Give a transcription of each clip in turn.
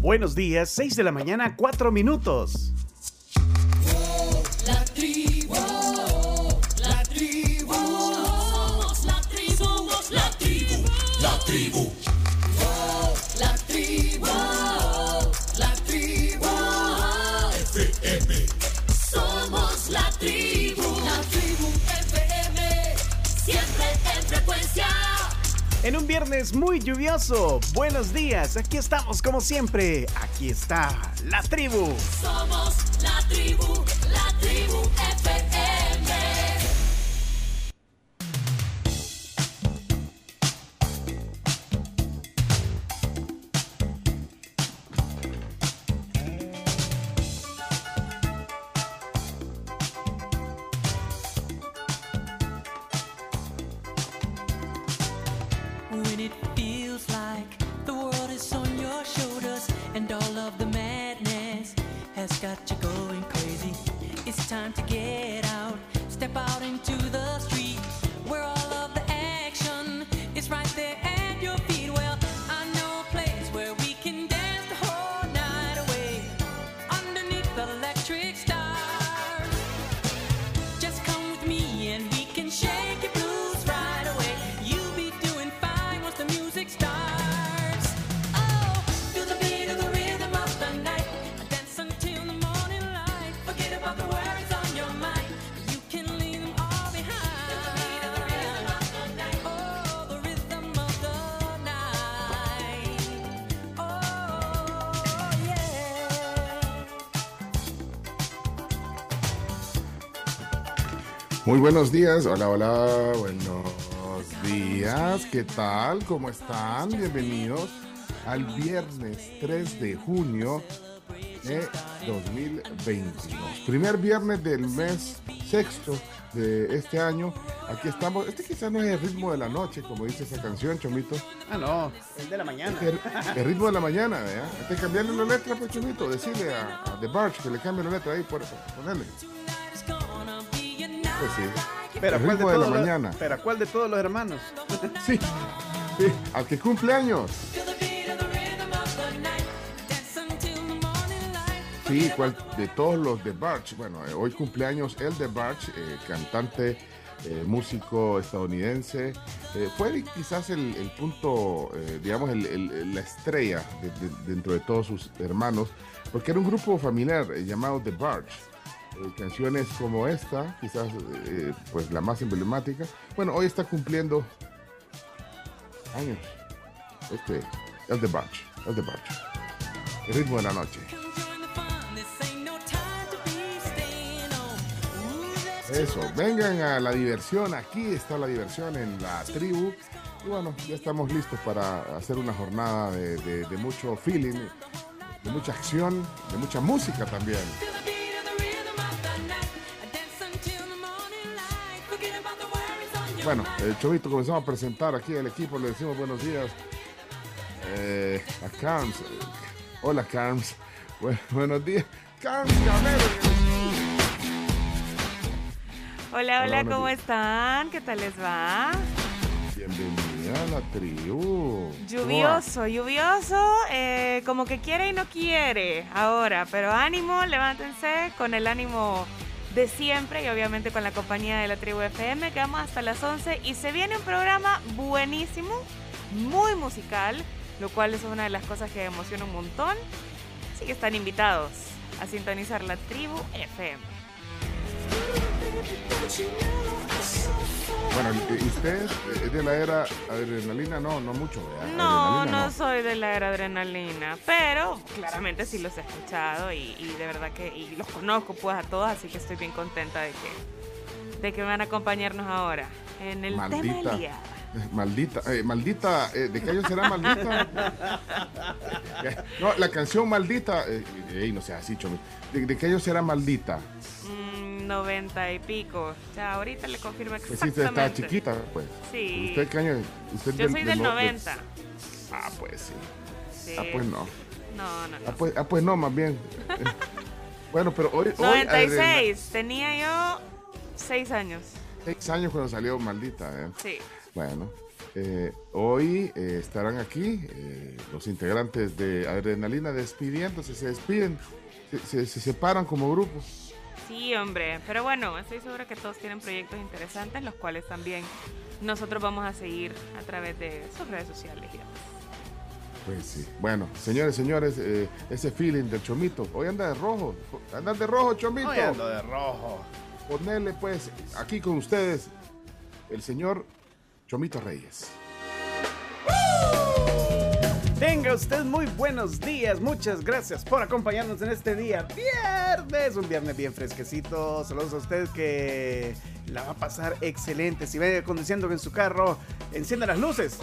Buenos días, 6 de la mañana, 4 minutos. En un viernes muy lluvioso, buenos días, aquí estamos como siempre, aquí está la tribu. Somos la tribu, Muy buenos días, hola, hola, buenos días, ¿qué tal? ¿Cómo están? Bienvenidos al viernes 3 de junio de 2022. Primer viernes del mes sexto de este año. Aquí estamos, este quizás no es el ritmo de la noche, como dice esa canción, Chomito. Ah, no, el de la mañana. El, el ritmo de la mañana, ¿verdad? Hay que cambiarle la letra, pues, Chomito, decirle a, a The Barge que le cambie la letra ahí, por, ponerle. Pues sí. Pero ¿a el cuál de la todos los- mañana. Pero ¿a cuál de todos los hermanos? Sí, sí, al que cumple años. Sí, cual, de todos los de Barch. Bueno, eh, hoy cumpleaños el de Barch, eh, cantante, eh, músico estadounidense. Eh, fue quizás el, el punto, eh, digamos, el- el- la estrella de- de- dentro de todos sus hermanos, porque era un grupo familiar llamado The Barch. Eh, canciones como esta, quizás eh, pues la más emblemática. Bueno, hoy está cumpliendo años. Este, el de Barch, el de. El ritmo de la noche. Eso, vengan a la diversión, aquí está la diversión en la tribu. Y bueno, ya estamos listos para hacer una jornada de- de mucho feeling, de mucha acción, de mucha música también. Bueno, el Chovito, comenzamos a presentar aquí al equipo, le decimos buenos días eh, a Carms. Hola Carms, Bu- buenos días. Carms. Hola, Hola, hola, ¿cómo días. están? ¿Qué tal les va? Bienvenida a la tribu. Lluvioso, lluvioso, eh, como que quiere y no quiere ahora, pero ánimo, levántense con el ánimo de siempre y obviamente con la compañía de la tribu FM, que vamos hasta las 11 y se viene un programa buenísimo, muy musical, lo cual es una de las cosas que emociona un montón, así que están invitados a sintonizar la tribu FM. Bueno, ¿y usted es de la era adrenalina? No, no mucho. No, Adrenalina, no soy de la era adrenalina, pero claramente sí los he escuchado y, y de verdad que y los conozco pues a todos, así que estoy bien contenta de que de que van a acompañarnos ahora en el tema Maldita. Eh, Maldita, eh, maldita, eh, ¿de qué año será maldita? No, la canción maldita, eh, no sea así, chomi. ¿De, de qué año será maldita? Mm, 90 y pico. Ya ahorita le confirmo Pues sí, usted exactamente. estaba chiquita, pues. Sí. ¿Usted qué año? Usted Yo soy del no- 90. Ah, pues sí. Sí. Ah, pues no. No, no, no. Ah, pues, ah, pues no, más bien. Bueno, pero hoy. hoy 96. Tenía yo 6 años. adrenalina- Seis años cuando salió maldita, ¿eh? Sí. Bueno. Eh, hoy eh, estarán aquí eh, los integrantes de Adrenalina despidiéndose, se despiden, se, se- se separan como grupo. Sí, hombre. Pero bueno, estoy segura que todos tienen proyectos interesantes, los cuales también nosotros vamos a seguir a través de sus redes sociales. y demás. Pues sí. Bueno, señores, señores, eh, ese feeling del Chomito. Hoy anda de rojo. Anda de rojo, Chomito. Hoy ando de rojo. Ponerle pues aquí con ustedes el señor Chomito Reyes. Tenga usted muy buenos días. Muchas gracias por acompañarnos en este día viernes. Un viernes bien fresquecito. Saludos a usted que la va a pasar excelente. Si va conduciendo en su carro, encienda las luces.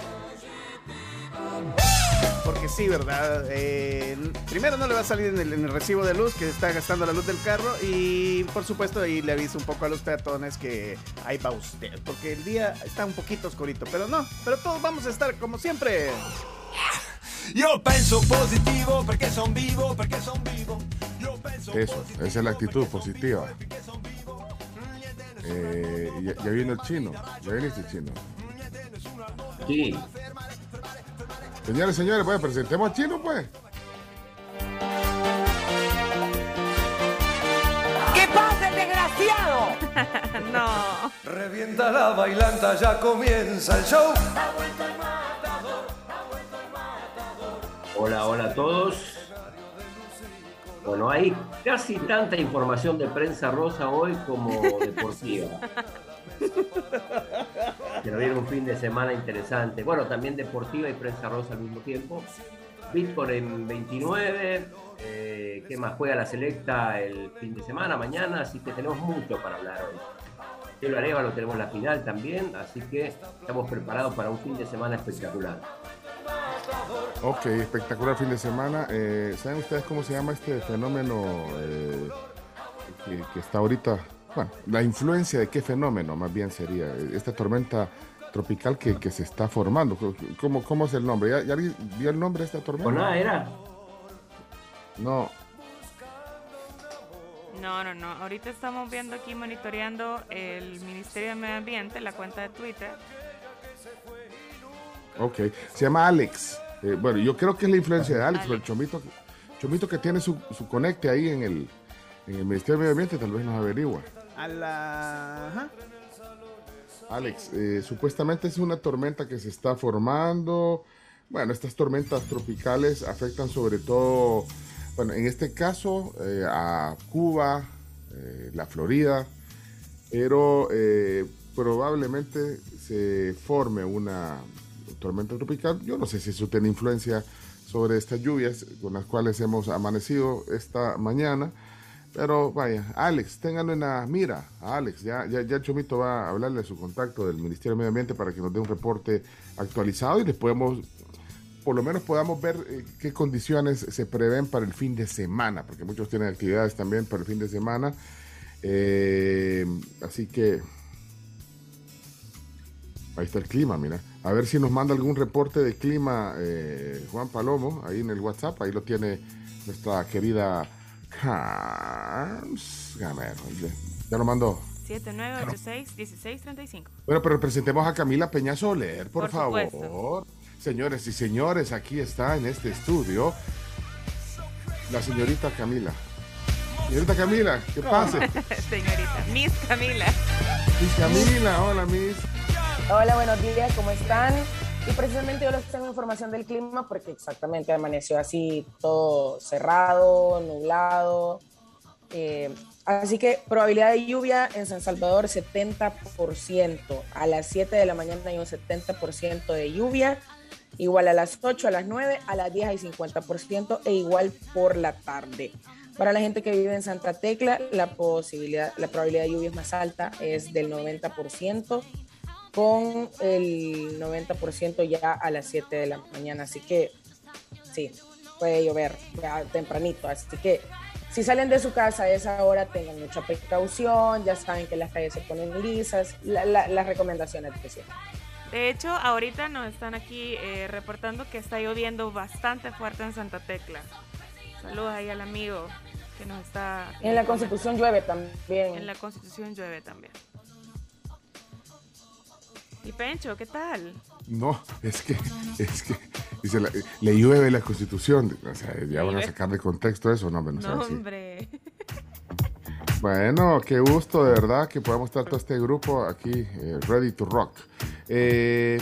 Porque sí, ¿verdad? Eh, primero no le va a salir en el, en el recibo de luz que está gastando la luz del carro y por supuesto ahí le aviso un poco a los peatones que ahí va usted. Porque el día está un poquito oscurito, pero no, pero todos vamos a estar como siempre. Io penso positivo perché son vivo, perché son vivo. Io penso Eso, positivo esa es la actitud positiva. Eh, ya, ya vino el chino. Ya viniste chino. Sí, Señores, señores, pues presentemos al chino, pues. ¿Qué pasa, el desgraciado? no. Revienta la bailanta, ya comienza el show. Hola, hola a todos. Bueno, hay casi tanta información de prensa rosa hoy como deportiva. Nos dieron un fin de semana interesante. Bueno, también deportiva y prensa rosa al mismo tiempo. Bitcoin en 29. eh, ¿Qué más? Juega la selecta el fin de semana, mañana. Así que tenemos mucho para hablar hoy. Cielo Arevalo tenemos la final también. Así que estamos preparados para un fin de semana espectacular. Ok, espectacular fin de semana. Eh, ¿Saben ustedes cómo se llama este fenómeno eh, que, que está ahorita? Bueno, la influencia de qué fenómeno más bien sería eh, esta tormenta tropical que, que se está formando. ¿Cómo, cómo es el nombre? ¿Ya, ya alguien vio el nombre de esta tormenta? Nada, era. No, No, no, no. Ahorita estamos viendo aquí, monitoreando el Ministerio de Medio Ambiente, la cuenta de Twitter. Ok. Se llama Alex. Eh, bueno, yo creo que es la influencia de Alex, pero el chomito, chomito que tiene su, su conecte ahí en el, en el Ministerio de Medio Ambiente tal vez nos averigua. A la... ajá. Alex, eh, supuestamente es una tormenta que se está formando. Bueno, estas tormentas tropicales afectan sobre todo, bueno, en este caso eh, a Cuba, eh, la Florida, pero eh, probablemente se forme una tormenta tropical. Yo no sé si eso tiene influencia sobre estas lluvias con las cuales hemos amanecido esta mañana. Pero vaya, Alex, ténganlo en la mira. A Alex, ya, ya, ya Chomito va a hablarle a su contacto del Ministerio de Medio Ambiente para que nos dé un reporte actualizado y les podemos, por lo menos podamos ver eh, qué condiciones se prevén para el fin de semana, porque muchos tienen actividades también para el fin de semana. Eh, así que ahí está el clima, mira. A ver si nos manda algún reporte de clima eh, Juan Palomo, ahí en el WhatsApp, ahí lo tiene nuestra querida Carms Gamero. Ya- lo mandó. 7986-1635. Bueno, pero presentemos a Camila Peña Soler, por, Por favor. supuesto. Señores y señores, aquí está en este estudio la señorita Camila. Señorita Camila, ¿qué pasa? Señorita, Miss Camila. Miss Camila, hola Miss. Hola, buenos días, ¿cómo están? Y precisamente yo les tengo información del clima porque exactamente amaneció así todo cerrado, nublado. eh, así que probabilidad de lluvia en San Salvador 70%. A las 7 de la mañana hay un 70% de lluvia. Igual a las 8, a las 9, a las 10 hay 50% e igual por la tarde. Para la gente que vive en Santa Tecla, la posibilidad, la probabilidad de lluvia es más alta, es del 90%, con el 90% ya a las 7 de la mañana. Así que sí, puede llover ya tempranito. Así que si salen de su casa a esa hora, tengan mucha precaución, ya saben que las calles se ponen lisas, la- la- las recomendaciones siempre. De hecho, ahorita nos están aquí eh, reportando que está lloviendo bastante fuerte en Santa Tecla. Saludos ahí al amigo que nos está... En la Constitución llueve también. En la Constitución llueve también. Y Pencho, ¿qué tal? No, es que, es que dice, la- le llueve la constitución. O sea, ya van a sacar de contexto eso, no, no No, así. hombre. Bueno, qué gusto de verdad que podamos estar todo este grupo aquí, eh, ready to rock. Eh,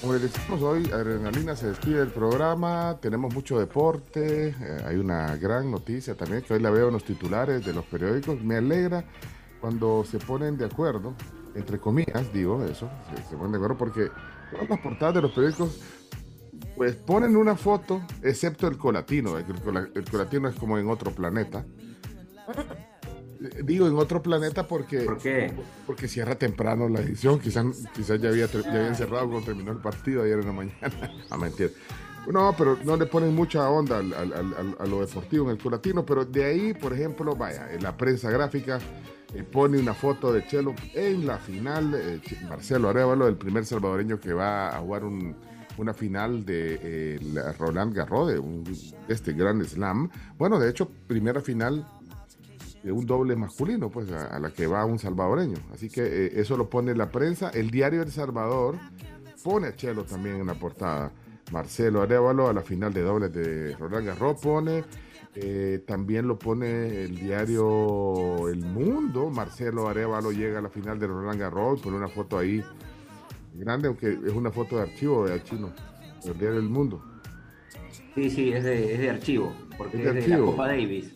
como les decimos hoy, Adrenalina se despide del programa, tenemos mucho deporte, eh, hay una gran noticia también que hoy la veo en los titulares de los periódicos, me alegra cuando se ponen de acuerdo, entre comillas, digo eso, se, se ponen de acuerdo porque todas las portadas de los periódicos pues ponen una foto, excepto el colatino, el, el colatino es como en otro planeta. Eh, Digo en otro planeta porque, ¿Por qué? porque cierra temprano la edición. Quizás quizás ya, había, ya habían cerrado cuando terminó el partido ayer en la mañana. A mentir. No, pero no le ponen mucha onda al- al- al- a lo deportivo en el colatino. Pero de ahí, por ejemplo, vaya, en la prensa gráfica pone una foto de Chelo en la final. eh, Marcelo Arevalo, el primer salvadoreño que va a jugar un- una final de la Roland Garros, de este gran slam. Bueno, de hecho, primera final de un doble masculino, pues a, a la que va un salvadoreño. Así que eh, eso lo pone la prensa. El diario El Salvador pone a Chelo también en la portada. Marcelo Arevalo a la final de dobles de Roland Garros pone. Eh, también lo pone el diario El Mundo. Marcelo Arevalo llega a la final de Roland Garros. Pone una foto ahí grande, aunque es una foto de archivo de chino. El diario El Mundo. Sí, sí, es de, es de archivo, porque Es es de la. Copa Davis.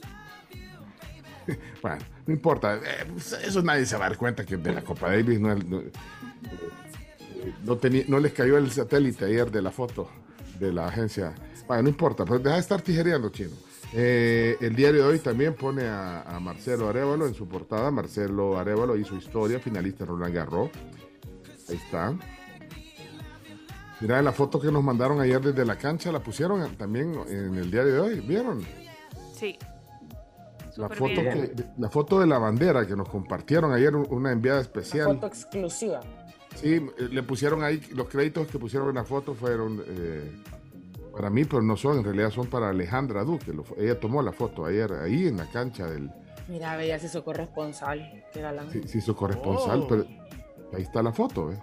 Bueno, no importa. eh, pues, eso nadie se va a dar cuenta que de la Copa Davis no, no, eh, no tenía- no les cayó el satélite ayer de la foto de la agencia. Bueno, no importa, pero deja de estar tijereando, chino. Eh, el diario de hoy también pone a, a Marcelo Arevalo en su portada. Marcelo Arevalo hizo historia, finalista Roland Garros. Ahí está. Mira la foto que nos mandaron ayer desde la cancha, la pusieron también en el diario de hoy. ¿Vieron? Sí. La foto, que, la foto de la bandera que nos compartieron ayer, un- una enviada Una especial. foto exclusiva. Sí, le pusieron ahí, los créditos que pusieron en la foto fueron eh, para mí, pero no son, en realidad son para Alejandra Duque. lo- ella tomó la foto ayer ahí en la cancha del, Mira, veía si su corresponsal. Qué galán. sí, sí, su corresponsal, Oh. pero ahí está la foto, ¿eh?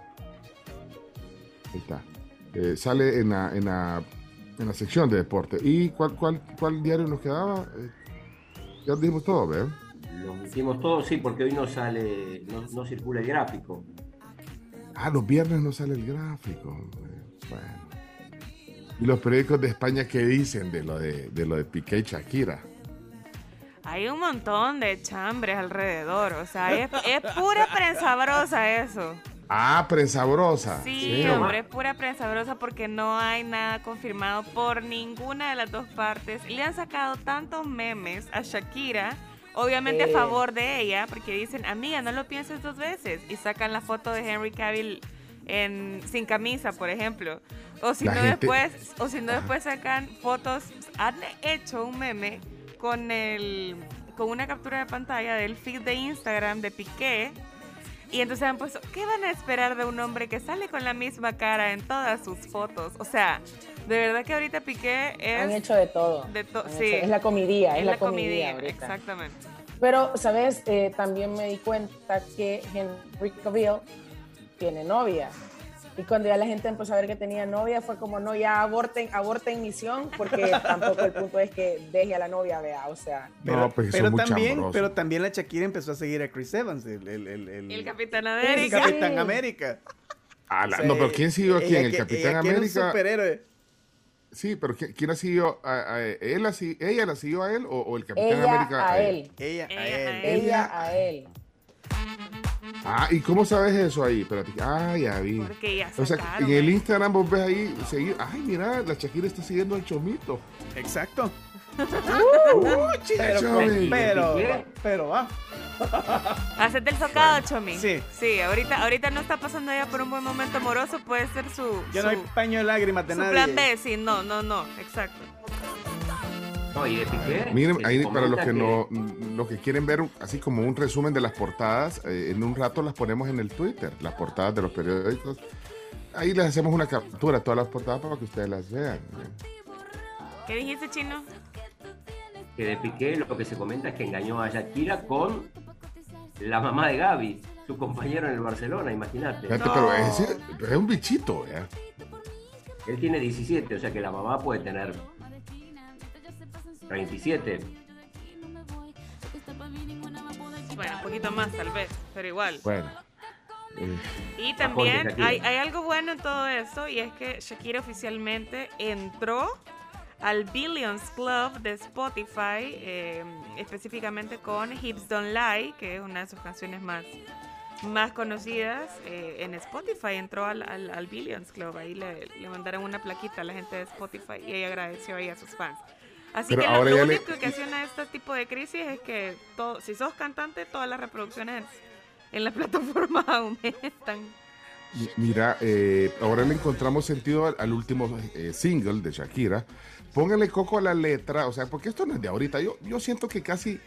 Ahí está. Eh, sale en la, en, la, en la sección de deporte. ¿Y cuál, cuál, cuál diario nos quedaba? Eh, ya dijimos todo, ¿ve? Lo metimos todos, sí, porque hoy no sale, no, no circula el gráfico. Ah, los viernes no sale el gráfico. Bueno. ¿Y los periódicos de España qué dicen de lo de, de lo de Piqué y Shakira? Hay un montón de chambres alrededor. O sea, es, es pura prensa brosa eso. Ah, prensabrosa. Sí, hombre, es pura prensa brosa porque no hay nada confirmado por ninguna de las dos partes. Le han sacado tantos memes a Shakira, obviamente a favor de ella, porque dicen, amiga, no lo pienses dos veces. Y sacan la foto de Henry Cavill en, sin camisa, por ejemplo. O si La no gente- después, o si no después sacan fotos, han hecho un meme con el con una captura de pantalla del feed de Instagram de Piqué y entonces han puesto, ¿qué van a esperar de un hombre que sale con la misma cara en todas sus fotos? O sea, de verdad que ahorita Piqué Han es hecho de todo. de to- Han sí. hecho- Es la comidía, es, es la, la comidía, comedia, ahorita. exactamente. Pero, ¿sabes? Eh, también me di cuenta que Henry Cavill tiene novia. Y cuando ya la gente empezó a ver que tenía novia, fue como, no, ya aborten, aborten misión, porque tampoco el punto es que deje a la novia, vea, o sea. Pero, No, pues, pero muy también, pero también la Shakira empezó a seguir a Chris Evans, el, el, el, el- El Capitán el América. Capitán Sí. América. Ah, la- O sea, no, pero ¿quién siguió a ella quién? ¿El Capitán ella quiere un América? superhéroe. Sí, pero ¿quién, quién la siguió? ¿A, a- él la si- ¿Ella la siguió a él o, o el Capitán Ella América a él, Ella, a Ella a él. él. ella a él. Ah, ¿y cómo sabes eso ahí? Espérate. Ah, ya vi. Porque ya O sea, sacaron. en el. Instagram vos ves ahí, seguir, ay, mira, la Shakira está siguiendo al Chomito. Exacto. Uh, Pero, Chomi. pero, pero va. Hacete el socado, Chomi. Sí. Sí, ahorita, ahorita no está pasando ella por un buen momento amoroso, puede ser su, Ya su, no hay paño de lágrimas de su nadie. plan B, sí, no, no, no, exacto. No, y de Piqué. Miren, ahí para los que no, los que quieren ver así como un resumen de las portadas, eh, en un rato las ponemos en el Twitter, las portadas de los periódicos. Ahí les hacemos una captura todas las portadas para que ustedes las vean. ¿eh? ¿Qué dijiste, Chino? Que de Piqué lo que se comenta es que engañó a Shakira con la mamá de Gaby. su compañero en el Barcelona, imagínate. Pero, es, es un bichito, ¿ya? Él tiene 17, o sea que la mamá puede tener 37. Bueno, un poquito más tal vez, pero igual. Bueno. eh, Y también hay, hay algo bueno en todo esto y es que Shakira oficialmente entró al Billions Club de Spotify, eh, específicamente con Hips Don't Lie, que es una de sus canciones más, más conocidas eh, en Spotify. Entró al, al- al Billions Club, ahí le, le mandaron una plaquita a la gente de Spotify y ella agradeció ahí a sus fans. Así Pero que lo, ahora lo le- único que ocasiona este tipo de crisis es que todo, si sos cantante, todas las reproducciones en las plataformas aumentan. Mi- Mira, eh, ahora le encontramos sentido al, al último eh, single de Shakira. Póngale coco a la letra, o sea, porque esto no es de ahorita. Yo, yo siento que casi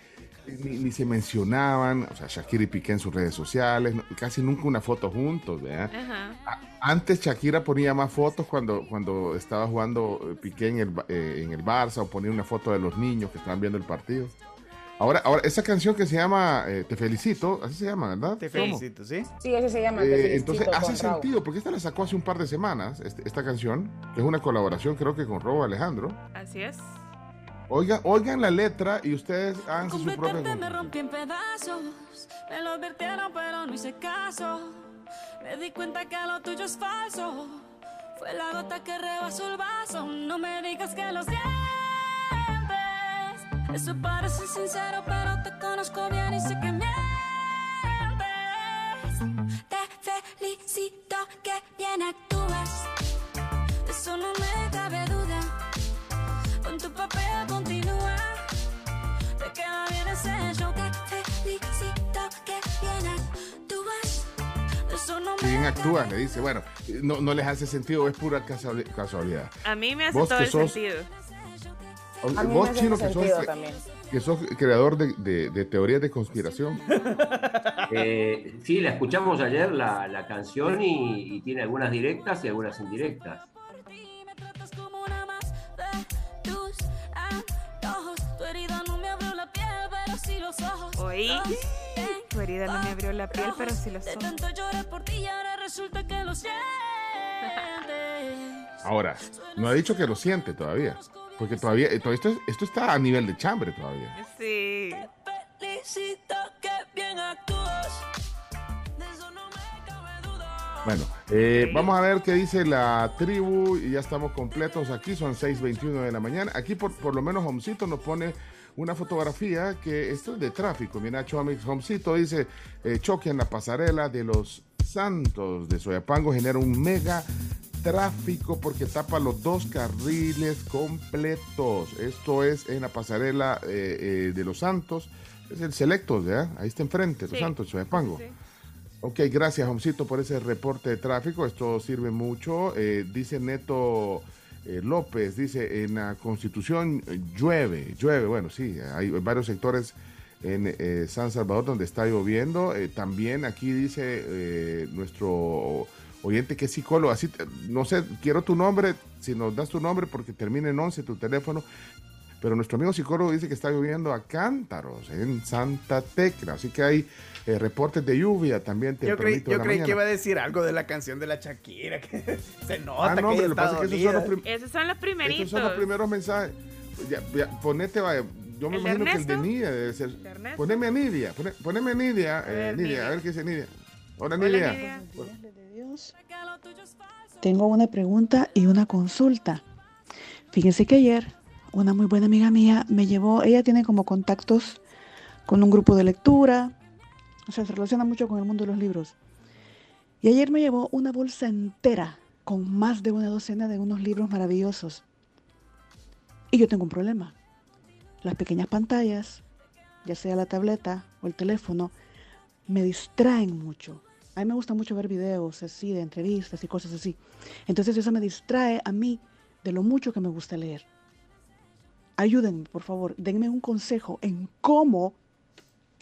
ni, ni se mencionaban, o sea, Shakira y Piqué en sus redes sociales, no- casi nunca una foto juntos, ¿verdad? Ajá. Antes Shakira ponía más fotos cuando, cuando estaba jugando eh, Piqué en el, Ba- eh, en el Barça o ponía una foto de los niños que estaban viendo el partido. Ahora, ahora esa canción que se llama eh, Te felicito, así se llama, ¿verdad? Te felicito, ¿sí? Sí, así se llama. Eh, entonces con hace Raúl. sentido, porque esta la sacó hace un par de semanas, este- esta canción, que es una colaboración creo que con Robo Alejandro. Así es. Oigan, oigan la letra y ustedes hagan su propia me rompí en pedazos. Me lo advirtieron, pero no hice caso. Me di cuenta que lo tuyo es falso. Fue la gota que rebasó el vaso. No me digas que lo sientes. Eso parece sincero, pero te conozco bien y sé que mientes. Te felicito que bien actúas. Eso no me cabe duda. Papel continúa. Te queda bien ese show que felicito que bien actúas. De eso no Que me bien cabe actúan, le dice. Bueno, no, no les hace sentido, es pura casua- casualidad. A mí me hace Vos todo el sos- sentido. A mí Vos, me hace chino, que sos, también. que sos creador de, de- de teorías de conspiración. Eh, sí, la escuchamos ayer, la, la canción, y, y tiene algunas directas y algunas indirectas. Tu herida no me abrió la piel, pero sí los ojos. Oí. Los Tu herida no me abrió la piel, pero sí lo De son. tanto llorar por ti y ahora resulta que lo sientes. Ahora, no ha dicho que lo siente todavía. Porque todavía, eh, todavía esto, esto está a nivel de chambre todavía. Sí. Felicito que bien actúas. Bueno, eh, vamos a ver qué dice la tribu y ya estamos completos aquí, son 6.21 de la mañana. Aquí por, por lo menos Homcito nos pone una fotografía que esto es de tráfico. Mira, Chomix Homcito dice, eh, choque en la pasarela de los Santos de Soyapango genera un mega tráfico porque tapa los dos carriles completos. Esto es en la pasarela eh, eh, de los Santos. Es el Selectos, ¿ya? Ahí está enfrente, los Sí. Santos, Soyapango. Sí. Ok, gracias, Homcito, por ese reporte de tráfico. Esto sirve mucho. Eh, dice Neto eh, López, dice, en la Constitución eh, llueve, llueve. Bueno, sí, hay varios sectores en San Salvador donde está lloviendo. También aquí dice nuestro oyente que es psicólogo. Así, no sé, quiero tu nombre, si nos das tu nombre porque termina en 11 tu teléfono. Pero nuestro amigo psicólogo dice que está lloviendo a cántaros en Santa Tecla. Así que hay eh, reportes de lluvia también Yo creí, yo creí que iba a decir algo de la canción de la Shakira, que se nota Ah, no, que hombre, lo que pasa está es que esos son los, prim- Esos son los primeritos. estos son los primeros mensajes. Ya, ya, ponete, vaya, yo me ¿El de imagino que el de? Nidia debe ser. Poneme a Nidia, pone- poneme a Nidia, eh, ver, Nidia, Nidia. a ver qué dice Nidia. Hola, Hola, Nidia. Tengo una pregunta y una consulta. Fíjense que ayer una muy buena amiga mía me llevó, ella tiene como contactos con un grupo de lectura, o sea, se relaciona mucho con el mundo de los libros. Y ayer me llevó una bolsa entera con más de una docena de unos libros maravillosos. Y yo tengo un problema. Las pequeñas pantallas, ya sea la tableta o el teléfono, me distraen mucho. A mí me gusta mucho ver videos así, de entrevistas y cosas así. Entonces eso me distrae a mí de lo mucho que me gusta leer. Ayúdenme, por favor, denme un consejo en cómo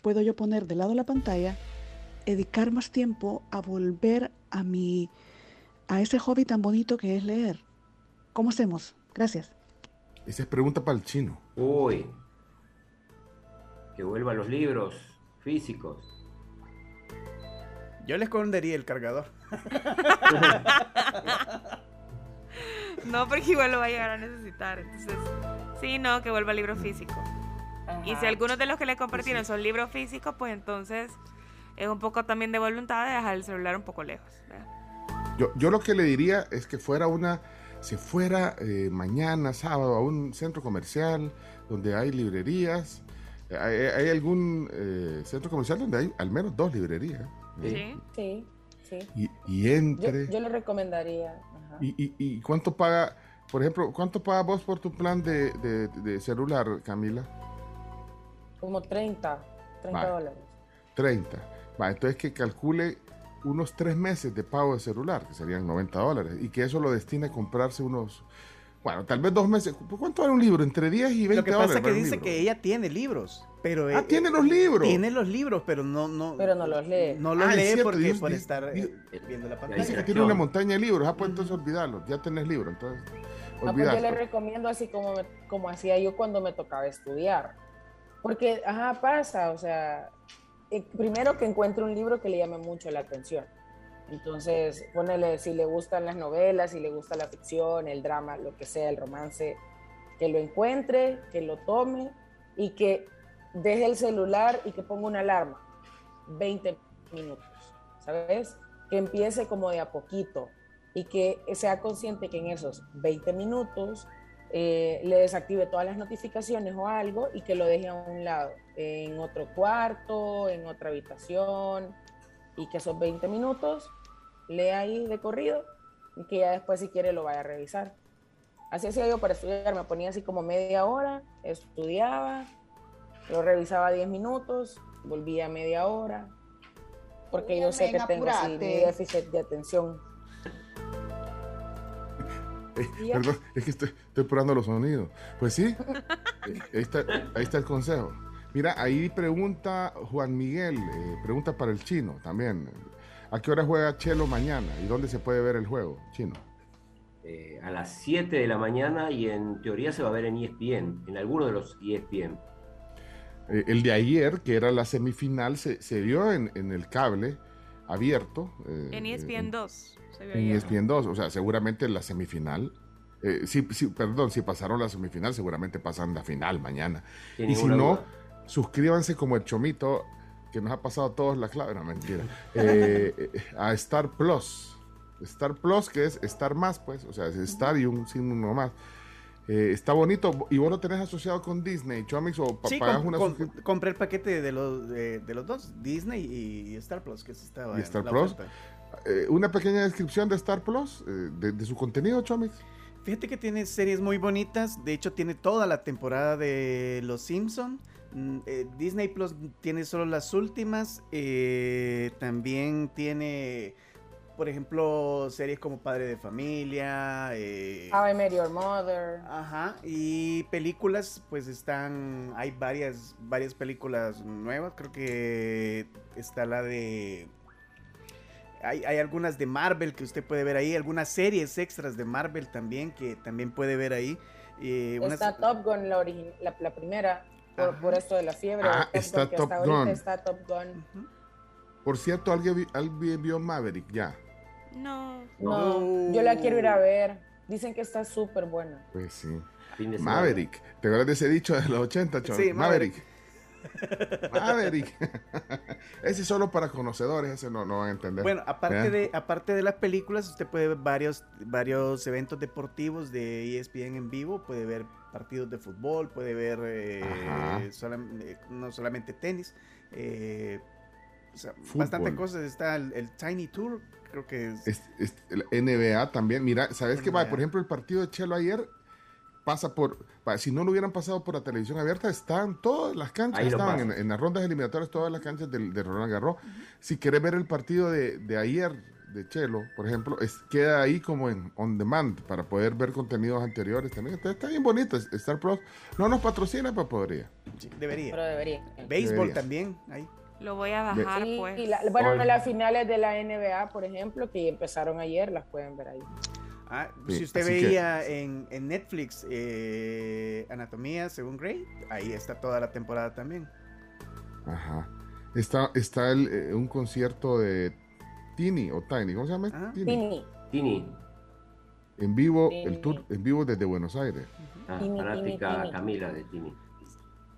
puedo yo poner de lado la pantalla, dedicar más tiempo a volver a mi a ese hobby tan bonito que es leer. ¿Cómo hacemos? Gracias. Esa es pregunta para el chino. Uy. Que vuelvan los libros físicos. Yo le escondería el cargador. No, porque igual lo va a llegar a necesitar. Entonces, sí, no, que vuelva al libro físico. Y si algunos de los que le compartieron son libros físicos, pues entonces es un poco también de voluntad de dejar el celular un poco lejos. ¿verdad? Yo, yo lo que le diría es que fuera una, se fuera eh, mañana, sábado, a un centro comercial donde hay librerías. ¿Hay, hay algún eh, centro comercial donde hay al menos dos librerías? Sí. Sí, sí. Y, y Yo, entre. yo le recomendaría. ajá. Y, y- y cuánto paga, por ejemplo, cuánto paga vos por tu plan de, de- de celular, Camila? Como 30, 30 Vale. dólares. 30. Va, entonces que calcule unos tres meses de pago de celular, que serían 90 dólares, y que eso lo destine a comprarse unos, bueno, tal vez dos meses. ¿Por ¿Cuánto vale un libro? Entre 10 y 20 Lo que dólares. pasa es que vale dice libro. que ella tiene libros, pero Ah, eh, tiene los libros. tiene los libros, pero no no Pero no los lee. no los Ah, lee cierto, porque Dios, por Dios, estar eh, Dios. viendo la Ahí Dice pantalla. que tiene una montaña de libros. Ah, pues entonces olvidarlos. Ya tenés libro, entonces. Ah, pues yo le recomiendo así como, me- como hacía yo cuando me tocaba estudiar. Porque, ajá, pasa, o sea, eh, primero que encuentre un libro que le llame mucho la atención. Entonces, ponele, si le gustan las novelas, si le gusta la ficción, el drama, lo que sea, el romance, que lo encuentre, que lo tome y que deje el celular y que ponga una alarma. 20 minutos, ¿sabes? Que empiece como de a poquito y que sea consciente que en esos 20 minutos eh, le desactive todas las notificaciones o algo y que lo deje a un lado, en otro cuarto, en otra habitación, y que esos 20 minutos lea ahí de corrido y que ya después si quiere lo vaya a revisar. Así hacía yo para estudiar, me ponía así como media hora, estudiaba, lo revisaba 10 minutos, volvía media hora, porque yo sé que tengo así mi déficit de atención. Eh, perdón, es que estoy, estoy probando los sonidos. Pues sí, eh, ahí, está, ahí está el consejo. Mira, ahí pregunta Juan Miguel, eh, pregunta para el chino también. ¿A qué hora juega Chelo mañana y dónde se puede ver el juego, chino? Eh, a las 7 de la mañana y en teoría se va a ver en ESPN, en alguno de los ESPN. Eh, el de ayer, que era la semifinal, se, se vio en, en el cable abierto. eh, En E eh, ESPN 2. se ve En. ESPN 2, o sea, seguramente en la semifinal. eh, sí, sí, perdón, si pasaron la semifinal, seguramente pasan la final mañana. Y si no, duda. suscríbanse como el Chomito, que nos ha pasado a todos la clave, no mentira, eh, eh, a Star Plus. Star Plus, que es Star Más, pues, o sea, es Star y un signo más. Eh, está bonito, y vos lo tenés asociado con Disney, Chomix, o pa- Sí, pagás una com- suscripción. compré el paquete de los, de, de los dos, Disney y, y Star Plus, que estaba ¿Y Star Plus? Eh, una pequeña descripción de Star Plus, eh, de, de su contenido, Chomix. Fíjate que tiene series muy bonitas, de hecho tiene toda la temporada de Los Simpson. Mm, Disney Plus tiene solo las últimas, eh, también tiene, por ejemplo, series como Padre de Familia, eh, How I Met Your Mother. Ajá, y películas, pues están, hay varias, varias películas nuevas, creo que está la de, hay, hay algunas de Marvel que usted puede ver ahí, algunas series extras de Marvel también que también puede ver ahí. eh, unas- Está Top Gun, la, origi- la, la primera, por, esto de la fiebre. Ah, está que Top Gun. está Top Gun. Por cierto, ¿alguien, alguien vio Maverick ya? No. No, yo la quiero ir a ver. Dicen que está súper buena. Pues sí. Maverick. ¿Te acuerdas de ese dicho de los 80, Chomix? Sí, Maverick. Maverick. ese es solo para conocedores, ese no, no van a entender. Bueno, aparte de, aparte de las películas, usted puede ver varios, varios eventos deportivos de ESPN en vivo, puede ver partidos de fútbol, puede ver eh, eh, no solamente tenis, eh, o sea, Fútbol. bastante cosas. Está el, el Tiny Tour, creo que es... Es- es- el NBA también. Mira, ¿sabes qué? Por ejemplo, el partido de Chelo ayer pasa por. Si no lo hubieran pasado por la televisión abierta, están todas las canchas, estaban en, en las rondas eliminatorias, todas las canchas del, de Roland Garros. Si querés ver el partido de, de ayer de Chelo, por ejemplo, es, queda ahí como en on demand para poder ver contenidos anteriores también. Está, está bien bonito. Star Plus no nos patrocina, pero podría. sí, debería. Pero debería. Béisbol debería. también, ahí. Lo voy a bajar, Sí, pues. y la- bueno, Oye. las finales de la NBA, por ejemplo, que empezaron ayer, las pueden ver ahí. Ah, Sí, si usted que- veía en, en Netflix eh, Anatomía según Grey, ahí está toda la temporada también. Ajá. Está, está el, eh, un concierto de Tini o Tiny, ¿cómo se llama? Ajá. Tini. Tini. Tini, En vivo, Tini. el tour en vivo desde Buenos Aires. ah, Tini, fanática Tini, Tini. Camila de Tini.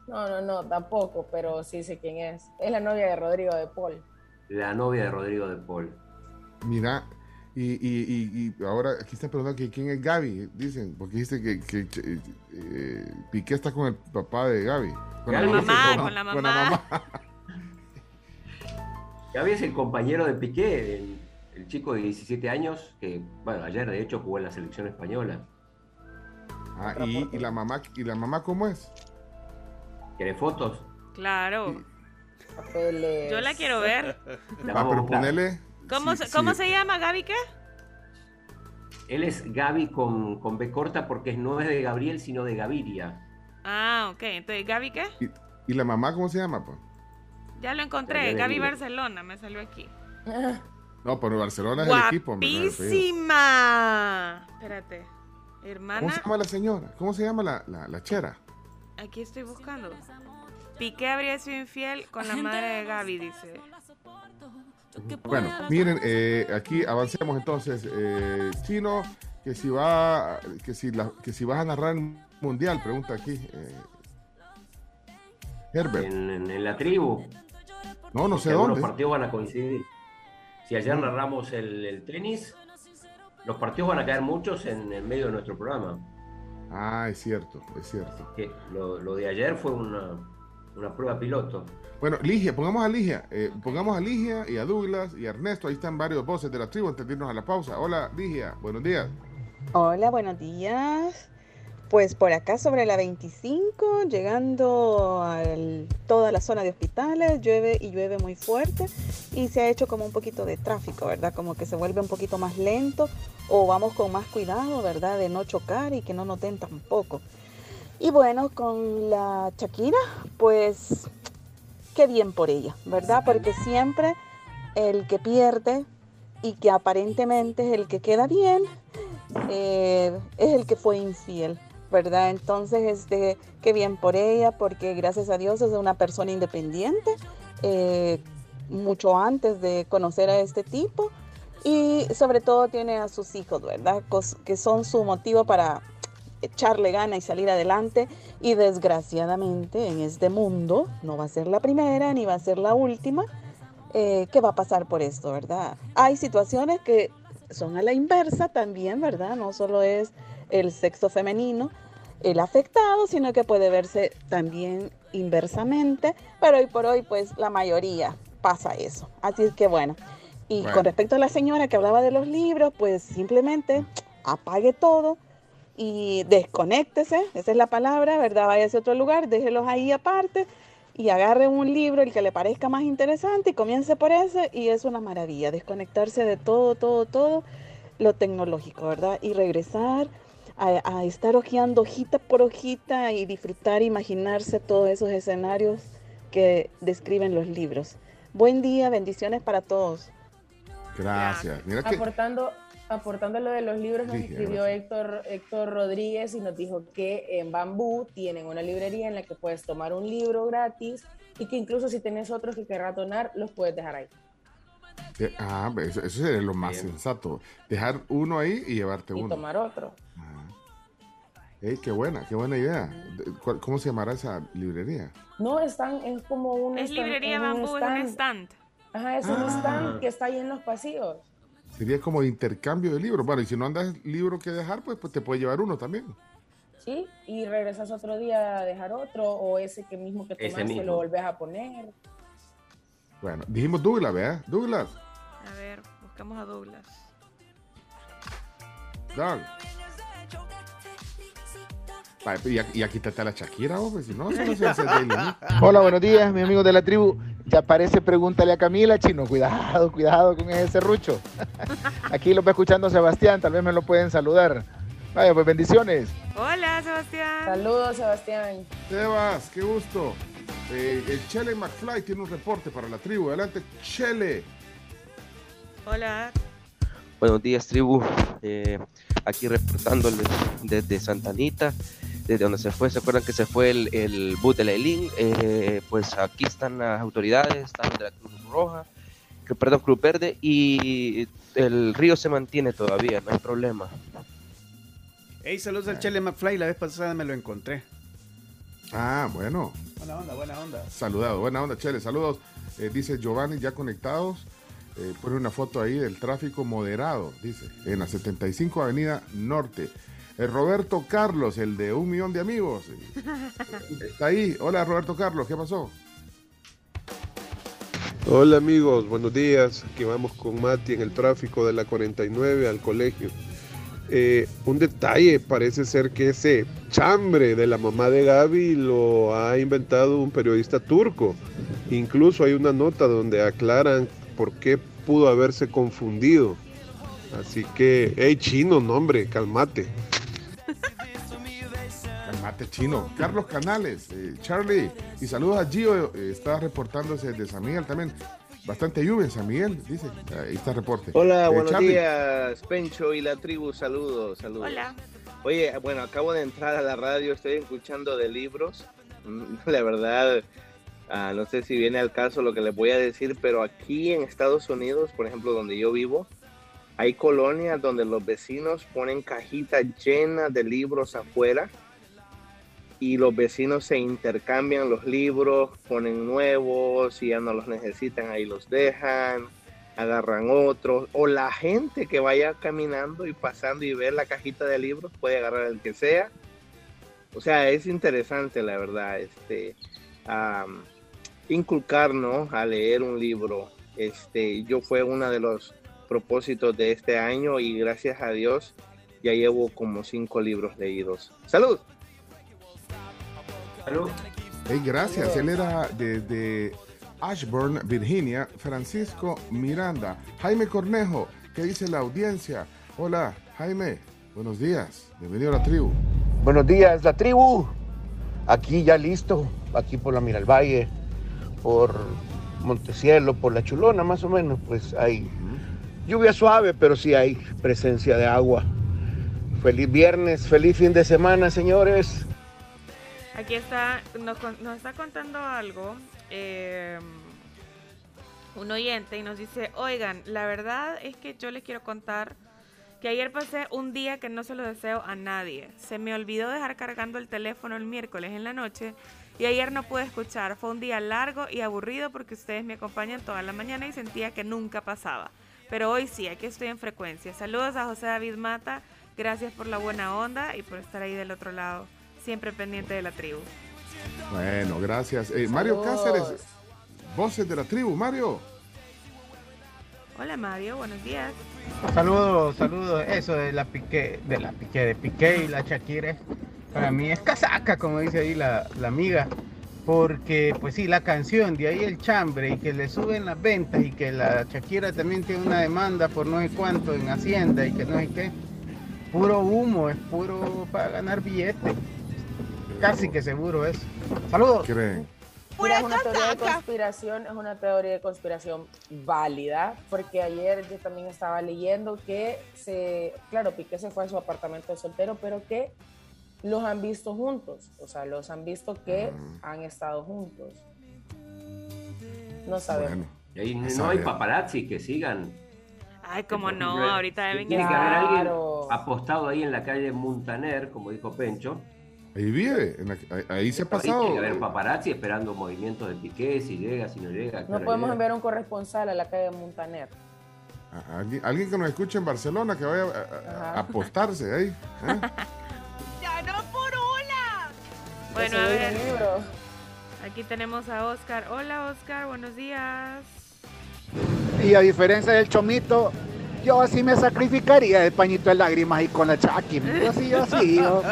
No, no, no, tampoco, pero sí sé quién es. Es la novia de Rodrigo de Paul. La novia de Rodrigo de Paul. Mira, y, y, y, y ahora aquí están preguntando que quién es Gaby, dicen, porque dice que, que eh, Piqué está con el papá de Gaby. Con Gaby, mamá, con con la mamá. Gaby es el compañero de Piqué, el, el chico de 17 años, que, bueno, ayer de hecho jugó en la selección española. Ah, y, y la mamá, ¿y la mamá cómo es? ¿Quiere fotos? Claro. Papeles. Yo la quiero ver. La Ah, pero ponele. ¿Cómo, sí, se, ¿cómo sí. se llama, Gaby? ¿Qué? Él es Gaby con, con B corta porque no es de Gabriel, sino de Gaviria. Ah, ok. Entonces, ¿Gaby qué? ¿Y la mamá cómo se llama? Pues? Ya lo encontré. Gaby. Barcelona, me salió aquí. No, pero Barcelona es el equipo. Guapísima. Espérate. ¿Cómo Hermana, se llama la señora? ¿Cómo se llama la, la, la chera? Aquí estoy buscando. Piqué habría sido infiel con la madre de Gaby, dice. Bueno, miren, eh, aquí avancemos entonces. Eh, Chino, que si va, que si, la- que si vas a narrar el mundial, pregunta aquí. eh, Herbert. En, en- en la tribu. No, no sé dónde. partidos van a coincidir. Si ayer narramos el, el tenis, los partidos van a caer muchos en el medio de nuestro programa. Ah, es cierto, es cierto. Que lo, lo de ayer fue una, una prueba piloto. Bueno, Ligia, pongamos a Ligia, eh, pongamos a Ligia y a Douglas y a Ernesto, ahí están varios voces de la tribu antes de irnos a la pausa. Hola, Ligia, buenos días. Hola, buenos días. Pues por acá sobre la 25, llegando a toda la zona de hospitales, llueve y llueve muy fuerte y se ha hecho como un poquito de tráfico, ¿verdad? Como que se vuelve un poquito más lento o vamos con más cuidado, ¿verdad? De no chocar y que no nos den tampoco. Y bueno, con la Shakira, pues qué bien por ella, ¿verdad? Porque siempre el que pierde y que aparentemente es el que queda bien, eh, es el que fue infiel, ¿verdad? Entonces, este, qué bien por ella, porque gracias a Dios es una persona independiente, eh, mucho antes de conocer a este tipo, y sobre todo tiene a sus hijos, ¿verdad? Que son su motivo para echarle gana y salir adelante, y desgraciadamente en este mundo no va a ser la primera ni va a ser la última eh, que va a pasar por esto, ¿verdad? Hay situaciones que son a la inversa también, ¿verdad? No solo es el sexo femenino el afectado, sino que puede verse también inversamente, pero hoy por hoy pues la mayoría pasa eso. Así es que bueno. Y Bueno. con respecto a la señora que hablaba de los libros, pues simplemente apague todo y desconéctese, esa es la palabra, ¿verdad? Váyase a otro lugar, déjelos ahí aparte y agarre un libro, el que le parezca más interesante y comience por ese y es una maravilla, desconectarse de todo, todo, todo lo tecnológico, ¿verdad? Y regresar a, a estar hojeando hojita por hojita y disfrutar, imaginarse todos esos escenarios que describen los libros. Buen día, bendiciones para todos. Gracias. Mira que Aportando, aportando lo de los libros, nos Sí, escribió gracias. Héctor, Héctor Rodríguez y nos dijo que en Bambú tienen una librería en la que puedes tomar un libro gratis y que incluso si tienes otros que querrás donar, los puedes dejar ahí. eh, ah, eso, eso sería lo más Bien. sensato. Dejar uno ahí y llevarte Y uno. tomar otro. Ah. Ey, qué buena, qué buena idea. De- ¿cuál- ¿Cómo se llamará esa librería? No, están, es como un Es stand- librería es un bambú, es un stand. Ajá, es un Ah. stand que está ahí en los pasillos. Sería como de intercambio de libros. Bueno, y si no andas libro que dejar, pues, pues te puede llevar uno también. ¿Sí? Y regresas otro día a dejar otro o ese que mismo que tomaste mismo. lo volvés a poner. Bueno, dijimos Douglas, ¿verdad? Douglas, A ver, buscamos a Douglas. Doug. Y, aquí- está la Shakira, hombre, si no, eso no se hace. Hola, buenos días, mi amigo de la tribu. Ya parece pregúntale a Camila, chino. Cuidado, cuidado con ese serrucho. Aquí lo va escuchando Sebastián, tal vez me lo pueden saludar. Vaya, pues bendiciones. Hola, Sebastián. Saludos, Sebastián. Sebas, qué gusto. Eh, el Chele McFly tiene un reporte para la tribu. Adelante, Chele. Hola. Buenos días, tribu. Eh, aquí reportándoles desde Santa Anita, desde donde se fue. ¿Se acuerdan que se fue el, el bus de la ELIN? Eh, pues aquí están las autoridades, están de la Cruz Roja, perdón, Club Verde y el río se mantiene todavía, no hay problema. Hey, saludos al Chele McFly. La vez pasada me lo encontré. Ah, bueno. Buena onda, buena onda. Saludado, buena onda, Chele, saludos. Eh, dice Giovanni, ya conectados. Eh, pone una foto ahí del tráfico moderado, dice, en la 75 Avenida Norte. Eh, Roberto Carlos, el de un millón de amigos. Está ahí. Hola, Roberto Carlos, ¿qué pasó? Hola amigos, buenos días. Aquí vamos con Mati en el tráfico de la 49 al colegio. Eh, un detalle, parece ser que ese chambre de la mamá de Gaby lo ha inventado un periodista turco. Incluso hay una nota donde aclaran por qué pudo haberse confundido. Así que, hey chino, no hombre, calmate. Calmate chino. Carlos Canales, eh, Charlie, y saludos a Gio, eh, está reportándose de San Miguel también. Bastante lluvia en San Miguel, dice. Ahí está el reporte. Hola, Eh, buenos Charlie. días, Pencho y la tribu, saludos, saludos. Hola. Oye, bueno, acabo de entrar a la radio, estoy escuchando de libros. Mm, La verdad, ah, no sé si viene al caso lo que les voy a decir, pero aquí en Estados Unidos, por ejemplo, donde yo vivo, hay colonias donde los vecinos ponen cajitas llenas de libros afuera y los vecinos se intercambian los libros, ponen nuevos y ya no los necesitan, ahí los dejan, agarran otros, o la gente que vaya caminando y pasando y ve la cajita de libros puede agarrar el que sea. O sea, es interesante la verdad, este, am, inculcar, ¿no? A leer un libro. Este, yo fue uno de los propósitos de este año y gracias a Dios ya llevo como cinco libros leídos. ¡Salud! Hey, gracias. Él era desde Ashburn, Virginia. Francisco Miranda. Jaime Cornejo, ¿qué dice la audiencia? Hola, Jaime. Buenos días. Bienvenido a la tribu. Buenos días, la tribu. Aquí ya listo, aquí por la Miralvalle, por Montecielo, por la Chulona, más o menos, pues hay lluvia suave, pero sí hay presencia de agua. Feliz viernes, feliz fin de semana, señores. Aquí está, nos, está contando algo eh, un oyente y nos dice, oigan, la verdad es que yo les quiero contar que ayer pasé un día que no se lo deseo a nadie. Se me olvidó dejar cargando el teléfono el miércoles en la noche y ayer no pude escuchar. Fue un día largo y aburrido porque ustedes me acompañan toda la mañana y sentía que nunca pasaba. Pero hoy sí, aquí estoy en frecuencia. Saludos a José David Mata. Gracias por la buena onda y por estar ahí del otro lado. Siempre pendiente de la tribu. Bueno, gracias. Eh, Mario. Cáceres, voces de la tribu. Mario. Hola Mario, buenos días. Saludos, saludos. Eso de la Piqué, de la Piqué, de Piqué y la Shakira, para mí es casaca, como dice ahí la, la amiga. Porque, pues sí, la canción, de ahí el chambre, y que le suben las ventas, y que la Shakira también tiene una demanda por no sé cuánto en Hacienda, y que no sé qué. Puro humo, es puro para ganar billetes. Casi que seguro eso. Saludos. ¿Creen? Mira, es una teoría de conspiración, es una teoría de conspiración válida, porque ayer yo también estaba leyendo que se, claro, Piqué se fue a su apartamento de soltero, pero que los han visto juntos, o sea, los han visto que han estado juntos. No sabemos. Y ahí no saber. hay paparazzi que sigan. Ay, como no, Tiene- ahorita deben Tiene que haber alguien apostado ahí en la calle Muntaner, como dijo Pencho. Ahí vive, la- ahí, ahí se ha Ahí pasado. tiene que haber paparazzi esperando movimientos de Piqué, si llega, si no llega. No podemos llega. enviar un corresponsal a la calle Montaner. A- Alguien, alguien que nos escuche en Barcelona que vaya a- a, a Ajá. apostarse ahí. ¿eh? ¡Ya no por una! Bueno, a ver. Aquí tenemos a Oscar. Hola Oscar, buenos días. Y a diferencia del chomito, yo sí me sacrificaría el pañito de lágrimas y con la chaki. Yo sí, yo sí, yo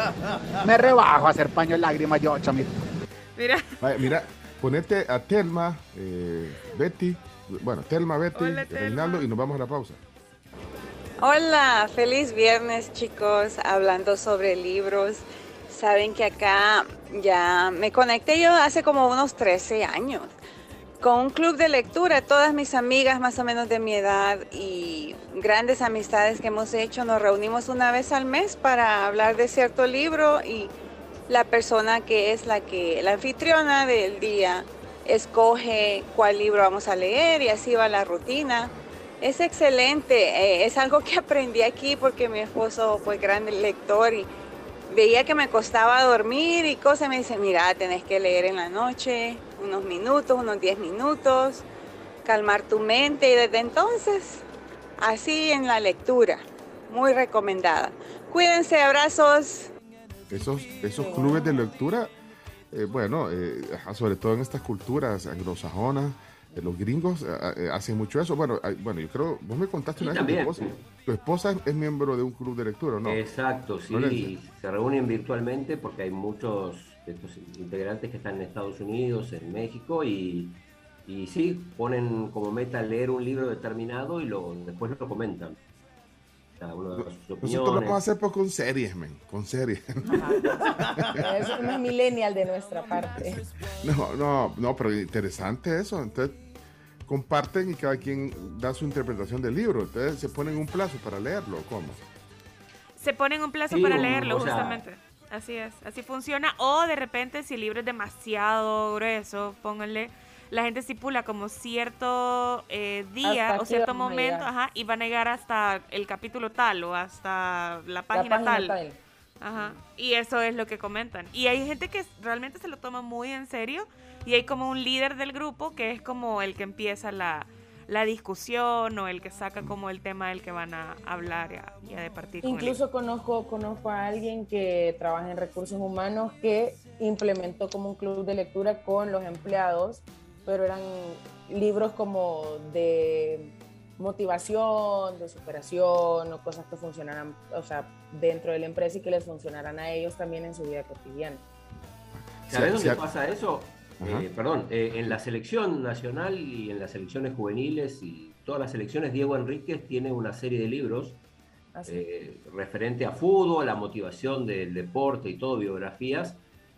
me rebajo a hacer paño de lágrimas yo, chomito. Mira. Vaya, mira, ponete a Telma, eh, Betty, bueno, Telma, Betty, Hola, Telma. Reinaldo y nos vamos a la pausa. Hola, feliz viernes chicos, hablando sobre libros. Saben que acá ya me conecté yo hace como unos 13 años con un club de lectura, todas mis amigas más o menos de mi edad y grandes amistades que hemos hecho, nos reunimos una vez al mes para hablar de cierto libro y la persona que es la que la anfitriona del día escoge cuál libro vamos a leer y así va la rutina. Es excelente, eh, es algo que aprendí aquí porque mi esposo fue gran lector y veía que me costaba dormir y cosas, me dice, mira, tenés que leer en la noche unos minutos, unos 10 minutos, calmar tu mente y desde entonces, así en la lectura, muy recomendada. Cuídense, abrazos. Esos, esos clubes de lectura, eh, bueno, eh, sobre todo en estas culturas anglosajonas, eh, los gringos eh, eh, hacen mucho eso. Bueno, bueno, yo creo, vos me contaste Sí, una vez que tu también, esposa, tu esposa es miembro de un club de lectura, ¿no? Exacto, sí, se reúnen virtualmente porque hay muchos de estos integrantes que están en Estados Unidos, en México y, y sí, ponen como meta leer un libro determinado y lo, después lo comentan. Cada uno da sus Nosotros lo opiniones. vamos a hacer pues, con series, men, con series. Es un millennial de nuestra parte. No, no, no, pero interesante eso. Entonces, comparten y cada quien da su interpretación del libro. Entonces, se ponen un plazo para leerlo. ¿Cómo? Se ponen un plazo Sí, para leerlo, o sea- justamente. Así es, así funciona. O de repente, si el libro es demasiado grueso, pónganle. La gente estipula como cierto eh, día Hasta o cierto momento, ajá, y van a llegar hasta el capítulo tal o hasta la página, página tal. tal. Ajá. Y eso es lo que comentan. Y hay gente que realmente se lo toma muy en serio y hay como un líder del grupo que es como el que empieza la, la discusión o el que saca como el tema del que van a hablar y a, y a departir con Incluso conozco, conozco a alguien que trabaja en recursos humanos que implementó como un club de lectura con los empleados, pero eran libros como de motivación, de superación o cosas que funcionaran, o sea, dentro de la empresa y que les funcionaran a ellos también en su vida cotidiana. ¿Sabes Sí, dónde sí. pasa eso? Eh, perdón, eh, en la selección nacional y en las selecciones juveniles y todas las selecciones, Diego Enríquez tiene una serie de libros eh, referente a fútbol, la motivación del deporte y todo, biografías,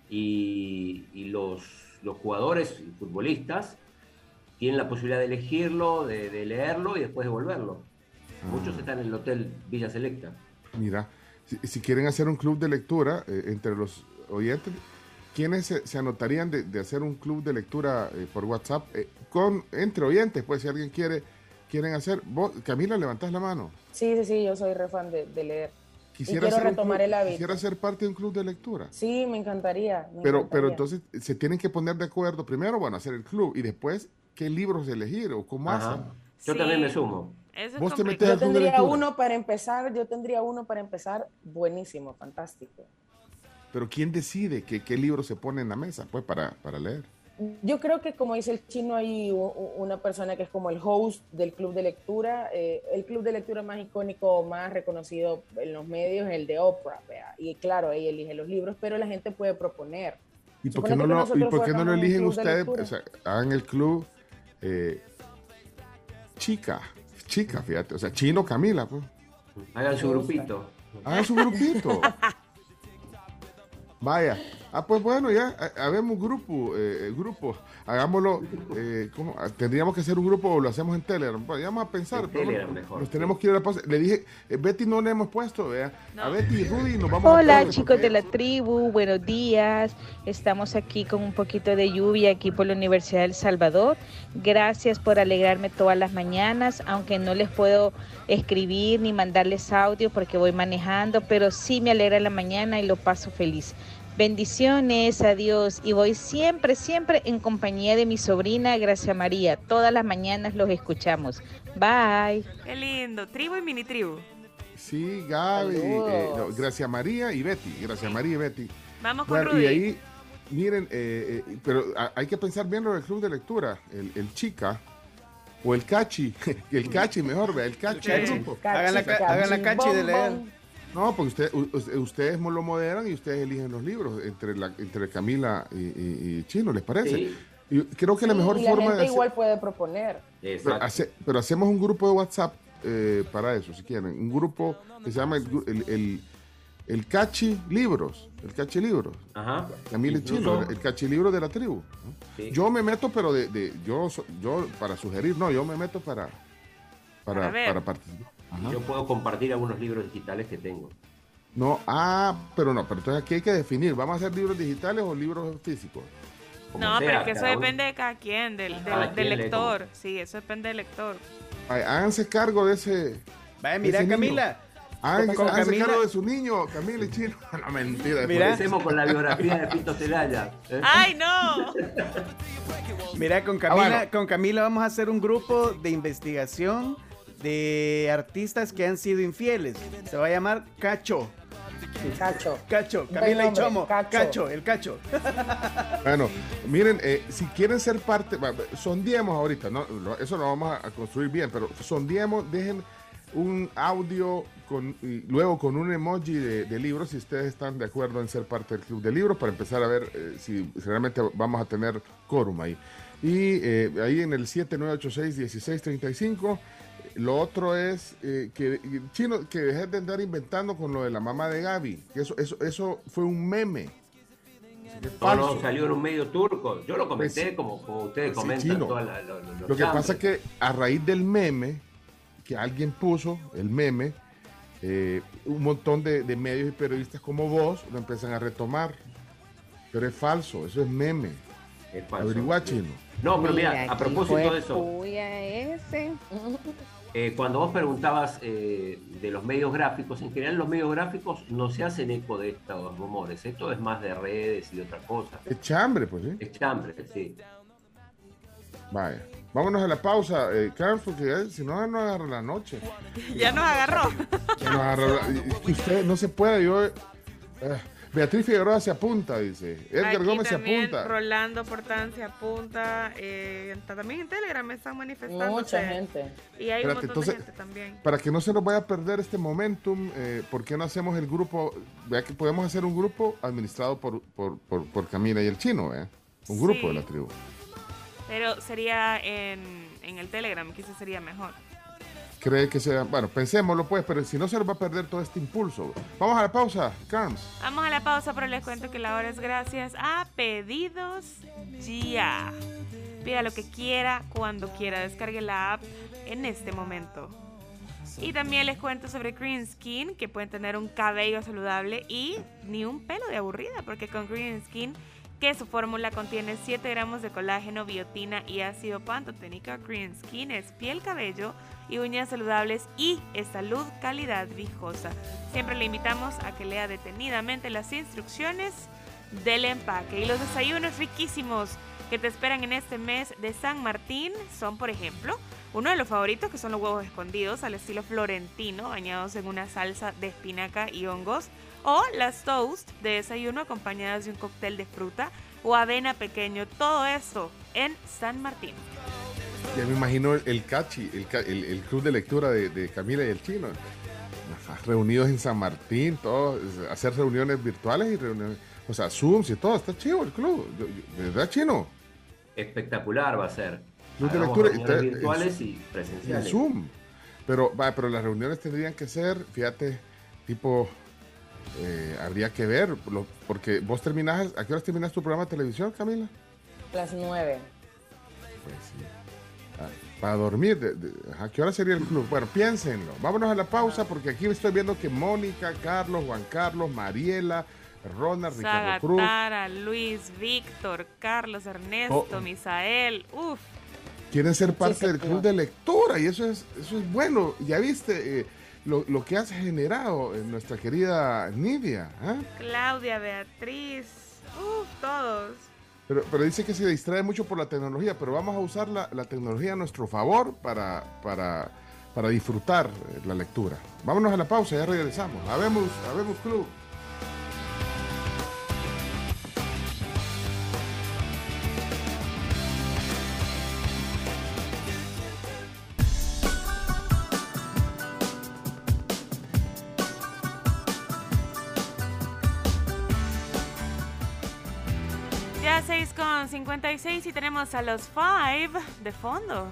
y, y los, los jugadores y futbolistas tienen la posibilidad de elegirlo, de, de leerlo y después devolverlo. Muchos están en el Hotel Villa Selecta. Mira, si, si quieren hacer un club de lectura eh, entre los oyentes, ¿quiénes se, se anotarían de, de hacer un club de lectura eh, por WhatsApp eh, con entre oyentes? Pues si alguien quiere quieren hacer, vos, Camila, levantás la mano. Sí, sí, sí, yo soy re fan de, de leer. Quisiera y quiero retomar club- el hábito. Quisiera ser parte de un club de lectura. Sí, me encantaría. me Pero, pero entonces se tienen que poner de acuerdo primero, bueno, hacer el club y después qué libros elegir o cómo Ajá. hacen. Yo también me sumo. Eso es Vos te Yo al club de tendría uno para empezar, yo tendría uno para empezar buenísimo, fantástico. Pero ¿quién decide qué, qué libro se pone en la mesa pues para, para leer? Yo creo que como dice el chino, hay una persona que es como el host del club de lectura. eh, el club de lectura más icónico, más reconocido en los medios es el de Oprah. vea, Y claro, ella elige los libros, pero la gente puede proponer. ¿Y por qué no que lo, y por qué no lo eligen ustedes? lectura. O sea, hagan el club eh, chica, chica, fíjate. O sea, chino Camila, pues. Hagan su grupito. Hagan su grupito. Vaya. Ah, pues bueno, ya, ha- habemos un grupo, eh, grupo. Hagámoslo, eh, ¿cómo? Ah, Tendríamos que hacer un grupo o lo hacemos en Telegram. Pues, ya vamos a pensar. En pero Telegram bueno, mejor, Nos sí. tenemos que ir a la pausa. Le dije, eh, Betty no le hemos puesto, vea. A Betty y Rudy nos vamos a Hola chicos porque- de la tribu, buenos días. Estamos aquí con un poquito de lluvia aquí por la Universidad del Salvador. Gracias por alegrarme todas las mañanas, aunque no les puedo escribir ni mandarles audio porque voy manejando, pero sí me alegra la mañana y lo paso feliz. Bendiciones, adiós. Y voy siempre, siempre en compañía de mi sobrina Gracia María. Todas las mañanas los escuchamos. Bye. Qué lindo. Tribu y mini tribu. Sí, Gaby, eh, no, Gracia María y Betty. Gracia María y Betty. Vamos con Bueno, Rudy. y ahí, miren, eh, eh, pero a- hay que pensar bien lo del club de lectura. El, el chica o el cachi. el cachi mejor, vea, el cachi. El el cachi. grupo. Hagan la ca- hagan la cachi de leer. No, porque usted- u- u- ustedes lo moderan y ustedes eligen los libros entre, la, entre Camila y, y- y Chino, ¿les parece? Sí. Y creo que la mejor y la forma gente de hacer- igual puede proponer. pero, hace- pero hacemos un grupo de WhatsApp eh, para eso, si quieren. Un grupo que se llama el, el, el, el Cachi Libros. El Cachi Libros. Ajá. Camila y Chino, el Cachi Libro de la tribu. Yo me meto, pero de, de- yo, so- yo para sugerir, no, yo me meto para, para, para participar. Ajá. Yo puedo compartir algunos libros digitales que tengo. No, ah, pero no, pero entonces aquí hay que definir, ¿vamos a hacer libros digitales o libros físicos? como No, pero es que eso uno. depende de cada quien, del, del, Cada del quien lee lector. Sí, eso depende del lector. Ay, háganse cargo de ese. Vaya, mira, ese niño. Camila. Hagan- Con háganse Camila- cargo de su niño, Camila y Chino. No, mentira. Mira. Empecemos con la biografía de Pito Celaya. ¿eh? ¡Ay, no! Mira, con Camila, Ah, bueno. con Camila vamos a hacer un grupo de investigación de artistas que han sido infieles. Se va a llamar Cacho. Cacho. Cacho, Camila y Chomo. Cacho. Cacho, el Cacho. Bueno, miren, eh, si quieren ser parte, va, sondeemos ahorita, ¿no? Eso lo vamos a, construir bien, pero sondeemos, dejen un audio con, y luego con un emoji de, de libros si ustedes están de acuerdo en ser parte del club de libros para empezar a ver eh, si, si realmente vamos a tener quórum ahí. Y eh, ahí en el 7986-1635. Lo otro es eh, que chino que dejes de andar inventando con lo de la mamá de Gaby. que Eso, eso, eso fue un meme. No, falso. no, salió en un medio turco. Yo lo comenté Pues, como, como ustedes pues comentan Lo que chambres. pasa es que a raíz del meme, que alguien puso, el meme, eh, un montón de, de medios y periodistas como vos lo empiezan a retomar. Pero es falso, eso es meme. Es falso. Averigua chino. No, pero mira, Mira, a propósito de eso, ese. eh, cuando vos preguntabas eh, de los medios gráficos, en general los medios gráficos no se hacen eco de estos rumores. Esto es más de redes y de otra cosa. Es chambre, pues sí. Es chambre, sí. Vaya. Vámonos a la pausa, eh, Carlos, porque eh, si no, no agarra la noche. Ya nos agarró. Ya nos agarra la- usted no se puede, yo. Beatriz Figueroa se apunta, dice. Edgar Aquí Gómez se también apunta. Rolando Portán se apunta. eh, está también en Telegram me están manifestando. Mucha gente. Y hay un Espérate, montón entonces, de gente también. Para que no se nos vaya a perder este momentum, eh, ¿por qué no hacemos el grupo? Vea que podemos hacer un grupo administrado por, por, por, por Camila y el chino, ¿eh? Un grupo Sí. de la tribu. Pero sería en, en el Telegram, quizás sería mejor. Cree que sea. Bueno, pensémoslo pues, pero si no se nos va a perder todo este impulso. Vamos a la pausa, Carms. Vamos a la pausa, pero les cuento que la hora es gracias a Pedidos Ya. Pida lo que quiera, cuando quiera. Descargue la app en este momento. Y también les cuento sobre Green Skin, que pueden tener un cabello saludable y ni un pelo de aburrida, porque con Green Skin, que su fórmula contiene 7 gramos de colágeno, biotina y ácido pantoténico, Green Skin es piel, cabello y uñas saludables y salud, calidad viejosa. Siempre le invitamos a que lea detenidamente las instrucciones del empaque. Y los desayunos riquísimos que te esperan en este mes de San Martín son, por ejemplo, uno de los favoritos que son los huevos escondidos al estilo florentino, bañados en una salsa de espinaca y hongos, o las toast de desayuno acompañadas de un cóctel de fruta o avena pequeño. Todo esto en San Martín. Ya me imagino el, el cachi, el, el- el club de lectura de, de Camila y el chino. Reunidos en San Martín, todos, hacer reuniones virtuales y reuniones, o sea, Zooms y todo. Está chido el club. Yo- yo- ¿De verdad, chino? Espectacular va a ser. Club de lectura. está- virtuales en- y en presenciales. Zoom. Pero, va, pero las reuniones tendrían que ser, fíjate, tipo, eh, habría que ver, lo- porque vos terminás, ¿a qué horas terminas tu programa de televisión, Camila? Las nueve. Pues sí. Ah, para dormir, de- de- ¿a qué hora sería el club? Bueno, piénsenlo. Vámonos a la pausa porque aquí estoy viendo que Mónica, Carlos, Juan Carlos, Mariela, Ronald, Ricardo Cruz. Sagatara, Luis, Víctor, Carlos, Ernesto, Oh. Misael, uff. Quieren ser parte sí, del club de lectura y eso es, eso es bueno. Ya viste eh, lo, lo que has generado en nuestra querida Nidia. ¿ah? Claudia, Beatriz, uff, todos. Pero, pero dice que se distrae mucho por la tecnología, pero vamos a usar la, la tecnología a nuestro favor para, para, para disfrutar eh, la lectura. Vámonos a la pausa, ya regresamos. Habemos, habemos club. 56 y tenemos a los 5 de fondo.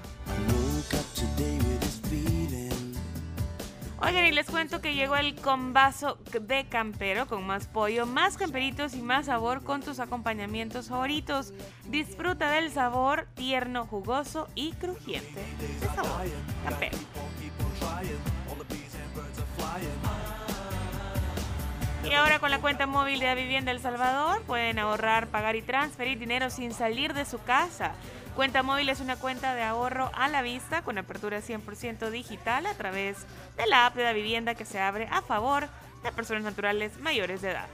Oigan, y les cuento que llegó el combazo de campero con más pollo, más camperitos y más sabor con tus acompañamientos favoritos. Disfruta del sabor tierno, jugoso y crujiente. De sabor campero. Y ahora con la cuenta móvil de Vivienda El Salvador pueden ahorrar, pagar y transferir dinero sin salir de su casa. Cuenta móvil es una cuenta de ahorro a la vista con apertura 100% digital a través de la app de la vivienda que se abre a favor de personas naturales mayores de edad.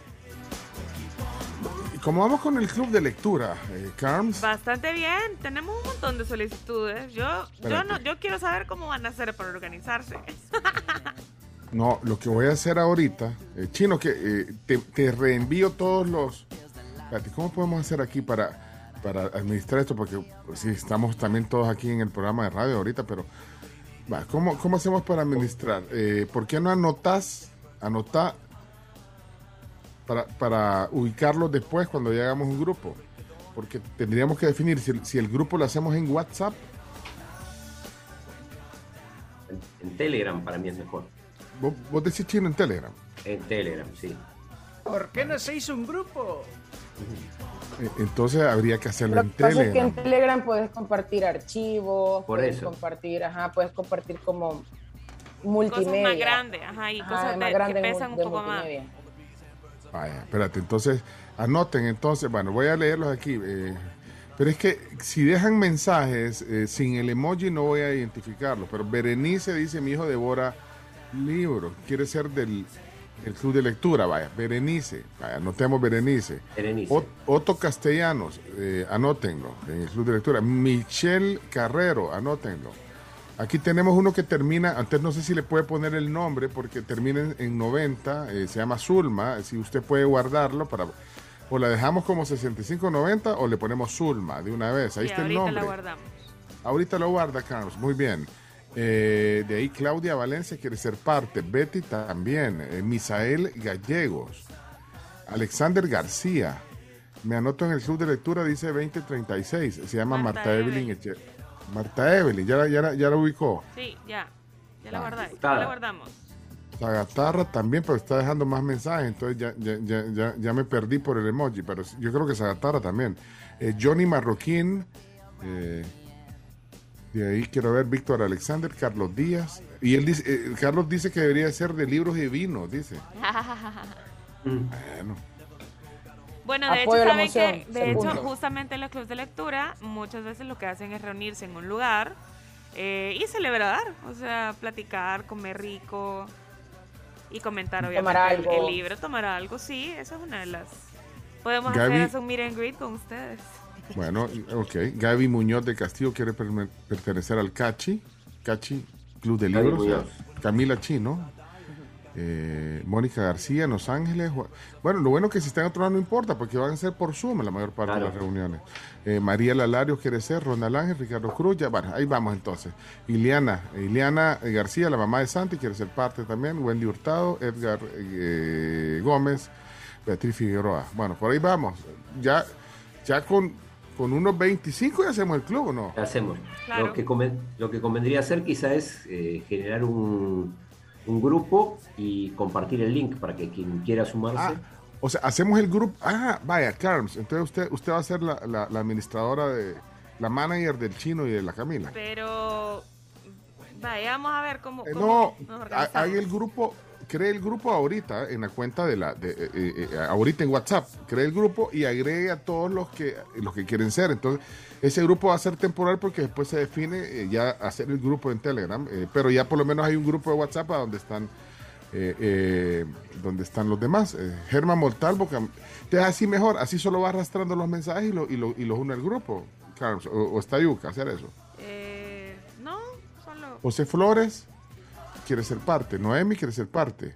Y como vamos con el club de lectura, eh, Carms, Bastante bien, tenemos un montón de solicitudes. Yo, yo, no, yo quiero saber cómo van a hacer para organizarse. no, lo que voy a hacer ahorita, eh, Chino, que eh, te, reenvío todos los... ¿cómo podemos hacer aquí para, para administrar esto? Porque pues, sí, estamos también todos aquí en el programa de radio ahorita, pero... Va, ¿cómo, ¿Cómo hacemos para administrar? Eh, ¿Por qué no anotas, anota para, para ubicarlos después cuando ya hagamos un grupo? Porque tendríamos que definir si, si el grupo lo hacemos en WhatsApp En Telegram para mí es mejor. Vos, vos decís chino en Telegram. En Telegram, sí. ¿Por qué no se hizo un grupo? Eh, Entonces habría que hacerlo Lo en que pasa es que Telegram. en Telegram puedes compartir archivos, Por puedes eso. compartir, ajá, puedes compartir como Cosas multimedia. más grandes, ajá, y Ajá, cosas más de- grande que pesan un poco más. multimedia. Vaya, espérate, entonces anoten entonces, bueno, voy a leerlos aquí. eh, pero es que si dejan mensajes eh, sin el emoji no voy a identificarlos. Pero Berenice dice, mi hijo devora libros, quiere ser del el club de lectura, vaya, Berenice, vaya, anotemos Berenice. Berenice. Ot- Otto Castellanos, eh, anótenlo en el club de lectura. Michelle Carrero, anótenlo. Aquí tenemos uno que termina, antes no sé si le puede poner el nombre porque termina en, en 90, eh, se llama Zulma, si usted puede guardarlo para... O la dejamos como 6590 o le ponemos Zulma de una vez, ahí está el ahorita nombre. la guardamos. Ahorita lo guarda, Carlos. Muy bien. Eh, de ahí Claudia Valencia quiere ser parte. Betty también. Eh, Misael Gallegos. Alexander García. Me anoto en el club de lectura, dice 2036. Se llama Marta, Marta Evelyn. Marta Evelyn, ya, la- ya, la- ya la ubicó. Sí, ya. Ya la Ah, guardáis. Ya la guardamos. Zagatarra también, pero está dejando más mensajes, entonces ya, ya, ya, ya, ya me perdí por el emoji, pero yo creo que Zagatarra también. Eh, Johnny Marroquín, eh, de ahí quiero ver Víctor Alexander, Carlos Díaz, y él dice, eh, Carlos dice que debería ser de libros y vinos, dice. Bueno, Bueno, de Apoyo hecho, saben que, de hecho, justamente en los clubes de lectura, muchas veces lo que hacen es reunirse en un lugar eh, y celebrar, o sea, platicar, comer rico y comentar, Tomar obviamente, el- el, algo. libro, tomar algo, sí, esa es una de las... Podemos Gaby. hacer un meet and greet con ustedes. Bueno, ok. Gaby Muñoz de Castillo quiere pertenecer al Cachi, Cachi Club de Libros. Muñoz. Camila Chino. eh, Mónica García en Los Ángeles. Bueno, lo bueno es que si está en otro lado no importa, porque van a ser por Zoom la mayor parte de las reuniones. Eh, María Lalario quiere ser, Ronald Ángel, Ricardo Cruz, ya, bueno, ahí vamos entonces. Iliana, Iliana eh, García, la mamá de Santi, quiere ser parte también. Wendy Hurtado, Edgar eh, Gómez, Beatriz Figueroa. Bueno, por ahí vamos. Ya, ya con, con unos 25 ya hacemos el club, ¿o no? ¿Qué hacemos? Claro. Lo, que conven- lo que convendría hacer quizá es eh, generar un, un grupo y compartir el link para que quien quiera sumarse. Ah, o sea, hacemos el grupo. Ah, vaya, Carms. Entonces usted, usted va a ser la, la- la administradora de. La manager del chino y de la Camila. Pero, vaya, vamos a ver cómo, Eh, cómo no, nos ha- organizamos. haga el grupo. Cree el grupo ahorita en la cuenta de la. De, eh, eh, eh, ahorita en WhatsApp. Cree el grupo y agregue a todos los que, los que quieren ser. Entonces, ese grupo va a ser temporal porque después se define eh, ya hacer el grupo en Telegram. pero ya por lo menos hay un grupo de WhatsApp a donde están. eh, eh, donde están los demás. Germán Montalvo, que te así mejor, así solo va arrastrando los mensajes y, lo- y, lo- y los une al grupo. Carlos, o, o está yuca hacer eso. Eh, no, solo... José Flores quiere ser parte, Noemi quiere ser parte,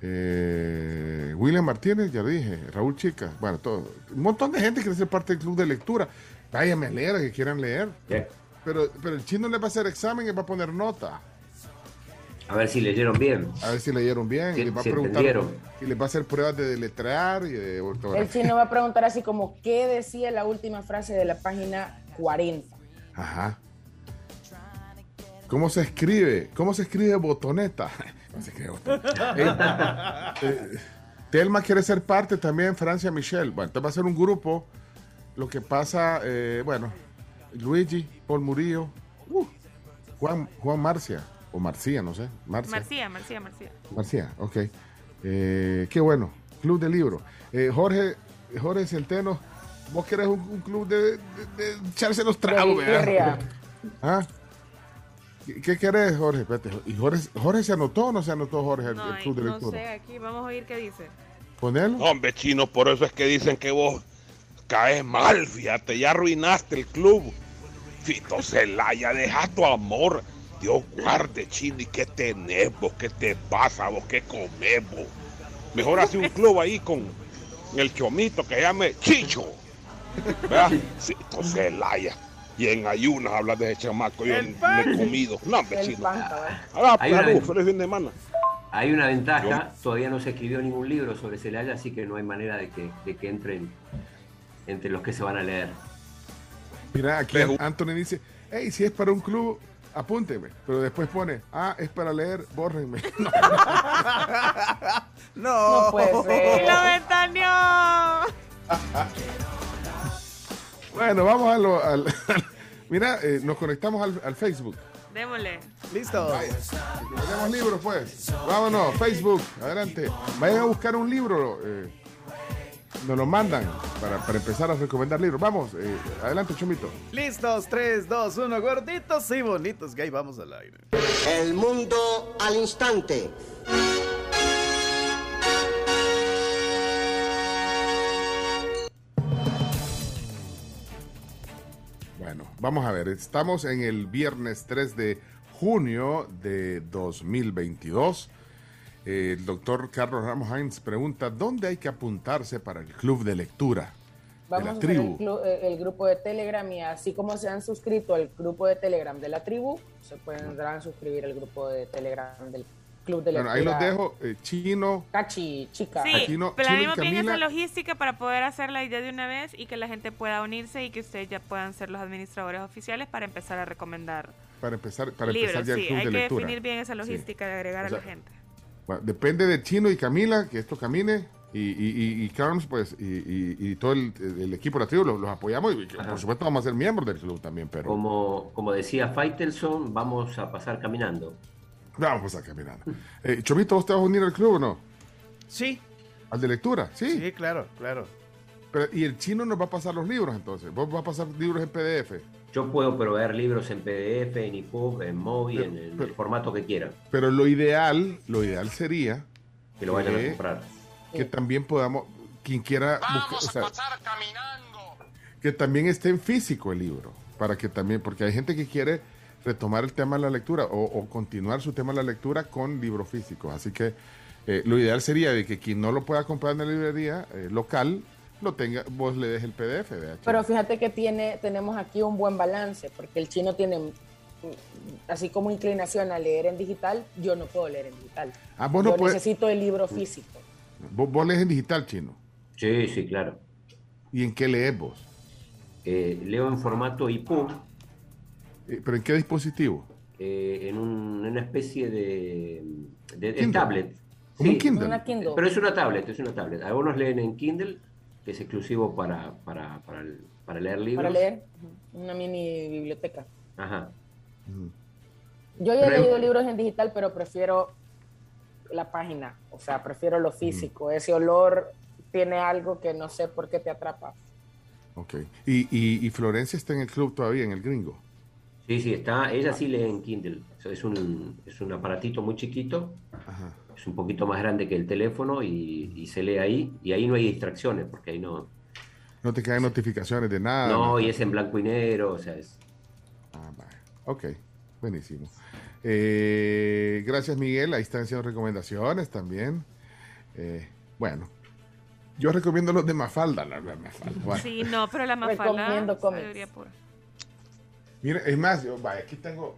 eh, William Martínez, ya lo dije, Raúl Chica, bueno, todo, un montón de gente quiere ser parte del club de lectura. Váyame a leer, que quieran leer. Pero, pero el chino le va a hacer examen y va a poner nota. A ver si leyeron bien. A ver si leyeron bien. Sí, y les va a si preguntar y les va a hacer pruebas de deletrear y de El ortografía. chino va a preguntar así como, ¿qué decía la última frase de la página 40? Ajá. ¿Cómo se escribe? ¿Cómo se escribe botoneta? ¿Cómo se escribe botoneta? Eh, eh, Telma quiere ser parte también, Francia Michelle. Bueno, entonces va a ser un grupo. Lo que pasa, eh, bueno, Luigi, Paul Murillo, uh, Juan, Juan Marcia, o Marcia, no sé. Marcia. Marcía, Marcía, Marcía. Marcia, ok. Eh, qué bueno, Club de libro. Eh, Jorge, Jorge Centeno, vos querés un, un club de, de- de echarse los tragos, ¿verdad? ¿Ah? ¿Qué, querés, Jorge? Espérate, ¿y Jorge, Jorge se anotó o no se anotó, Jorge, el, No, club de no lectura? sé, aquí vamos a oír qué dice. Ponelo. Hombre, chino, por eso es que dicen que vos caes mal, fíjate, ya arruinaste el club. Fito Celaya, deja tu amor. Dios guarde, chino, ¿y qué tenés vos? ¿Qué te pasa vos? ¿Qué comés vos? Mejor hace un club ahí con el chomito que se llame Chicho. ¿Verdad? Fito Celaya. Y en ayunas hablas de ese chamaco, yo no he comido. No, hombre, chino. pan, Ah, Hay una salud, vez- feliz fin de semana. Hay una ventaja, todavía no se escribió ningún libro sobre Celaya, así que no hay manera de que, de que entren entre los que se van a leer. Mira, aquí Anthony dice, hey, si es para un club, apúnteme. Pero después pone, ah, es para leer, bórrenme. No. No. No puede ser. ¡Y lo ventaneó! bueno, vamos a lo... al- mira, eh, nos conectamos al, al Facebook. Démosle. Listo. Tenemos libros, pues. Vámonos, Facebook, adelante. Vayan a buscar un libro. eh, nos lo mandan para, para empezar a recomendar libros. Vamos, eh, adelante, Chumito. Listos, 3, 2, 1, gorditos y bonitos. Gay, vamos al aire. El mundo al instante. Vamos a ver. Estamos en el viernes 3 de junio de 2022. Eh, el doctor Carlos Ramos Hines pregunta, ¿dónde hay que apuntarse para el club de lectura Vamos de a la tribu? clu- eh, el grupo de Telegram y así como se han suscrito al grupo de Telegram de la tribu, se podrán suscribir al grupo de Telegram del club de Bueno, lectura. ahí los dejo. eh, Chino, Cachi, chica. Sí, Aquí no- planeamos Chino y bien esa logística para poder hacerla ya de una vez y que la gente pueda unirse y que ustedes ya puedan ser los administradores oficiales para empezar a recomendar para empezar, para libros. empezar ya el sí, club hay de que lectura. definir bien esa logística de agregar O sea, a la gente. Bueno, depende de Chino y Camila que esto camine y, y, y, y Carms, pues, y, y- y todo el, el equipo de la tribu los, los apoyamos y por supuesto vamos a ser miembros del club también, pero Como, como decía Faitelson, vamos a pasar caminando. Vamos a caminar. Eh, Chomito, ¿vos te vas a unir al club o no? Sí. ¿Al de lectura? Sí. Sí, claro, claro. Pero, y el chino nos va a pasar los libros entonces. Vos vas a pasar libros en PDF. Yo puedo proveer libros en PDF, en EPUB, en MOBI, Pero- en, en pero- el formato que quieran, Pero lo ideal, lo ideal sería que lo vayan a comprar. que también podamos, quien quiera buscar, o sea, que también esté en físico el libro, para que también, porque hay gente que quiere retomar el tema de la lectura o, o continuar su tema de la lectura con libros físicos. Así que eh, lo ideal sería de que quien no lo pueda comprar en la librería eh, local, lo tenga, vos le des el PDF. ¿verdad? Pero fíjate que tiene, tenemos aquí un buen balance, porque el chino tiene mm, así como inclinación a leer en digital, yo no puedo leer en digital. Ah, vos no yo puedes- necesito el libro físico. Vos, vos lees en digital chino. Sí, sí, claro. ¿Y en qué lees vos? Eh, leo en formato EPUB, Eh, ¿Pero en qué dispositivo? eh, en un- en una especie de, de- de Kindle. tablet. Un Kindle. Una Kindle. Pero es una tablet, es una tablet. Algunos leen en Kindle, que es exclusivo para, para, para, el- para leer libros. Para leer una mini biblioteca. Ajá. Yo ya he leído libros en digital, pero prefiero la página, o sea, prefiero lo físico. Ese olor tiene algo que no sé por qué te atrapa. Ok. Y, y, y Florencia está en el club todavía, en el gringo. Sí, sí, está. Ella sí lee en Kindle. O sea, es, un, es un aparatito muy chiquito. Es un poquito más grande que el teléfono y, y se lee ahí. Y ahí no hay distracciones, porque ahí no. No te caen notificaciones de nada. no, y es en blanco y negro. O sea, es. Ok, buenísimo. Eh, gracias, Miguel. Ahí están haciendo recomendaciones también. Eh, bueno, yo recomiendo los de Mafalda. La, la Mafalda. Bueno, Sí, no, pero la mafalda Recomiendo cómics. Mira, es más, yo, vaya, aquí tengo.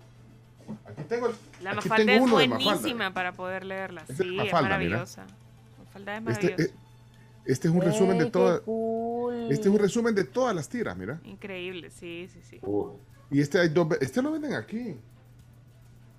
Aquí tengo. La aquí mafalda tengo es uno de Mafalda. buenísima para poder leerla. Esta es Sí, es Mafalda, mira. maravillosa. Mafalda es Este, maravillosa. eh, este es un resumen de todas. cool. Este es un resumen de todas las tiras, mira. Increíble, sí, sí, sí. Y este hay dos. Este lo venden aquí.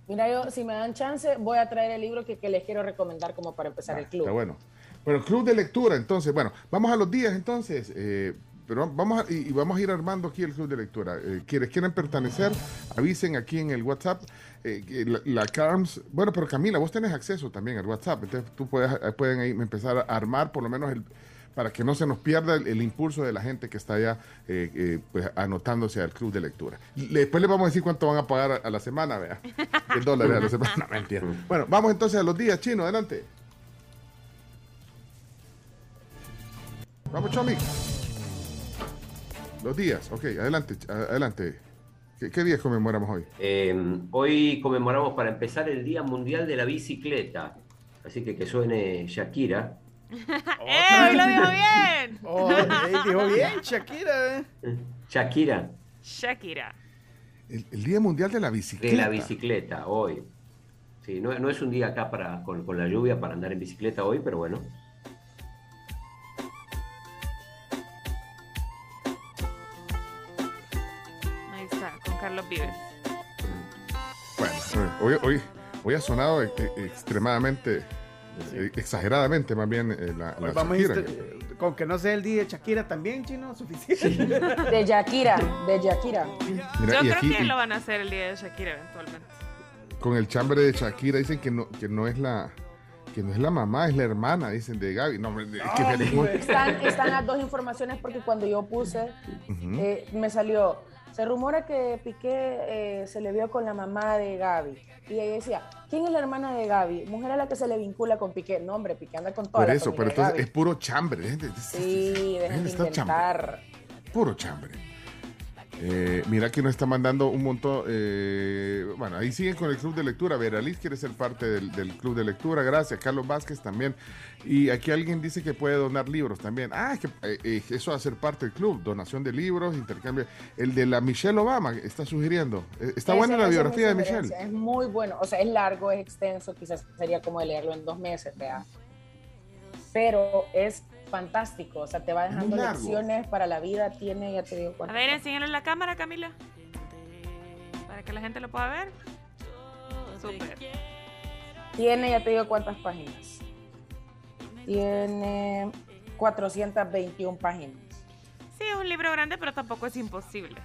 Mira, yo, si me dan chance, voy a traer el libro que, que les quiero recomendar como para empezar el club. Está bueno. Bueno, club de lectura, entonces, bueno, vamos a los días entonces. Eh, pero vamos a, y, vamos a ir armando aquí el club de lectura. Eh, quienes quieran pertenecer, avisen aquí en el WhatsApp. eh, la, la CARMS, bueno, pero Camila, vos tenés acceso también al WhatsApp, entonces tú puedes, eh, pueden ahí empezar a armar por lo menos el para que no se nos pierda el, impulso de la gente que está allá eh, pues, anotándose al club de lectura. Después les vamos a decir cuánto van a pagar a, a la semana, vea. El dólar a la semana. No, mentira. Bueno, vamos entonces a los días, chino, adelante. Vamos, Chomi. Los días, ok, adelante, adelante. ¿Qué, qué días conmemoramos hoy? Eh, hoy conmemoramos para empezar el Día Mundial de la Bicicleta. Así que que suene Shakira. ¡Eh! ¡Hoy lo dijo bien! Oh, eh, dijo bien, Shakira. eh. Shakira, Shakira. El, el Día Mundial de la Bicicleta. de la bicicleta, hoy. Sí, no, no es un día acá para, con, con la lluvia para andar en bicicleta hoy, pero bueno. Carlos Vives. Bueno, hoy, hoy, hoy ha sonado e- e- extremadamente, eh, exageradamente más bien eh, la, la vamos Shakira. inst- con que no sea el día de Shakira también, chino, suficiente. De Shakira, de Shakira. Mira, Yo creo aquí que y- lo van a hacer el día de Shakira eventualmente. con el chambre de Shakira dicen que no, que no es la que no es la mamá, es la hermana, dicen de Gaby. No, es que Están, están las dos informaciones porque cuando yo puse, eh, me salió, se rumora que Piqué eh, se le vio con la mamá de Gaby. Y ella decía, ¿quién es la hermana de Gaby? Mujer a la que se le vincula con Piqué. No, hombre, Piqué anda con toda Por la eso, pero de entonces es puro chambre. dejen de- Sí, dejen de estar inventar. Puro chambre. Eh, mira que nos está mandando un montón. eh, bueno, ahí siguen con el club de lectura. Veraliz quiere ser parte del, del club de lectura. Gracias. Carlos Vázquez también. Y aquí alguien dice que puede donar libros también. Ah, que eh, eh, eso va a ser parte del club. Donación de libros, intercambio. El de la Michelle Obama está sugiriendo. Está Ese- buena la biografía de Michelle. Es muy bueno. O sea, es largo, es extenso. Quizás sería como de leerlo en dos meses, vea. Pero es fantástico. O sea, te va dejando lecciones para la vida. Tiene, ya te digo A cuánto. ver, enséñalo en la cámara, Camila. Para que la gente lo pueda ver. Súper. Tiene, ya te digo cuántas páginas. Tiene 421 páginas. Sí, es un libro grande, pero tampoco es imposible.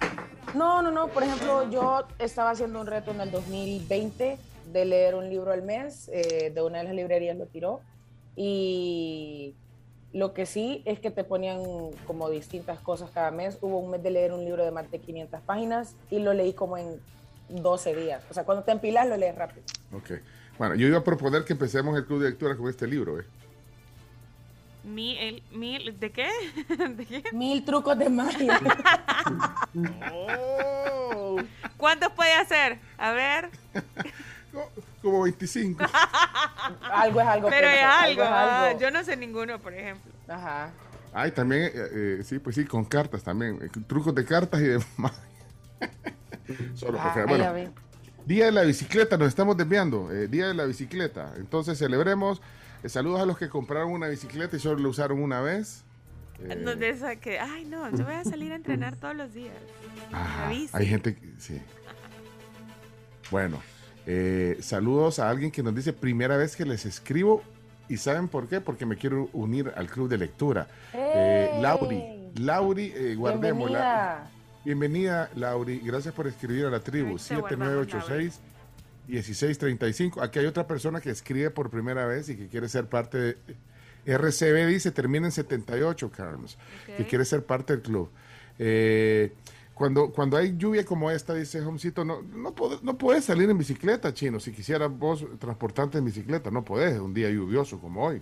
No, no, no. Por ejemplo, yo estaba haciendo un reto en el 2020 de leer un libro al mes. eh, de una de las librerías lo tiró. Y lo que sí es que te ponían como distintas cosas cada mes. Hubo un mes de leer un libro de más de 500 páginas y lo leí como en 12 días. O sea, cuando te empilas lo lees rápido. Ok. Bueno, yo iba a proponer que empecemos el club de lectura con este libro. ¿eh? Mi, el, mil, ¿De qué? ¿De qué? Mil trucos de magia. ¿Cuántos puede hacer? A ver. Como 25. algo es algo. Pero es algo. es ah, algo. yo no sé ninguno, por ejemplo. Ajá. Ay, también, eh, eh, sí, pues sí, con cartas también. eh, trucos de cartas y demás. Solo Ah, porque, bueno. Día de la bicicleta, nos estamos desviando. eh, Día de la bicicleta. Entonces celebremos. eh, saludos a los que compraron una bicicleta y solo la usaron una vez. Eh, No, de esa que, ay, no, yo voy a salir a entrenar todos los días. ajá, hay gente que, sí. Bueno, eh, saludos a alguien que nos dice primera vez que les escribo. ¿Y saben por qué? Porque me quiero unir al club de lectura. Eh. Lauri, Lauri, eh, guardémosla. Bienvenida. Bienvenida, Lauri. Gracias por escribir a la tribu. te guardamos, 7986-1635. Aquí hay otra persona que escribe por primera vez y que quiere ser parte de... RCB dice, termina en 78, Carms. Que Ok. quiere ser parte del club. Eh, cuando, cuando hay lluvia como esta, dice Homcito, no, no, pod- no puedes salir en bicicleta, chino. Si quisieras vos transportarte en bicicleta, no podés. Un día lluvioso como hoy.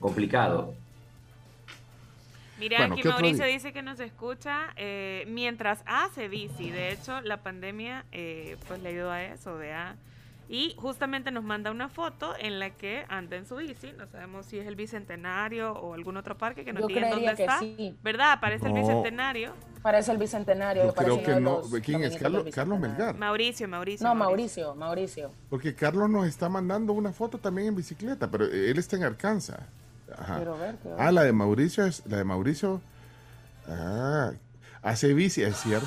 Complicado. Mira, Bueno, aquí ¿qué otro Mauricio dice que nos escucha eh, mientras hace bici. De hecho, la pandemia eh, pues le ayudó a eso, vea. Y justamente nos manda una foto en la que anda en su bici. No sabemos si es el Bicentenario o algún otro parque que nos Yo digan dónde que está. sí. ¿Verdad? Aparece el. Bicentenario. Parece el bicentenario. Yo creo que no. ¿Quién es? Carlos, Carlos. Melgar. Mauricio, Mauricio. No, Mauricio, Mauricio. Porque Carlos nos está mandando una foto también en bicicleta, pero él está en Arkansas. Ajá. Quiero ver, quiero Ah, la de Mauricio es la de Mauricio. Ah, hace bici, es cierto.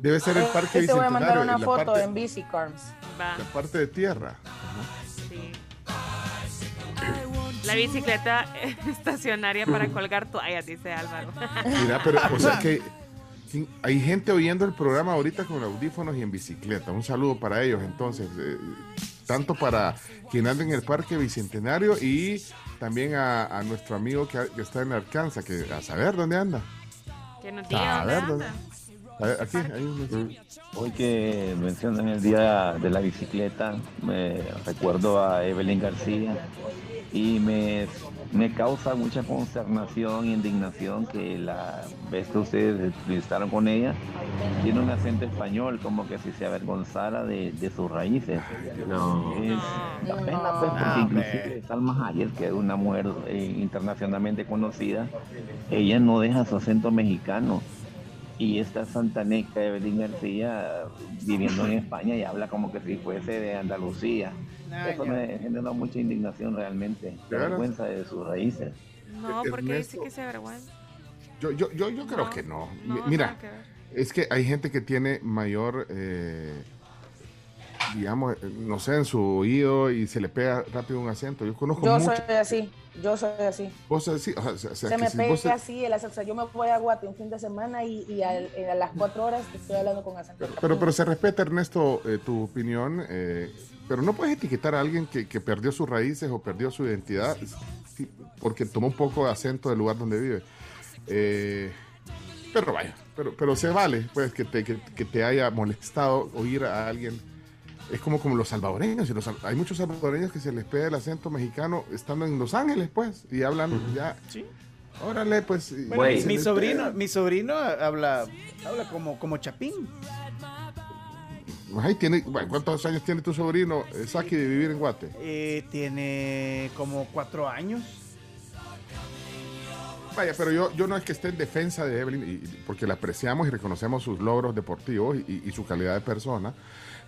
Debe ser el Eh, parque te voy a mandar una la foto parte, en Bici Carms. Va. la parte de tierra. Sí. La bicicleta estacionaria para colgar toallas, dice Álvaro. Mira, pero, o sea que hay gente oyendo el programa ahorita con audífonos y en bicicleta. Un saludo para ellos, entonces. eh, tanto para quien anda en el Parque Bicentenario y también a, a nuestro amigo que, que está en Arkansas, que a saber dónde anda. Que nos A diga dónde ver, anda. ¿dónde? A ver, aquí hay un... Hoy que mencionan el día de la bicicleta, me recuerdo a Evelyn García y me, me causa mucha consternación e indignación que la vez que ustedes entrevistaron con ella, tiene un acento español, como que si se avergonzara de, de sus raíces. No. Es da pena, pues, porque inclusive Salma Hayek, que es una mujer eh, internacionalmente conocida, ella no deja su acento mexicano. Y esta santaneca Evelyn García viviendo en España y habla como que si fuese de Andalucía. Ah, Eso ya. me genera mucha indignación realmente, ¿De la vergüenza de sus raíces. No, porque dice Ernesto. que se avergüenza. Yo, yo, yo, yo creo No, que no. no, Mi- Mira, que es que hay gente que tiene mayor, eh, digamos, eh, no sé, en su oído y se le pega rápido un acento. Yo conozco Yo mucho. soy así, yo soy así. Vos así, o sea, o sea, Se me si pega vos- así el acento. O sea, yo me voy a Guate un fin de semana y, y al- a las cuatro horas estoy hablando con acento. Pero, pero se respeta, Ernesto, eh, tu opinión, eh, pero no puedes etiquetar a alguien que, que perdió sus raíces o perdió su identidad porque tomó un poco de acento del lugar donde vive. Eh, pero vaya, pero, pero se vale, pues, que te, que, que te haya molestado oír a alguien. Es como, como los salvadoreños. y los hay muchos salvadoreños que se les pega el acento mexicano estando en Los Ángeles, pues, y hablan ya. Órale, pues. Bueno, mi, sobrino, pega. mi sobrino habla, habla como, como chapín. Ay, tiene, bueno, ¿Cuántos años tiene tu sobrino, eh, Saki, de vivir en Guate? Eh, tiene como cuatro años. Vaya, pero yo, yo no es que esté en defensa de Evelyn, y- y- porque la apreciamos y reconocemos sus logros deportivos y, y su calidad de persona,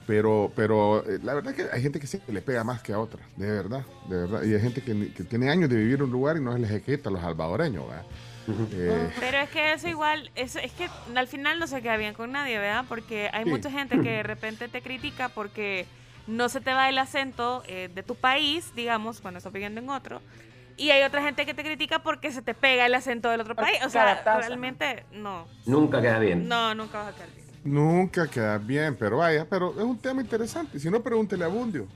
pero, pero eh, la verdad es que hay gente que se le pega más que a otra, de verdad, de verdad. Y hay gente que, que tiene años de vivir en un lugar y no se les ejecta a los salvadoreños, ¿verdad? Eh, Pero es que eso igual, es, es que al final no se queda bien con nadie, ¿verdad? Porque hay Sí. mucha gente que de repente te critica porque no se te va el acento eh, de tu país, digamos, cuando estás viviendo en otro. Y hay otra gente que te critica porque se te pega el acento del otro país. O sea, realmente no. Nunca queda bien. No, nunca vas a quedar bien. Nunca queda bien, pero vaya, pero es un tema interesante. Si no, pregúntele a Bundio.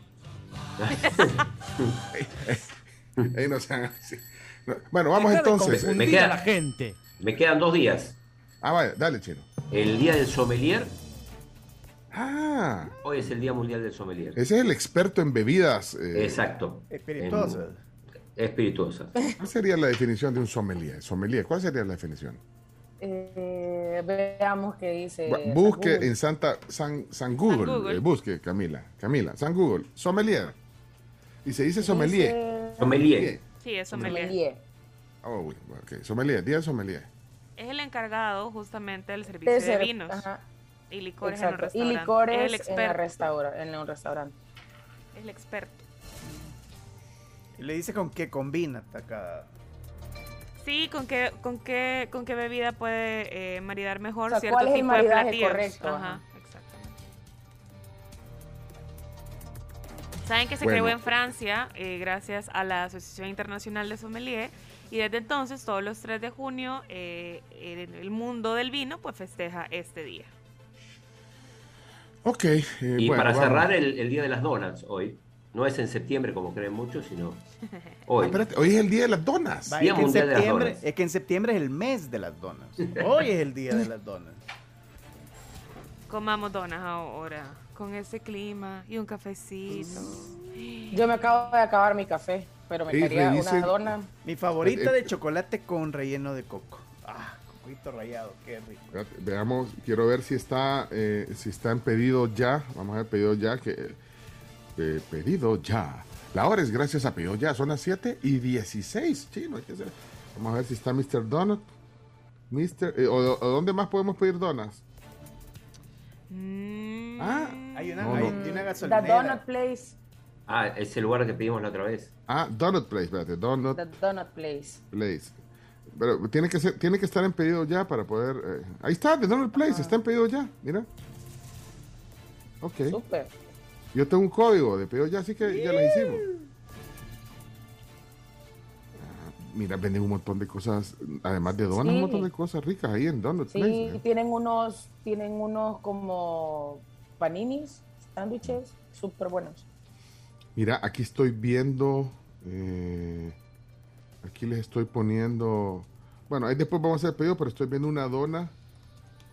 Ey, no sean así. No, Bueno, vamos Deja de entonces. Me queda- a la gente. Me quedan dos días. Ah, vaya, dale, chino. El día del sommelier. Ah, Hoy es el Día Mundial del Sommelier. ese es el experto en bebidas. eh, Exacto. Espirituosas. En- espirituosas. ¿Cuál sería la definición de un sommelier? Sommelier, ¿cuál sería la definición? Eh, veamos qué dice. Bu- Busque en Santa San, San Google, Google. eh, busque Camila, Camila, San Google, sommelier. Y se dice sommelier. Dice- Sommelier. Sí, es sommelier. Sommelier. Oh, ok, sommelier, día sommelier. Es el encargado justamente del servicio De vinos ajá. y licores en un. Y restaurante. licores es el en, la experto. restaura- en un restaurante. Es el experto. Y le dice con qué combina hasta cada. Sí, con qué, con qué, con qué bebida puede eh, maridar mejor O sea, cierto ¿cuál es el tipo de maridaje platillos. correcto? Ajá, exactamente. Saben que se Bueno. creó en Francia eh, gracias a la Asociación Internacional de Sommelier y desde entonces todos los 3 de junio eh, el el mundo del vino pues festeja este día. Ok, eh, Y bueno, para vamos. cerrar el, el Día de las Donuts hoy. No es en septiembre como creen muchos, sino hoy. Ah, espérate, hoy es el día de las donas. Es, que en Mundial de las septiembre, Donas. es que en septiembre es el mes de las donas. Hoy es el día de las donas. Comamos donas ahora con ese clima y un cafecito. Yo me acabo de acabar mi café, pero me Sí, quería revisen- una dona. Mi favorita Eh, eh, de chocolate con relleno de coco. Ah, coquito rallado, qué rico. Espérate, Veamos, quiero ver si está, eh, si está en pedido ya. Vamos a ver, pedido ya. Que, eh, pedido ya. La hora es gracias a pedido ya. Son las 7 y 16. Chino, hay que hacer- Vamos a ver si está Mr. Donut. Mr. eh, o, o dónde más podemos pedir donas? Ah, Hay una, No, hay no. una The gasolinera. Donut Place. Ah, es el lugar que pedimos la otra vez. ah, Donut Place, espérate, Donut The Donut Place. Place. Pero tiene que ser, tiene que estar en pedido ya para poder. eh, Ahí está, The Donut Place, está en pedido ya. Mira. Ok. Súper. Yo tengo un código de pedido ya, así que ya las hicimos. mira, venden un montón de cosas, además de donas, Sí. un montón de cosas ricas ahí en Donut Place. Sí, ¿eh? tienen unos, tienen unos como paninis, sándwiches, súper buenos. Mira, aquí estoy viendo, eh, aquí les estoy poniendo, bueno, ahí después vamos a hacer pedido, pero estoy viendo una dona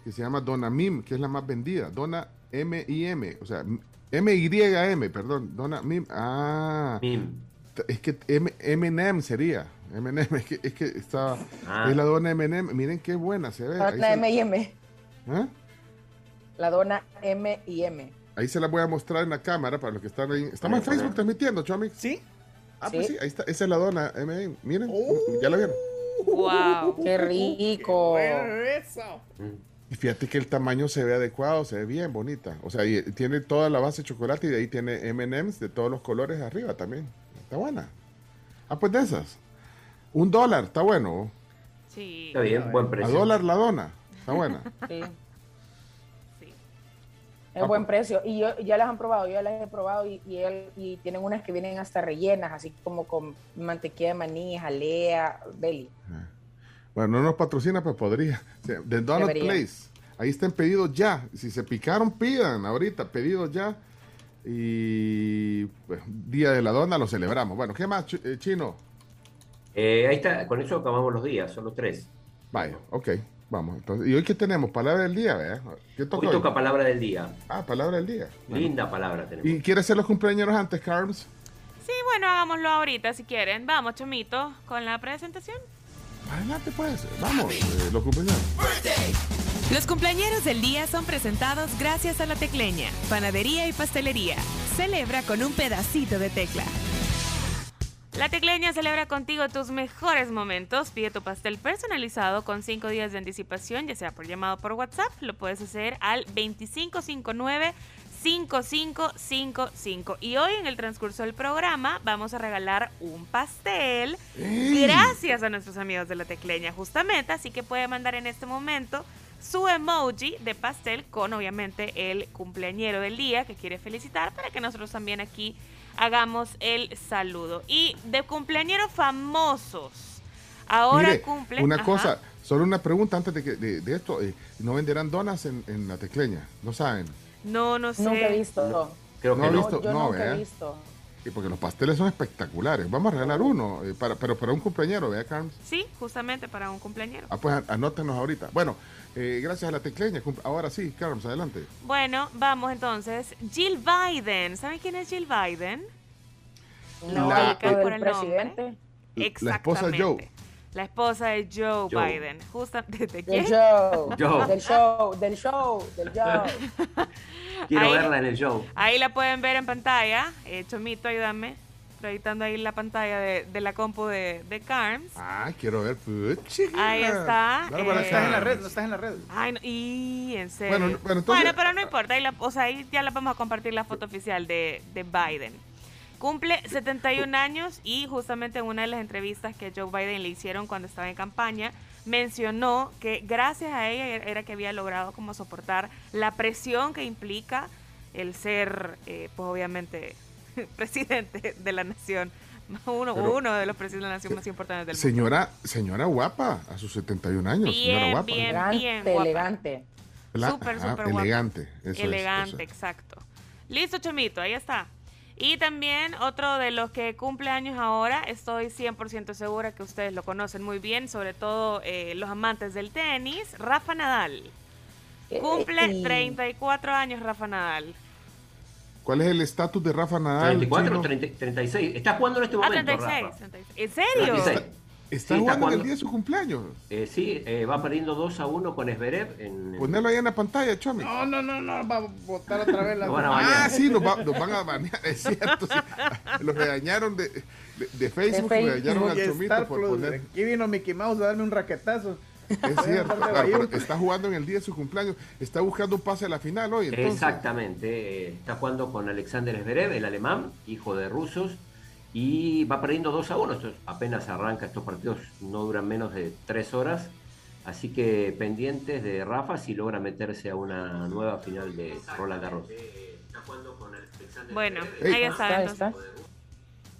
que se llama Dona Mim, que es la más vendida, Dona M I M, o sea, M Y M, perdón, Dona Mim, ah, es que M M&M sería, M&M, es que, es que está, Ah. es la dona M&M, miren qué buena se ve. La dona M y M. ¿Ah? La dona M y M. Ahí se la voy a mostrar en la cámara para los que están ahí. Estamos en Facebook transmitiendo, Chomix. ¿Sí? Ah, pues sí, ahí está. Esa es la dona. M&M. Miren, ya la vieron. Wow. Qué rico. eso. Y fíjate que el tamaño se ve adecuado, se ve bien bonita. O sea, y tiene toda la base de chocolate y de ahí tiene M&M's de todos los colores arriba también. Está buena. Ah, pues de esas. Un dólar, está bueno. Sí. Está bien, buen precio. A dólar la dona. Está buena. Sí. Es buen precio. Y yo ya las han probado, yo ya las he probado y, y, él- y tienen unas que vienen hasta rellenas, así como con mantequilla de maní, jalea, belly. Bueno, no nos patrocina, pero podría. The Donut Debería. Place. Ahí están pedidos ya. Si se picaron, pidan ahorita. Pedidos ya. Y pues, Día de la Dona lo celebramos. Bueno, ¿qué más, Ch- eh, Chino? Eh, ahí está, con eso acabamos los días, solo tres. Vaya, ok. Vamos. Entonces, ¿Y hoy qué tenemos? Palabra del día, ¿verdad? ¿Qué toca Hoy hoy? toca palabra del día. Ah, palabra del día. Bueno. Linda palabra tenemos. ¿Y quiere hacer los cumpleaños antes, Carms? Sí, bueno, hagámoslo ahorita si quieren. Vamos, Chomito, con la presentación. Adelante, pues. Vamos, eh, los cumpleaños. Los cumpleañeros del día son presentados gracias a La Tecleña, panadería y pastelería. Celebra con un pedacito de tecla. La Tecleña celebra contigo tus mejores momentos. Pide tu pastel personalizado con 5 días de anticipación, ya sea por llamado o por WhatsApp. Lo puedes hacer al 2559 5555. Y hoy en el transcurso del programa vamos a regalar un pastel gracias a nuestros amigos de La Tecleña justamente. Así que puede mandar en este momento su emoji de pastel con obviamente el cumpleañero del día que quiere felicitar para que nosotros también aquí hagamos el saludo. Y de cumpleañeros famosos. Ahora Mire, cumple. una ajá. cosa, solo una pregunta antes de, que, de, de esto. eh, ¿No venderán donas en, en la tecleña? ¿No saben? No, no sé. Nunca he visto. Creo ¿No que ha no. visto? Yo no, nunca he visto. Sí, porque los pasteles son espectaculares. Vamos a regalar uno, eh, para, pero para un cumpleañero, ¿verdad, Carms? Sí, justamente para un cumpleañero. Ah, pues anótenos ahorita. Bueno, eh, gracias a la tecleña. Ahora sí, Carms, adelante. Bueno, vamos entonces. Jill Biden. ¿Saben quién es Jill Biden? No, La- el por el nombre. presidente. La esposa de Joe. La esposa de Joe, Joe. Biden. Justamente, ¿de Del quién? show, Joe. del show, del show, del show. Quiero Ahí- verla en el show. Ahí la pueden ver en pantalla. Eh, Chomito, ayúdame. Proyectando ahí la pantalla de, de la compu de, de Carms. Ah, quiero ver. puchica. Ahí está. Bárbara eh, Estás en la red, Carms. no estás en la red. Ay, no, y en serio. Bueno, Bueno, bueno, entonces- pero no importa. Ahí la- o sea, ahí ya la vamos a compartir la foto oficial de, de Biden. Cumple 71 años y justamente en una de las entrevistas que Joe Biden le hicieron cuando estaba en campaña, mencionó que gracias a ella era que había logrado como soportar la presión que implica el ser, eh, pues obviamente, presidente de la nación, uno, Pero- uno de los presidentes de la nación más importantes del mundo. Señora, señora guapa, a sus 71 años. señora Bien, guapa. bien, Elegante, bien guapa. elegante. La- Súper, ajá, súper guapa. Elegante. eso es, Elegante, eso exacto. Listo, Chomito, ahí está. Y también otro de los que cumple años ahora, estoy 100% segura que ustedes lo conocen muy bien, sobre todo eh, los amantes del tenis, Rafa Nadal. Cumple Ey. 34 años Rafa Nadal. ¿Cuál es el estatus de Rafa Nadal? 34, chino? 30, 36. Está jugando en este Ah, momento. 36, Rafa. 36. ¿En serio? 36. Está Sí, jugando en el día de su cumpleaños. Eh, sí, eh, va perdiendo 2 a 1 con Esberev. En, Ponelo ahí en la pantalla, Chomi. No, no, no, no, va a botar otra vez la. Ah, sí, nos, va- nos van a banear, es cierto. sí. Los regañaron de, de, de Facebook, De regañaron al Chomito por Plus, poner. Aquí vino Mickey Mouse a darme un raquetazo. Es cierto, claro, está jugando en el día de su cumpleaños. Está buscando un pase a la final hoy, entonces. Exactamente. eh, Está jugando con Alexander Esberev, el alemán, hijo de rusos. Y va perdiendo 2 a 1. Esto es- apenas arranca. Estos partidos no duran menos de 3 horas. Así que pendientes de Rafa si logra meterse a una nueva final de Roland Garros. Bueno, ahí está. Ahí entonces. está.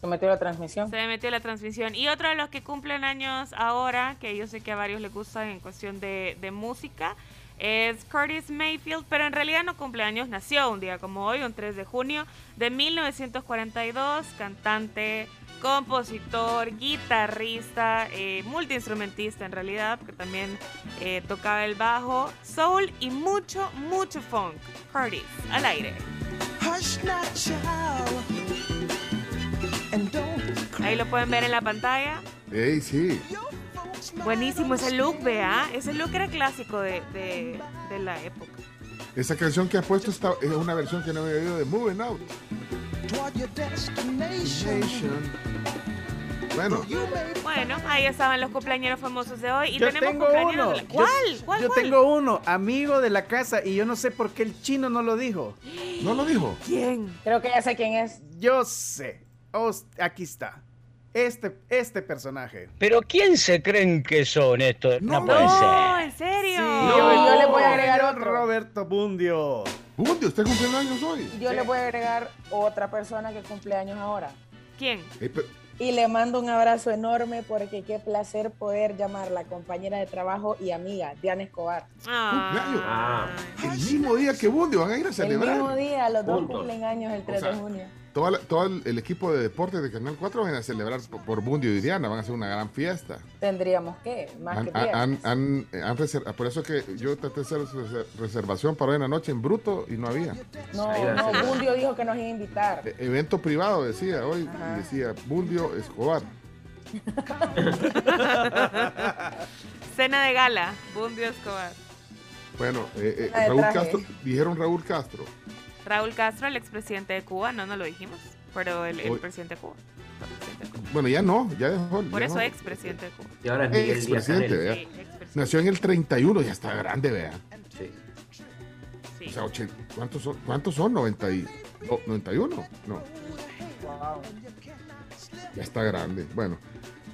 Se metió la transmisión. Se metió la transmisión. Y otro de los que cumplen años ahora, que yo sé que a varios les gusta en cuestión de, de música, es Curtis Mayfield, pero en realidad no cumple años, nació un día como hoy, un 3 de junio de 1942, cantante, compositor, guitarrista, eh, multiinstrumentista en realidad, porque también eh, tocaba el bajo, soul y mucho, mucho funk. Curtis, al aire. Ahí lo pueden ver en la pantalla. Ey, sí. Buenísimo ese look, vea. Ese look era clásico de, de- de la época. Esa canción que ha puesto está, es una versión que no había oído de Moving Out. Bueno, Bueno, ahí estaban los cumpleaños famosos de hoy. Y Yo tenemos tengo cumpleaños uno. de la- Yo- ¿Cuál? ¿Cuál? Yo cuál? tengo uno, amigo de la casa, y yo no sé por qué el chino no lo dijo. ¿No lo dijo? ¿Quién? Creo que ya sé quién es. Yo sé. Os- aquí está. Este, este personaje. Pero ¿quién se creen que son estos? No, puede No, ser. en serio. Sí, yo- yo le voy a agregar otro. Roberto Bundio. Bundio, ¿usted cumple años hoy? Yo le voy a agregar otra persona que cumple años ahora. ¿Quién? Y le mando un abrazo enorme porque qué placer poder llamarla compañera de trabajo y amiga, Diana Escobar. Cumpleaños. Ah, El mismo día que Bundio van a ir a El celebrar. mismo día, los dos Juntos. cumplen años el 3 sea, de junio. Toda la- todo el, el equipo de deportes de Canal 4 van a celebrar por, por Bundio y Diana, van a hacer una gran fiesta. Tendríamos que, más Han- que han- han- reser- por eso que yo traté de hacer reser- reservación para hoy en la noche en bruto y no había. No, no. Bundio dijo que nos iba a invitar. E- evento privado decía hoy, Ajá. decía Bundio Escobar. Cena de gala. Bundio Escobar. Bueno, eh, eh, Raúl traje. Castro, dijeron Raúl Castro. Raúl Castro, el expresidente de Cuba. No, no lo dijimos. Pero el, el presidente de Cuba. Bueno, ya no, ya dejó. Por ya eso no. expresidente de Cuba. y ahora es Miguel Díaz Expresidente, Canel. vea. Sí, expresidente. Nació en el 31, ya está grande, vea. Sí. Sí. O sea, ochen- ¿cuántos son? ¿Cuántos son? 90 y, no, 91. No, Wow. ya está grande. Bueno,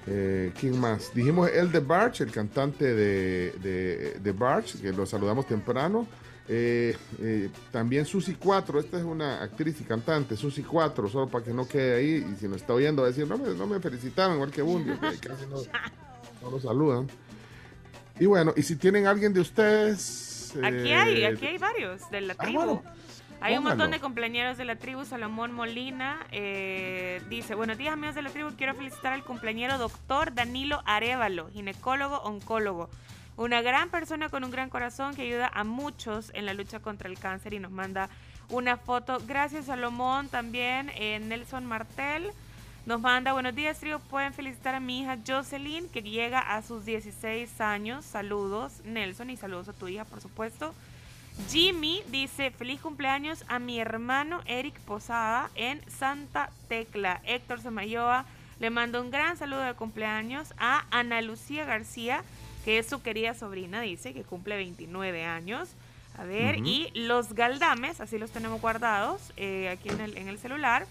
eh, ¿quién más? Dijimos el de Barch, el cantante de, de, de Barch, que lo saludamos temprano. Eh, eh, también Susi 4, esta es una actriz y cantante, Susi 4, solo para que no quede ahí. Y si nos está oyendo, va a decir, no me, no me felicitaron, igual que Bundio, que casi no, no lo saludan. Y bueno, y si tienen alguien de ustedes. Aquí eh, hay, aquí hay varios de la Ah, tribu. bueno, hay un montón de compañeros de la tribu. Salomón Molina eh, dice: Buenos días, amigos de la tribu. Quiero felicitar al compañero doctor Danilo Arevalo, ginecólogo, oncólogo. Una gran persona con un gran corazón que ayuda a muchos en la lucha contra el cáncer y nos manda una foto. Gracias, Salomón. También eh, Nelson Martel. Nos manda buenos días, trío. Pueden felicitar a mi hija Jocelyn, que llega a sus 16 años. Saludos, Nelson, y saludos a tu hija, por supuesto. Jimmy dice: Feliz cumpleaños a mi hermano Eric Posada en Santa Tecla. Héctor Samayoa le manda un gran saludo de cumpleaños a Ana Lucía García, que es su querida sobrina, dice que cumple 29 años. A ver, y los Galdames, así los tenemos guardados eh, aquí en el, en el celular.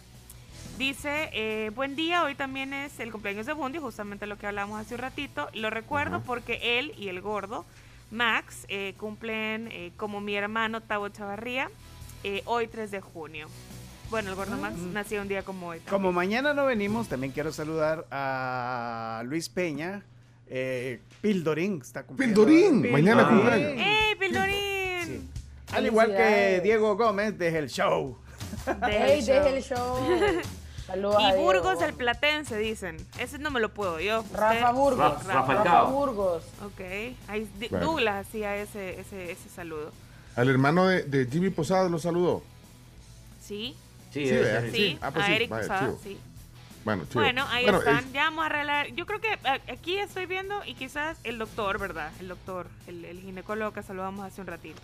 Dice, eh, buen día, hoy también es el cumpleaños de Bundy, justamente lo que hablamos hace un ratito. Lo recuerdo porque él y el gordo, Max, eh, cumplen eh, como mi hermano Tavo Chavarría, hoy 3 de junio. Bueno, el gordo Max nació un día como hoy. Como mañana no venimos, también quiero saludar a Luis Peña. Eh, Pildorín está cumpliendo. Pildorín, mañana Pildorín. cumpleaños. ¡Ey, Pildorín! Al igual que. Diego Gómez de El Show. Ey, deje el show. Saludos a Y. Burgos el Platense, dicen. Ese no me lo puedo yo. Rafa ¿Usted? Burgos. Rafa- Rafa. Burgos. Ok. Ahí. Douglas hacía ese, ese, ese saludo. Al hermano de, de Jimmy Posada lo saludó. Sí. Sí, Sí. Sí, Ah, pues a sí, Eric Posada, chivo. sí. Bueno. Bueno, ahí Bueno, están. es- Ya vamos a arreglar. Yo creo que a- aquí estoy viendo y quizás el doctor, ¿verdad? El doctor, el, el ginecólogo que saludamos hace un ratito.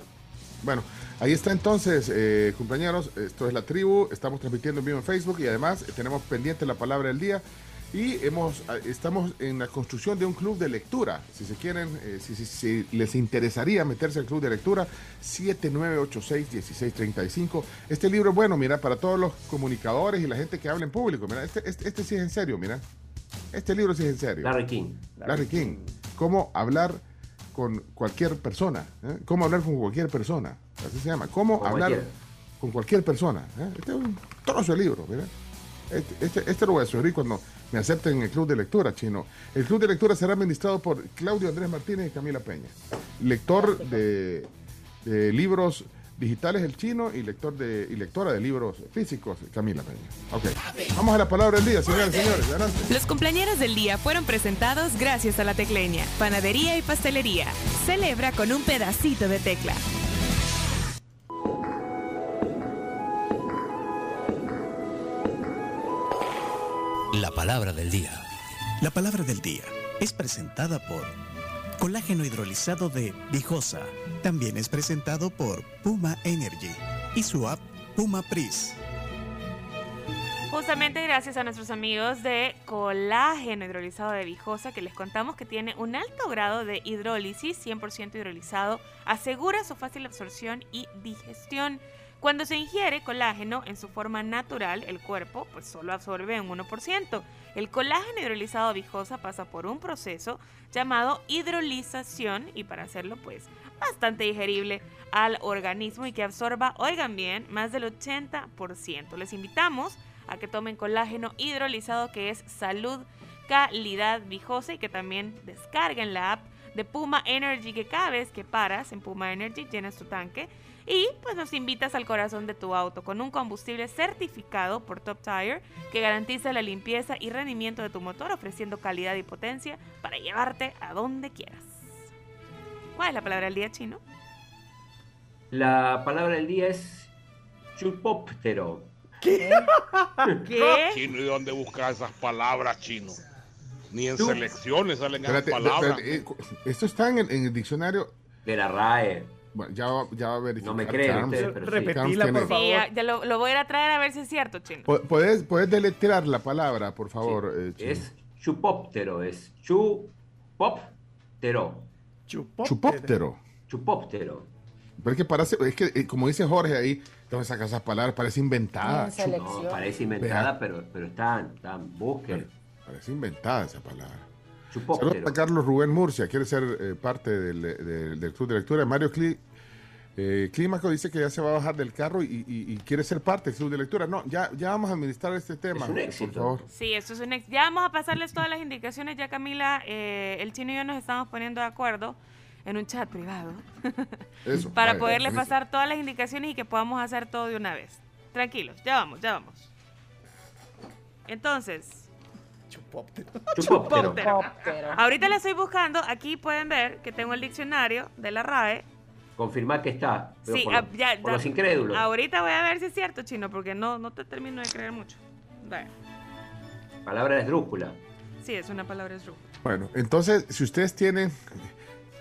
Bueno, ahí está entonces, eh, compañeros. Esto es la tribu. Estamos transmitiendo en vivo en Facebook y además eh, tenemos pendiente la palabra del día. Y hemos, eh, estamos en la construcción de un club de lectura. Si se quieren, eh, si, si- si les interesaría meterse al club de lectura, 7986-1635. Este libro es bueno, mira, para todos los comunicadores y la gente que habla en público. Mira, este, este, este sí es en serio, mira. Este libro sí es en serio. Larry King. Larry King. Cómo hablar con cualquier persona. ¿eh? Cómo hablar con cualquier persona. Así se llama. Cómo Con hablar cualquiera. con cualquier persona. ¿eh? Este es un trozo de libro, mira. Este, este, este lo voy a sugerir cuando me acepten en el club de lectura, chino. El club de lectura será administrado por Claudio Andrés Martínez y Camila Peña. Lector de, de libros digitales, el chino, y lector de y lectora de libros físicos, Camila Peña. Ok. Vamos a la palabra del día, señores y señores. Adelante. Los cumpleaños del día fueron presentados gracias a la tecleña, panadería y pastelería. Celebra con un pedacito de tecla. Palabra del día. La palabra del día es presentada por Colágeno hidrolizado de Vijosa. También es presentado por Puma Energy y su app Puma Pris. Justamente gracias a nuestros amigos de colágeno hidrolizado de Vijosa, que les contamos que tiene un alto grado de hidrólisis, 100% hidrolizado, asegura su fácil absorción y digestión. Cuando se ingiere colágeno en su forma natural, el cuerpo pues solo absorbe un 1%. El colágeno hidrolizado Vijosa pasa por un proceso llamado hidrolización y para hacerlo pues bastante digerible al organismo y que absorba, oigan bien, más del 80%. Les invitamos a que tomen colágeno hidrolizado que es salud, calidad Vijosa y que también descarguen la app de Puma Energy que cada vez que paras en Puma Energy llenas tu tanque y pues nos invitas al corazón de tu auto con un combustible certificado por Top Tire que garantiza la limpieza y rendimiento de tu motor ofreciendo calidad y potencia para llevarte a donde quieras. ¿Cuál es la palabra del día chino? La palabra del día es chupóptero. ¿Qué? Chino, ¿y dónde buscas esas palabras, chino? Ni en Tú. selecciones salen esas palabras. espérate, eh, esto está en el, en el diccionario. De la RAE. Bueno, ya, va- ya va a verificar. No me creen Carms. ustedes, pero sí. Repetila, Carms por Sí, ya, ya lo, lo voy a ir a traer a ver si es cierto, chino. Pu- ¿Puedes, puedes deletrear la palabra, por favor? eh, Chino? Es chupóptero, es chupóptero. Chupóptero. Chupóptero. Pero es que parece, es que eh, como dice Jorge ahí, ¿dónde sacas esas palabras? Parece inventada. No, parece inventada, pero, pero están, están, busquen. Parece inventada esa palabra. Chupóptero. Saludos a Carlos Rubén Murcia, quiere ser eh, parte del, del- del club de lectura. Mario Cli- eh, Clímaco dice que ya se va a bajar del carro y, y- y quiere ser parte del club de lectura. No, ya, ya vamos a administrar este tema. un eh, éxito. Por favor. Sí, esto es un ex. Ya vamos a pasarles todas las indicaciones. Ya Camila, eh, el chino y yo nos estamos poniendo de acuerdo en un chat privado Eso, para poderles pasar todas las indicaciones y que podamos hacer todo de una vez. Tranquilos, ya vamos, ya vamos. Entonces, Chupóptero. chupóptero. Ahorita le estoy buscando. Aquí pueden ver que tengo el diccionario de la RAE. Confirmar que está. pero Sí, por, ah, los- ya, por ya. los incrédulos. Ahorita voy a ver si es cierto, chino, porque no, no te termino de creer mucho. Vale. Palabra esdrújula. Sí, es una palabra esdrújula. Bueno, entonces, si ustedes tienen.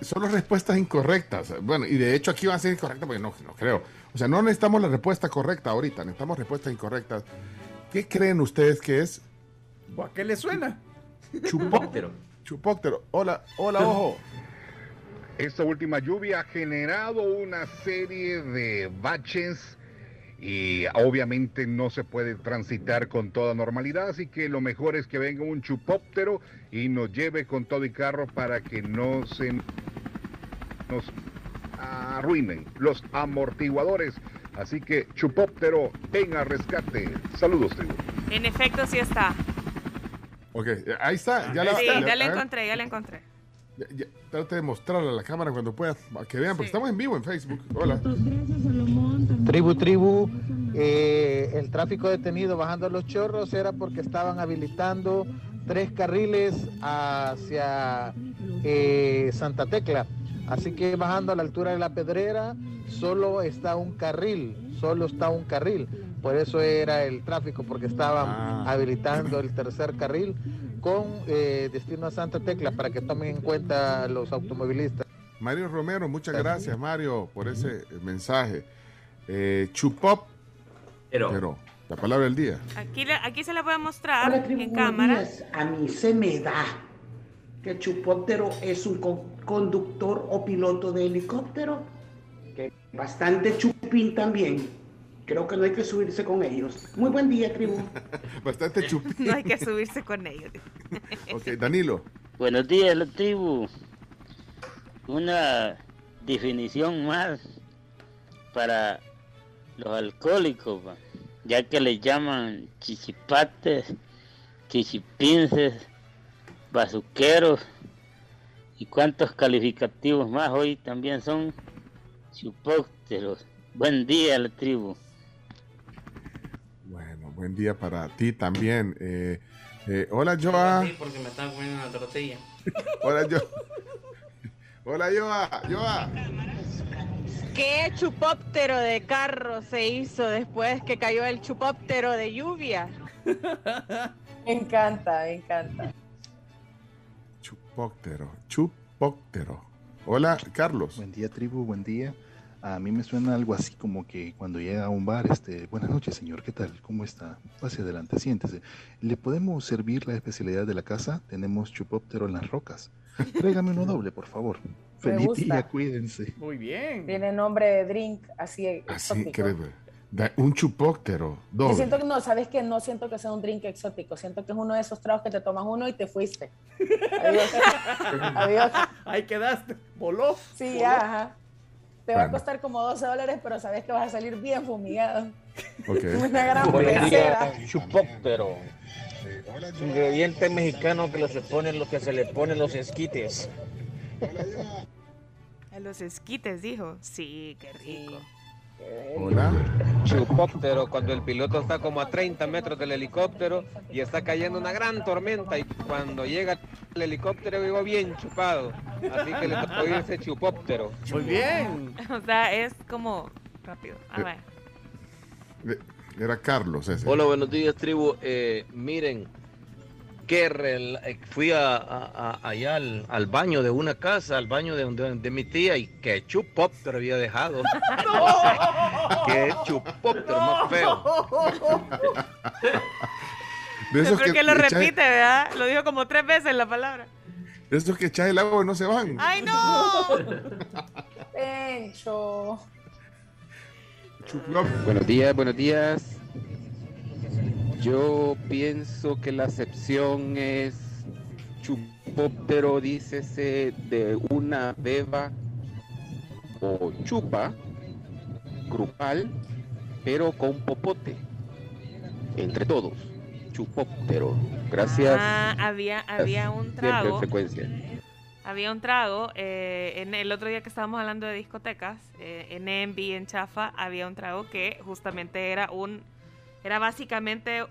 Son las respuestas incorrectas. Bueno, y de hecho aquí van a ser incorrectas porque no, no creo. O sea, no necesitamos la respuesta correcta ahorita, necesitamos respuestas incorrectas. ¿Qué creen ustedes que es ¿A qué le suena? Chupóptero. Chupóptero. Hola, hola, ojo. Esta última lluvia ha generado una serie de baches y obviamente no se puede transitar con toda normalidad, así que lo mejor es que venga un chupóptero y nos lleve con todo y carro para que no se nos arruinen los amortiguadores. Así que chupóptero, venga rescate. Saludos, tribu. En efecto, sí está. Ok, ahí está. Ya la, sí, ya- ya la encontré, ya la encontré. ya- ya- trate de mostrarla a la cámara cuando pueda, para que vean, porque estamos en vivo en Facebook. Hola. Tribu, tribu, eh, el tráfico detenido bajando los chorros era porque estaban habilitando tres carriles hacia eh, Santa Tecla. Así que bajando a la altura de la pedrera, solo está un carril, solo está un carril. Por eso era el tráfico, porque estaban habilitando el tercer carril con eh, destino a Santa Tecla para que tomen en cuenta los automovilistas. Mario Romero, muchas gracias, Mario, por ese eh, mensaje. Eh, chupop. Pero, la palabra del día. Aquí, le- aquí se la voy a mostrar Hola, tribu, en cámara. días. A mí se me da que chupóptero es un co- conductor o piloto de helicóptero, bastante chupín también. Creo que no hay que subirse con ellos. Muy buen día, tribu. Bastante chupín. No hay que subirse con ellos. Ok, Danilo. Buenos días, la tribu. Una definición más para los alcohólicos ya que le llaman chichipates, chichipinces, bazuqueros y cuántos calificativos más hoy también son chupópteros. Buen día a la tribu. Bueno, buen día para ti también. Eh, eh, hola, Joa. Sí, porque me están comiendo una tortilla. Hola, Joa. Hola, Joa. Joa. ¿Qué chupóptero de carro se hizo después que cayó el chupóptero de lluvia? Me encanta, me encanta. Chupóptero. Chupóptero. Hola, Carlos. Buen día, tribu, buen día. A mí me suena algo así como que cuando llega a un bar, este, buenas noches, señor, ¿qué tal? ¿Cómo está? Pase adelante, siéntese. ¿Le podemos servir la especialidad de la casa? Tenemos chupóptero en las rocas. Tráigame uno doble, por favor. Feliz día, cuídense. Muy bien. Tiene nombre de drink así Así, exótico. Da- Un. Yo siento que no, sabes que no siento que sea un drink exótico, siento que es uno de esos tragos que te tomas uno y te fuiste. Adiós. Adiós. Ahí quedaste. Voló. Sí, Voló. ajá. Te va a costar como 12 dólares, pero sabes que vas a salir bien fumigado. Ok. Una gran días, chupóptero. Ingrediente mexicano que se ponen lo que se le ponen los esquites. En los esquites, dijo. Sí, qué rico. Hola. Chupóptero, cuando el piloto está como a 30 metros del helicóptero y está cayendo una gran tormenta y cuando llega el helicóptero llegó bien chupado. Así que le tocó irse chupóptero. Muy bien. O sea, es como rápido. A ver. De- Era Carlos ese. Hola, buenos días, tribu. Eh, miren, que rel- eh, fui a, a- a- allá al, al baño de una casa, al baño de, de- de mi tía, y que chupóptero había dejado. que chupóptero más feo. De esos Creo que, lo echas- repite, ¿verdad? Lo dijo como tres veces la palabra. de esos que echas el agua y no se van. ¡Ay, no! Pencho. Buenos días, buenos días. Yo pienso que la acepción es chupóptero, dícese de una beba o chupa grupal, pero con popote. Entre todos. Chupóptero. Gracias. Ah, había, había un trago. frecuencia. Había un trago, eh, en el otro día que estábamos hablando de discotecas, eh, en Envy, en Chafa, había un trago que justamente era un, era básicamente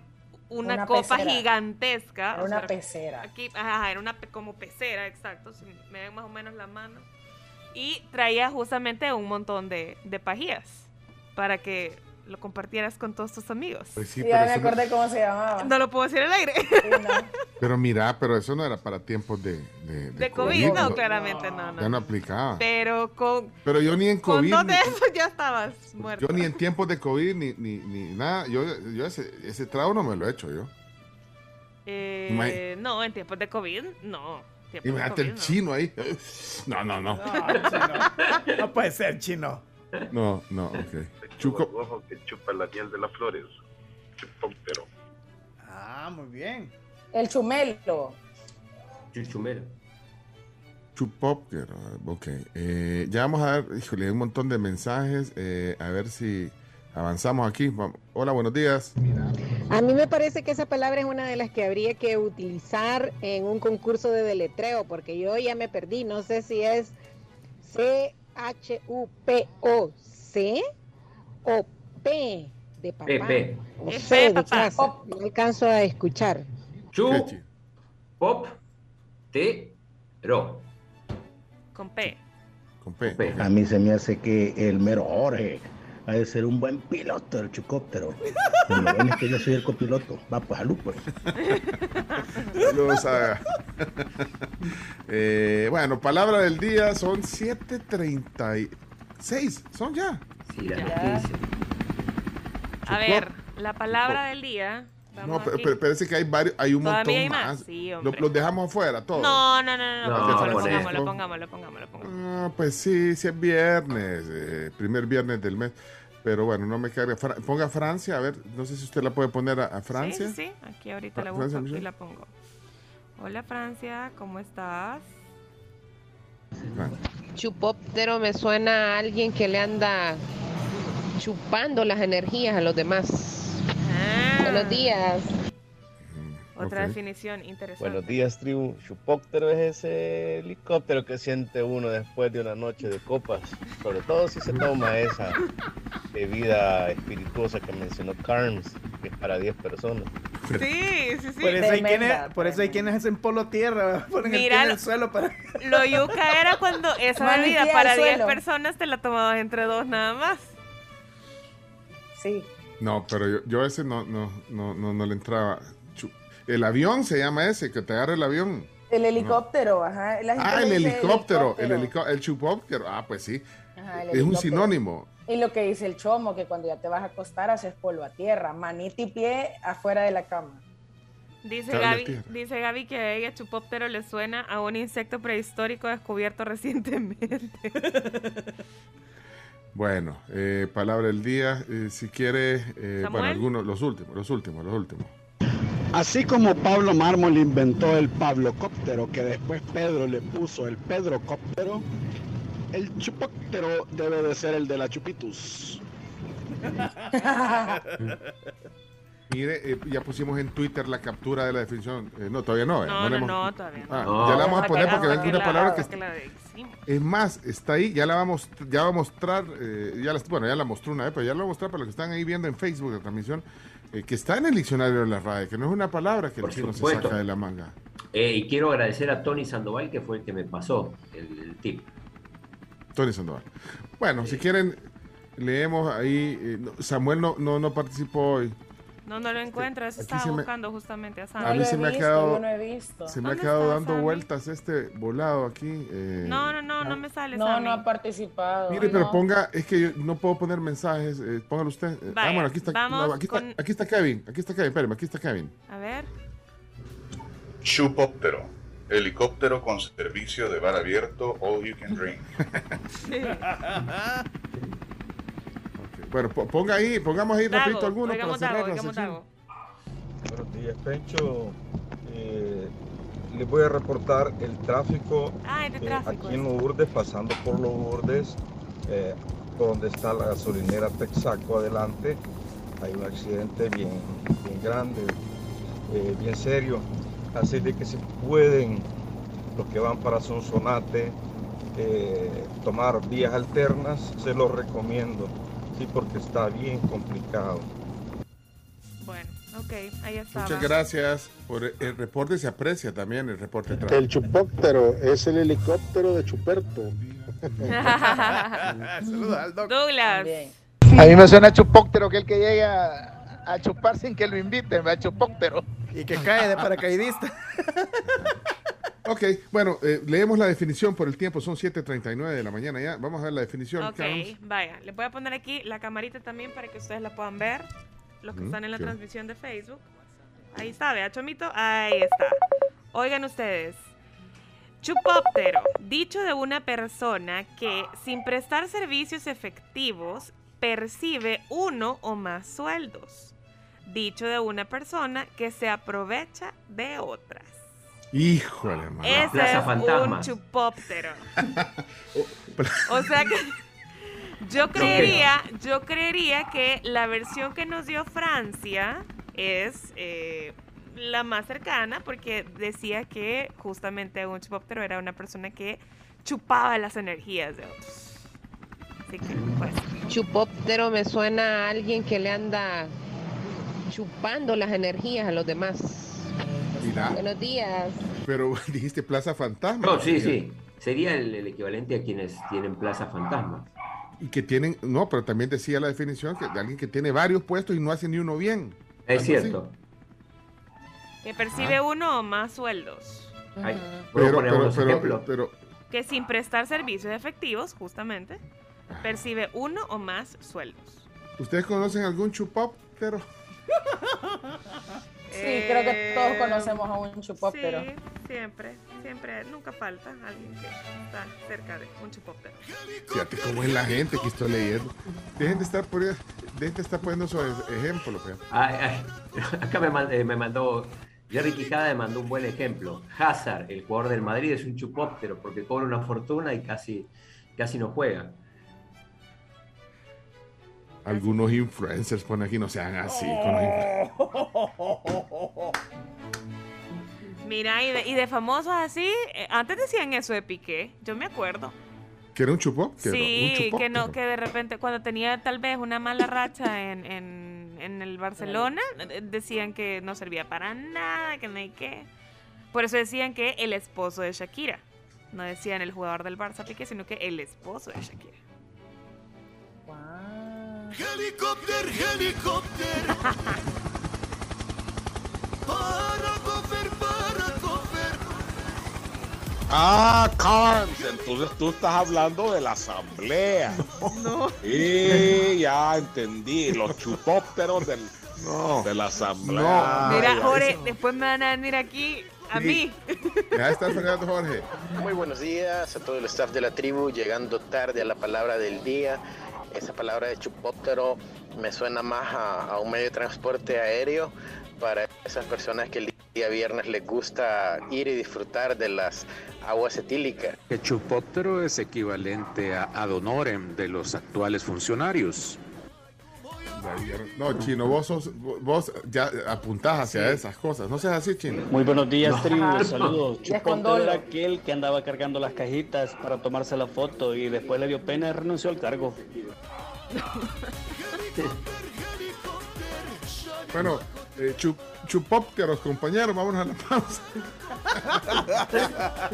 una, Una copa pecera. gigantesca. Era o una sea, pecera. Aquí, ajá, era una como pecera, exacto, si me ven más o menos la mano. Y traía justamente un montón de, de pajillas para que lo compartieras con todos tus amigos. Pues sí, ya me eso no- acordé cómo se llamaba. No lo puedo decir al aire. Pero mira, pero eso no era para tiempos de, de, De COVID, no, claramente no, no. Ya no aplicaba. Pero con, Pero yo ni en con COVID, dos de esos ya estabas muerto. yo ni en tiempos de COVID, ni, ni, ni nada, yo, yo ese, ese trago no me lo he hecho yo. Eh, no, en tiempos de COVID, no. Imagínate el no. chino ahí. No, no, no. No puede ser chino. No, no, ok. Chuco, Ojo que chupa la miel de las flores. Chupóptero. Ah, muy bien. El chumelo. Chuchumelo. Chupóptero, ok. Eh, ya vamos a ver, híjole, un montón de mensajes. eh, a ver si avanzamos aquí. Vamos. Hola, buenos días. A mí me parece que esa palabra es una de las que habría que utilizar en un concurso de deletreo, porque yo ya me perdí. No sé si es C-H-U-P-O-C o P de papá. P. O C P, de papá. casa. No alcanzo a escuchar. Chu, pop, te, ro. Con P. Con P. A mí se me hace que el mero Jorge ha de ser un buen piloto del chucóptero. Lo bueno es que yo soy el copiloto. Va, pues, salud, pues. Saludos a- Eh, bueno, palabra del día son 7:36. Son ya. Sí, la Ya. A ver, la palabra del día. Vamos No, pero, parece que hay varios, hay un montón hay más. más. Sí, Lo- los dejamos afuera, todos. No, no, no, no, no, No, por favor, lo por pongamos, esto. lo pongamos, lo pongamos, lo pongamos. Ah, pues sí, sí es viernes, eh, primer viernes del mes. Pero bueno, no me cargue. Fra- ponga Francia, a ver, no sé si usted la puede poner a, a Francia. Sí, sí, sí, aquí ahorita la Francia, busco y la pongo. Hola Francia, ¿cómo estás? Chupóptero me suena a alguien que le anda chupando las energías a los demás. Buenos días. Otra definición interesante. Buenos días, tribu. Chupóptero es ese helicóptero que siente uno después de una noche de copas. Sobre todo si se toma esa bebida espirituosa que mencionó Carms, que es para 10 personas. Sí, sí, sí. Por eso, hay quienes, por eso hay quienes hacen polo tierra, ponen el pie Mira, en el suelo para... Lo yuca era cuando esa Manitía bebida para 10 suelo. personas te la tomabas entre dos nada más. Sí. No, pero yo, yo ese no, no, no, no, no le entraba. El avión se llama ese, que te agarra el avión. El helicóptero, ajá. La gente Ah, el helicóptero, el, helicóptero. helico- el chupóptero. Ah, pues sí. Ajá, Es un sinónimo. Y lo que dice el chomo, que cuando ya te vas a acostar haces polvo a tierra, manita y pie afuera de la cama. Dice Gaby, dice Gaby que a ella chupóptero le suena a un insecto prehistórico descubierto recientemente. Bueno, eh, palabra del día. eh, si quiere, eh, bueno, algunos, los últimos, los últimos, los últimos. Así como Pablo Mármol inventó el Pablocóptero, que después Pedro le puso el Pedrocóptero, el chupóptero debe de ser el de la Chupitus. Mire, eh, ya pusimos en Twitter la captura de la definición. Eh, no, todavía no. eh, No, no, hemos- no, todavía no. Ah, No. Ya la vamos a poner que- porque ven que una la- palabra que... la. Es más, está ahí, ya la vamos, ya va a mostrar, eh, ya la, bueno, ya la mostró una vez, pero ya la va a mostrar para los que están ahí viendo en Facebook la transmisión, eh, que está en el diccionario de la RAE, que no es una palabra que el Por chino se supuesto. saca de la manga. Eh, y quiero agradecer a Tony Sandoval, que fue el que me pasó el, el tip. Tony Sandoval. Bueno, si quieren, leemos ahí, eh, Samuel no, no, no participó hoy. No, no lo encuentro, eso Aquí estaba se me- buscando justamente a A Sandra. mí se me ha quedado, yo no he visto. se me ha ¿Dónde quedado está, dando Sammy? vueltas este volado aquí. eh, No, no, no, no me sale No, Sammy. no ha participado. Mire, pero no. ponga, es que yo no puedo poner mensajes, eh, póngalo usted. Eh, ah, bueno, aquí está, vamos no, aquí, está con- aquí está Kevin, aquí está Kevin, espérame, aquí está Kevin. A ver. Chupóptero. Helicóptero con servicio de bar abierto, all you can drink. po- ponga ahí, pongamos ahí Dago, rapidito alguno para cerrar Dago, la sección. Buenos días, Pencho. Eh, les voy a reportar el tráfico, Ah, el de eh, tráfico, aquí en ese. Lourdes, pasando por Lourdes, eh, donde está la gasolinera Texaco adelante. Hay un accidente bien, bien grande, eh, bien serio. Así de que si pueden, los que van para Sonsonate, eh, tomar vías alternas, se los recomiendo. Sí, porque está bien complicado. Bueno, ok, ahí estaba. Muchas gracias por el, el reporte, se aprecia también el reporte El chupóptero es el helicóptero de Chuperto. Saluda al doc. Douglas. A mí me suena chupóptero que el que llega a chupar sin que lo inviten, va chupóptero. Y que cae de paracaidista. Ok, bueno, eh, leemos la definición por el tiempo, son 7.39 de la mañana ya. Vamos a ver la definición. Ok, Carlos. vaya, le voy a poner aquí la camarita también para que ustedes la puedan ver, los que Ujú, están en la sí. transmisión de Facebook. Ahí está, vea, Chomito, ahí está. Oigan ustedes, chupóptero, dicho de una persona que sin prestar servicios efectivos percibe uno o más sueldos. Dicho de una persona que se aprovecha de otras. Híjole, hermano. Ese Plaza es un chupóptero. O sea que yo creería, yo creería que la versión que nos dio Francia es eh, la más cercana porque decía que justamente un chupóptero era una persona que chupaba las energías de otros. Así que, pues, Chupóptero me suena a alguien que le anda chupando las energías a los demás. Mira, Buenos días. pero dijiste Plaza Fantasma. No, sí, sí. Sería el, el equivalente a quienes tienen Plaza Fantasma. Y que tienen, no, pero también decía la definición que de alguien que tiene varios puestos y no hace ni uno bien. Es cierto. que percibe uno o más sueldos. Ay, pero, Que sin prestar servicios efectivos, justamente, percibe uno o más sueldos. ¿ustedes conocen algún chupóptero? Sí, creo que todos conocemos a un chupóptero. Sí, siempre, siempre, nunca falta alguien que está cerca de un chupóptero. Fíjate cómo es la gente que estoy leyendo. Dejen de estar, poniendo, dejen de estar poniendo esos ejemplos. fíjate. Ay, ay, Acá me, mand- eh, me mandó, Jerry Quijada me mandó un buen ejemplo. Hazard, el jugador del Madrid, es un chupóptero porque cobra una fortuna y casi, casi no juega. Algunos influencers ponen aquí, no sean así. con los influ- Mira, y de, y de famosos así, eh, antes decían eso de Piqué, yo me acuerdo. ¿Que era un chupóptero? Sí, un que no, que de repente cuando tenía tal vez una mala racha en, en, en el Barcelona, eh, decían que no servía para nada, que no hay qué. Por eso decían que el esposo de Shakira. No decían el jugador del Barça Piqué, sino que el esposo de Shakira. Helicóptero, helicóptero. para coger, para coger. Ah, Carms, entonces tú estás hablando de la asamblea. No. Y ya entendí, los chupópteros del, de la asamblea. Mira, Ya, Jorge, después me van a venir aquí a Sí. mí. Ya está Fernando Jorge. Muy buenos días a todo el staff de la tribu, llegando tarde a la palabra del día. Esa palabra de chupóptero me suena más a, a un medio de transporte aéreo para esas personas que el día viernes les gusta ir y disfrutar de las aguas etílicas. El chupóptero es equivalente a ad honorem de los actuales funcionarios. No, Chino, vos, sos- vos ya apuntás hacia esas cosas. No seas así, Chino. Muy buenos días, No. tribu. Saludos. Chupóptero era aquel que andaba cargando las cajitas para tomarse la foto y después le dio pena y renunció al cargo. Bueno, eh, chu- chupópteros, compañeros, vámonos a la pausa.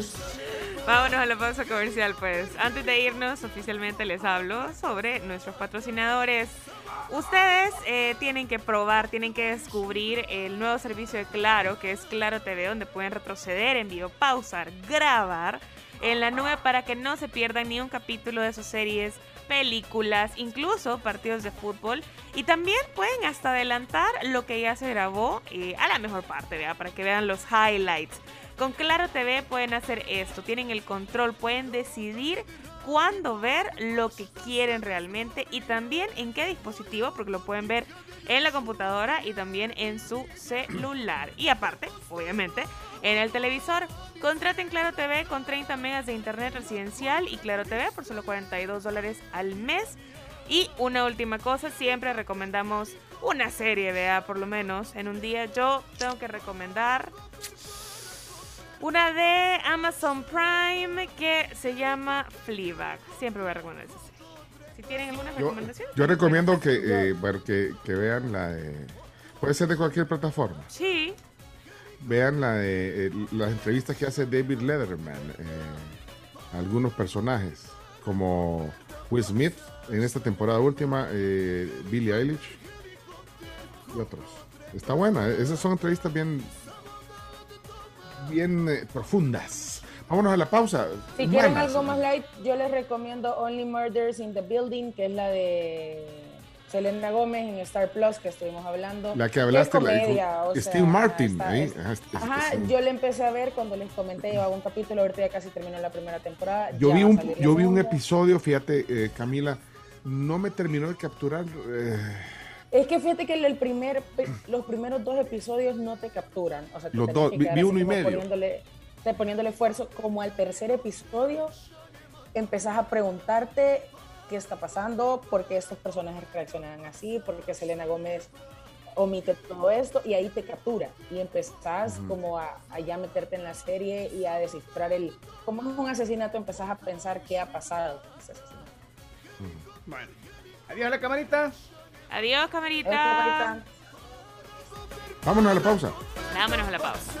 Vámonos a la pausa comercial, pues. Antes de irnos, oficialmente les hablo sobre nuestros patrocinadores. Ustedes eh, tienen que probar, tienen que descubrir el nuevo servicio de Claro, que es Claro TV, donde pueden retroceder en vivo, pausar, grabar en la nube para que no se pierdan ni un capítulo de sus series, películas, incluso partidos de fútbol. Y también pueden hasta adelantar lo que ya se grabó eh, a la mejor parte, ¿verdad? para que vean los highlights. Con Claro TV pueden hacer esto, tienen el control, pueden decidir cuándo ver lo que quieren realmente y también en qué dispositivo, porque lo pueden ver en la computadora y también en su celular. Y aparte, obviamente, en el televisor. Contraten Claro TV con 30 megas de internet residencial y Claro TV por solo 42 dólares al mes. Y una última cosa, siempre recomendamos una serie, vea, por lo menos en un día. Yo tengo que recomendar una de Amazon Prime que se llama Fleabag. Siempre voy a recomendar esa serie. Si tienen alguna Yo, recomendación. yo recomiendo que, eh, que, que vean la de... Puede ser de cualquier plataforma. Sí. Vean la de, eh, las entrevistas que hace David Letterman eh, a algunos personajes, como Will Smith en esta temporada última, eh, Billie Eilish y otros. Está buena, esas son entrevistas bien, bien eh, profundas. Vámonos a la pausa. Si quieren algo más light, yo les recomiendo Only Murders in the Building, que es la de Selena Gómez en Star Plus, que estuvimos hablando. La que hablaste, la- comedia, o Steve sea, Martin. está- ahí, es- ajá, es- es- Ajá, es- yo le empecé a ver cuando les comenté, llevaba un capítulo, ahorita ya casi terminó la primera temporada. Yo vi un, la yo vi un episodio, fíjate, eh, Camila, no me terminó de capturar. eh, Es que fíjate que el primer, los primeros dos episodios no te capturan. O sea, te Los dos, que vi- quedar vi así uno y medio. Poniéndole, poniéndole esfuerzo. Como al tercer episodio, empezás a preguntarte qué está pasando, por qué estos personajes reaccionan así, por qué Selena Gómez omite todo esto, y ahí te captura. Y empezás como a, a ya meterte en la serie y a descifrar el... Como es un asesinato, empezás a pensar qué ha pasado con ese asesinato. Bueno. Adiós la camarita. Adiós, camarita. Adiós, camarita. Vámonos a la pausa. Vámonos a la pausa.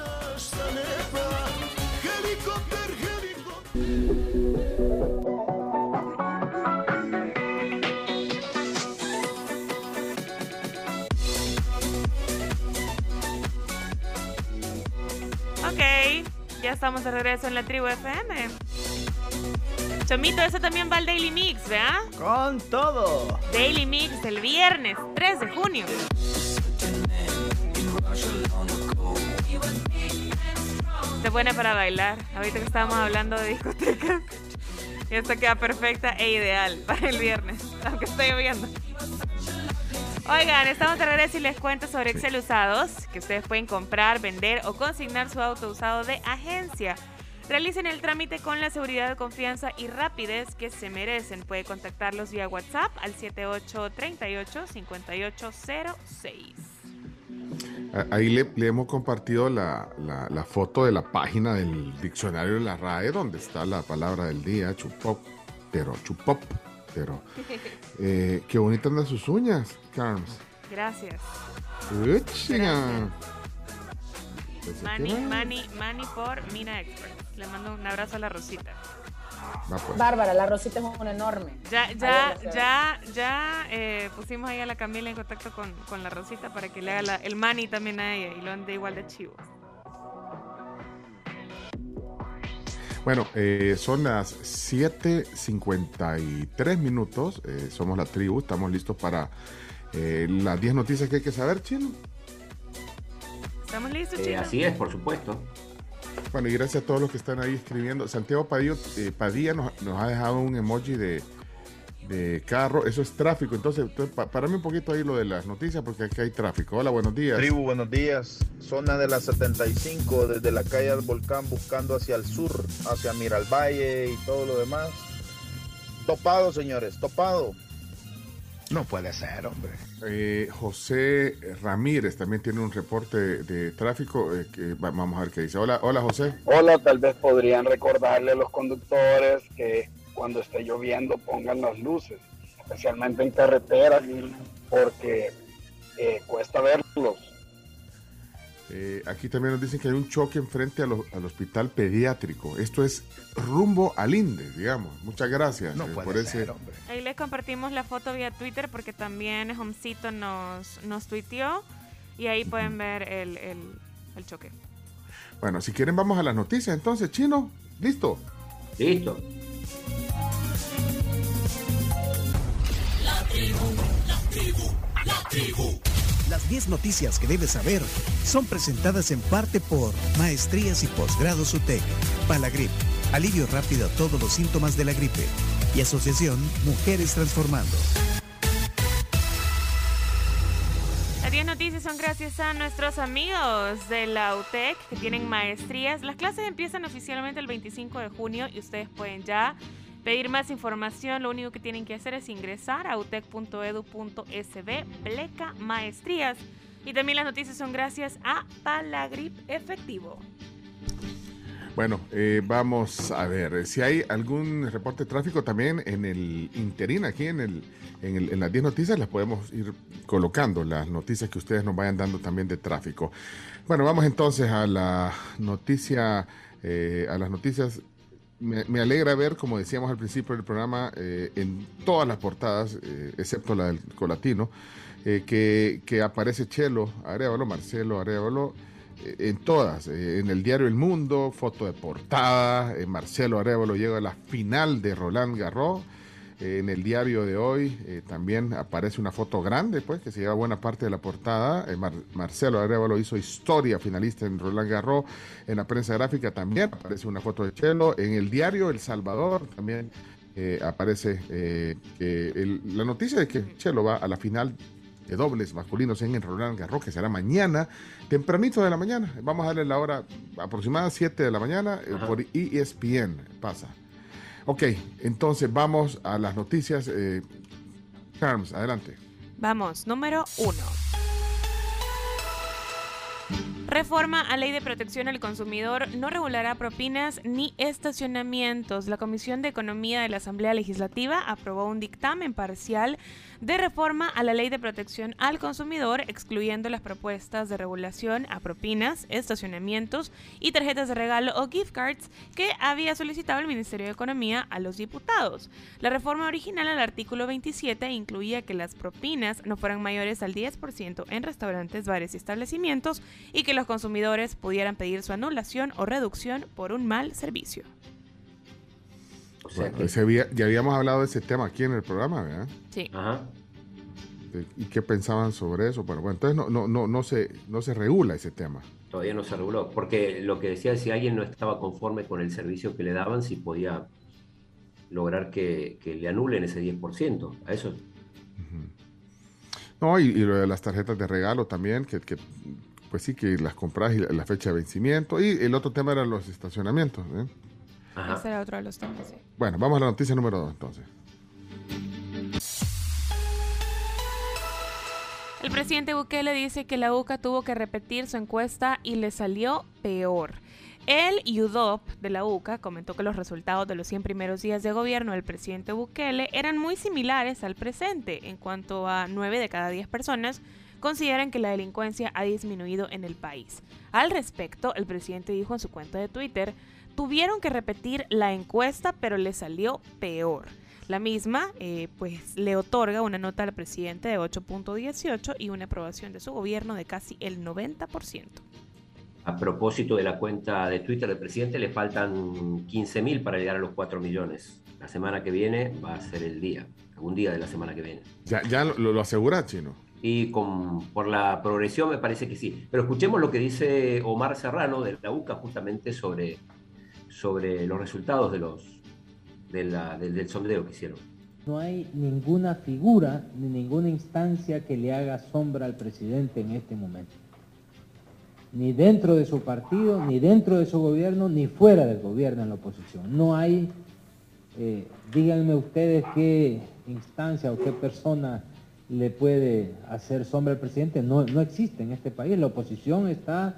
Ok, ya estamos de regreso en la tribu FM. Chomito, eso también va al Daily Mix, ¿verdad? Con todo. Daily Mix el viernes 3 de junio. Se pone para bailar. Ahorita que estábamos hablando de discotecas. Y esto queda perfecta e ideal para el viernes, aunque esté lloviendo. Oigan, estamos de regreso y les cuento sobre Excel Usados, que ustedes pueden comprar, vender o consignar su auto usado de agencia. Realicen el trámite con la seguridad, confianza y rapidez que se merecen. Puede contactarlos vía WhatsApp al 7838-5806. A- Ahí le, le hemos compartido la, la- la foto de la página del diccionario de la RAE donde está la palabra del día, chupóptero, chupóptero. Eh, qué bonitas andan sus uñas, Carms. Gracias. Uchiga. Que Manny, era- Manny, Manny por Mina Expert. Le mando un abrazo a la Rosita. Pues. Bárbara, la rosita es una enorme. Ya, ya, ya, ya eh, pusimos ahí a la Camila en contacto con, con la Rosita para que le haga la- el Manny también a ella y lo ande igual de chivo. Bueno, eh, son las 7.53 minutos. eh, somos la tribu. Estamos listos para eh, las 10 noticias que hay que saber, Chino. ¿Estamos listos, Eh, chicos? así es, por supuesto. Bueno, y gracias a todos los que están ahí escribiendo. Santiago eh, Padilla nos, ha dejado un emoji de, de carro. Eso es tráfico. Entonces, entonces pa- parame un poquito ahí lo de las noticias porque aquí hay tráfico. Hola, buenos días. Tribu, buenos días. Zona de la 75, desde la calle del volcán buscando hacia el sur, hacia Miralvalle y todo lo demás. Topado, señores, topado. No puede ser, hombre. Eh, José Ramírez también tiene un reporte de, de tráfico. eh, que va- vamos a ver qué dice. Hola, hola José. Hola, tal vez podrían recordarle a los conductores que cuando esté lloviendo pongan las luces, especialmente en carreteras, porque eh, cuesta verlos. Eh, aquí también nos dicen que hay un choque enfrente a lo- al hospital pediátrico. Esto es rumbo al INDE, digamos. Muchas gracias eh, por ese. Ahí les compartimos la foto vía Twitter porque también Homcito nos, nos tuiteó y ahí pueden ver el, el, el choque. Bueno, si quieren vamos a las noticias. Entonces, Chino, listo. Listo. La tribu, la tribu, la tribu. Las 10 noticias que debes saber son presentadas en parte por Maestrías y Posgrados UTEC, Palagrip, alivio rápido a todos los síntomas de la gripe y Asociación Mujeres Transformando. Las 10 noticias son gracias a nuestros amigos de la UTEC que tienen maestrías. Las clases empiezan oficialmente el 25 de junio y ustedes pueden ya pedir más información. Lo único que tienen que hacer es ingresar a utec.edu.sb, pleca maestrías. Y también las noticias son gracias a Palagrip Efectivo. Bueno, eh, vamos a ver eh, si hay algún reporte de tráfico también en el interín, aquí en, el, en, las 10 noticias, las podemos ir colocando, las noticias que ustedes nos vayan dando también de tráfico. Bueno, vamos entonces a la noticia, eh, a las noticias. Me, alegra ver, como decíamos al principio del programa, eh, en todas las portadas, eh, excepto la del Colatino, eh, que, que aparece Chelo Arevalo, Marcelo Arevalo, en todas, en el diario El Mundo, foto de portada, Marcelo Arevalo llega a la final de Roland Garros, eh, en el diario de hoy eh, también aparece una foto grande, pues, que se lleva buena parte de la portada. Eh, Mar- Marcelo Arevalo hizo historia finalista en Roland Garros. En la prensa gráfica también aparece una foto de Chelo. En el diario El Salvador también eh, aparece eh, el- la noticia de que Chelo va a la final de dobles masculinos en el Roland Garros, que será mañana, tempranito de la mañana. Vamos a darle la hora aproximada, 7 de la mañana, por ESPN pasa. Ok, entonces vamos a las noticias. Eh, adelante. Vamos, número uno. Reforma a Ley de Protección al Consumidor no regulará propinas ni estacionamientos. La Comisión de Economía de la Asamblea Legislativa aprobó un dictamen parcial de reforma a la Ley de Protección al Consumidor, excluyendo las propuestas de regulación a propinas, estacionamientos y tarjetas de regalo o gift cards que había solicitado el Ministerio de Economía a los diputados. La reforma original al artículo 27 incluía que las propinas no fueran mayores al 10% en restaurantes, bares y establecimientos y que los consumidores pudieran pedir su anulación o reducción por un mal servicio. Bueno, ese había- ya habíamos hablado de ese tema aquí en el programa, ¿verdad? Sí. De- ¿Y qué pensaban sobre eso? Bueno, bueno entonces no, no, no, no, se, no se regula ese tema. Todavía no se reguló, porque lo que decía es si alguien no estaba conforme con el servicio que le daban, si podía lograr que, que le anulen ese 10%. A eso No, y, y lo de las tarjetas de regalo también, que, que, pues sí, que las compras y la, la fecha de vencimiento. Y el otro tema eran los estacionamientos. ¿eh? Ese era otro de los temas, sí. Bueno, vamos a la noticia número dos entonces. El presidente Bukele dice que la UCA tuvo que repetir su encuesta y le salió peor. El UDOP de la UCA comentó que los resultados de los 100 primeros días de gobierno del presidente Bukele eran muy similares al presente, en cuanto a 9 de cada 10 personas consideran que la delincuencia ha disminuido en el país. Al respecto, el presidente dijo en su cuenta de Twitter, tuvieron que repetir la encuesta pero le salió peor. La misma, eh, pues, le otorga una nota al presidente de 8.18 y una aprobación de su gobierno de casi el 90%. A propósito de la cuenta de Twitter del presidente, le faltan 15.000 para llegar a los 4 millones. La semana que viene va a ser el día, algún día de la semana que viene. Ya, ya lo, lo asegura, Chino. Y por la progresión me parece que sí. Pero escuchemos lo que dice Omar Serrano de la UCA justamente sobre, sobre los resultados de los, del, del sondeo que hicieron. No hay ninguna figura ni ninguna instancia que le haga sombra al presidente en este momento. Ni dentro de su partido, ni dentro de su gobierno, ni fuera del gobierno en la oposición. No hay, eh, díganme ustedes qué instancia o qué persona le puede hacer sombra al presidente. No, no existe en este país. La oposición está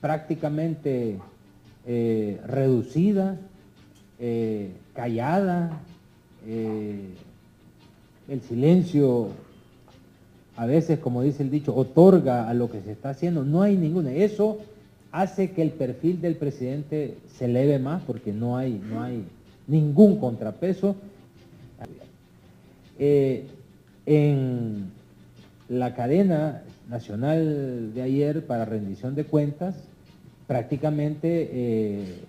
prácticamente eh, reducida, eh, callada, eh, el silencio a veces, como dice el dicho, otorga a lo que se está haciendo. No hay ninguna. Eso hace que el perfil del presidente se eleve más porque no hay, no hay ningún contrapeso. En la cadena nacional de ayer para rendición de cuentas, prácticamente eh,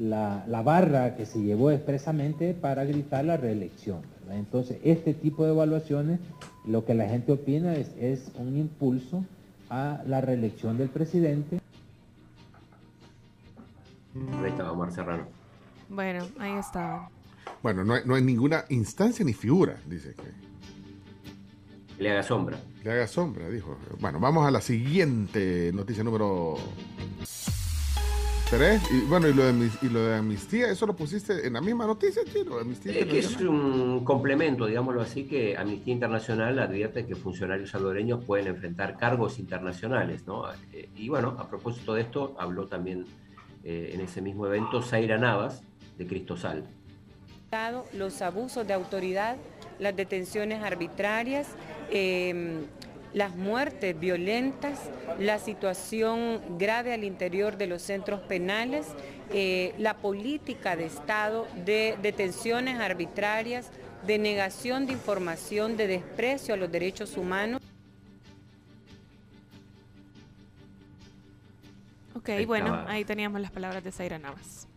la, la barra que se llevó expresamente para gritar la reelección. ¿verdad? Entonces, este tipo de evaluaciones, lo que la gente opina es, es un impulso a la reelección del presidente. Ahí estaba Omar Serrano. Bueno, ahí está. Bueno, no hay, no hay ninguna instancia ni figura, dice que. Le haga sombra. Le haga sombra, dijo. Bueno, vamos a la siguiente noticia número 3. Y bueno, y lo, de, y lo de amnistía, ¿eso lo pusiste en la misma noticia, Chino? Amnistía Es que es un complemento, digámoslo así, que Amnistía Internacional advierte que funcionarios salvadoreños pueden enfrentar cargos internacionales, ¿no? Eh, Y bueno, a propósito de esto, habló también eh, en ese mismo evento Zaira Navas, de Cristosal. los abusos de autoridad, las detenciones arbitrarias, eh, las muertes violentas, la situación grave al interior de los centros penales, eh, la política de Estado de detenciones arbitrarias, de negación de información, de desprecio a los derechos humanos. Ok, bueno, ahí teníamos las palabras de Zaira Navas.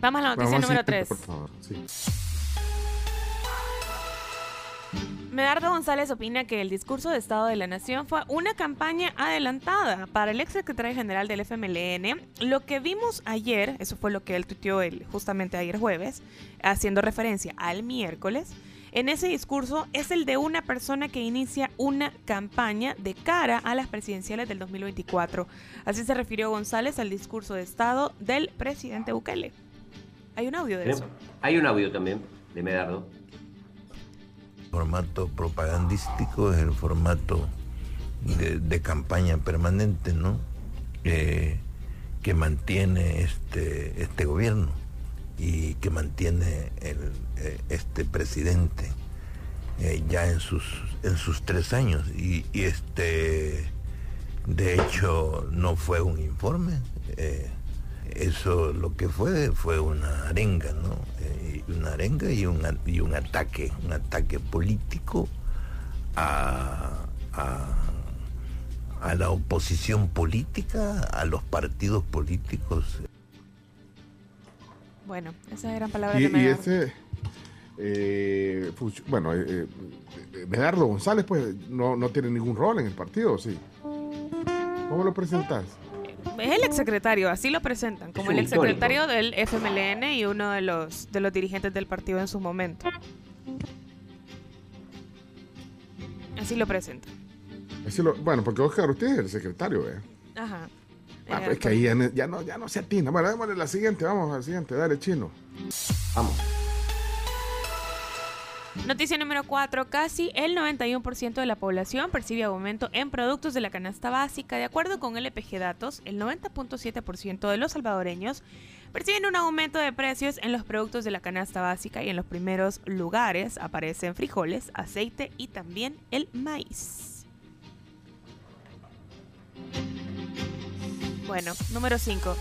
Vamos a la noticia Vamos número siguiente, 3. Por favor, sí. Medardo González opina que el discurso de Estado de la Nación fue una campaña adelantada para el ex secretario general del FMLN. Lo que vimos ayer, eso fue lo que él tuiteó el- justamente ayer jueves, haciendo referencia al miércoles, en ese discurso es el de una persona que inicia una campaña de cara a las presidenciales del 2024. Así se refirió González al discurso de Estado del presidente Bukele. Hay un audio de eso. Hay un audio también de Medardo. Formato propagandístico, es el formato de, de campaña permanente, ¿no? Eh, que mantiene este, este gobierno y que mantiene el, eh, este presidente eh, ya en sus, en sus tres años. Y, y este, de hecho, no fue un informe. eh, eso lo que fue fue una arenga, ¿no? Eh, una arenga y un, y un ataque, un ataque político a, a, a la oposición política, a los partidos políticos. Bueno, esas eran palabras Y, de y Medardo. ese. eh, bueno, eh, eh, Medardo González, pues, no, no tiene ningún rol en el partido, ¿o ¿sí? ¿Cómo lo presentas? Es el exsecretario, así lo presentan, como el exsecretario del FMLN y uno de los, de los dirigentes del partido en su momento. Así lo presentan. Así lo- bueno, porque Oscar, usted es el secretario, ¿eh? Ajá. Ah, Eh, pero es que ahí ya no, ya no se atina. Bueno, démosle la siguiente, vamos a la siguiente, dale, chino. Vamos. Noticia número 4. Casi el 91% de la población percibe aumento en productos de la canasta básica. De acuerdo con LPG Datos, el 90.7% de los salvadoreños perciben un aumento de precios en los productos de la canasta básica y en los primeros lugares aparecen frijoles, aceite y también el maíz. Bueno, número 5.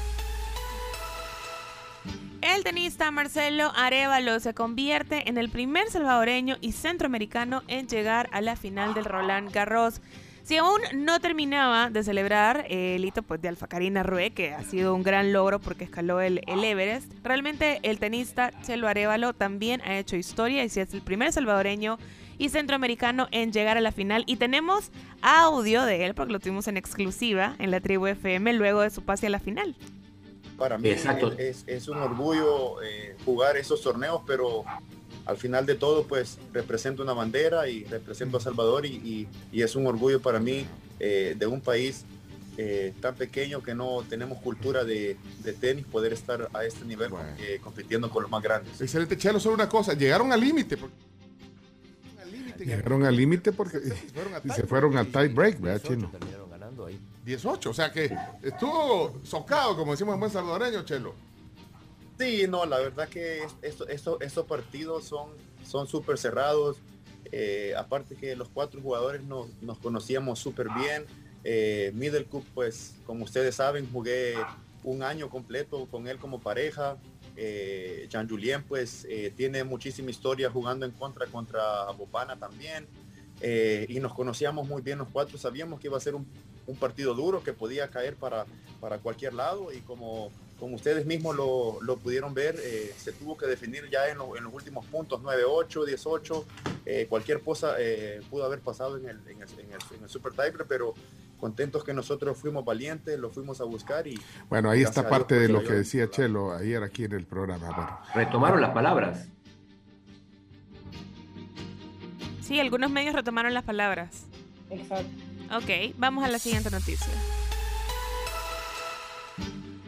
El tenista Marcelo Arevalo se convierte en el primer salvadoreño y centroamericano en llegar a la final del Roland Garros. Si aún no terminaba de celebrar eh, el hito pues, de Alfa Karina Rue, que ha sido un gran logro porque escaló el, el Everest, realmente el tenista Chelo Arevalo también ha hecho historia y si es el primer salvadoreño y centroamericano en llegar a la final. Y tenemos audio de él porque lo tuvimos en exclusiva en la tribu FM luego de su pase a la final. Para mí Exacto. es, es un orgullo eh, jugar esos torneos, pero al final de todo, pues represento una bandera y represento a Salvador y, y- y es un orgullo para mí eh, de un país eh, tan pequeño que no tenemos cultura de, de tenis poder estar a este nivel eh, compitiendo con los más grandes. Excelente, Chelo, solo una cosa, llegaron al límite. porque- Llegaron al límite porque y se fueron al tie break, ¿verdad, chino? 18, o sea que estuvo socado, como decimos en buen salvadoreño, Chelo. Sí, no, la verdad que es- esto- esto- estos partidos son son súper cerrados. Eh, aparte que los cuatro jugadores nos, nos conocíamos súper bien. Eh, Middle Cup, pues como ustedes saben, jugué un año completo con él como pareja. Eh, Jean Julien pues eh, tiene muchísima historia jugando en contra contra Bopana también. Eh, y nos conocíamos muy bien los cuatro. Sabíamos que iba a ser un, un partido duro que podía caer para, para cualquier lado y como, como ustedes mismos lo, lo pudieron ver, eh, se tuvo que definir ya en, lo- en los últimos puntos, 9-8, 18, eh, cualquier cosa eh, pudo haber pasado en el, en el, en el- en el Super Tiebreak, pero contentos que nosotros fuimos valientes, lo fuimos a buscar y... Bueno, ahí está Dios, parte de lo que decía Chelo ayer aquí en el programa. Bueno, Retomaron las palabras. Sí, algunos medios retomaron las palabras. Exacto. Ok, vamos a la siguiente noticia.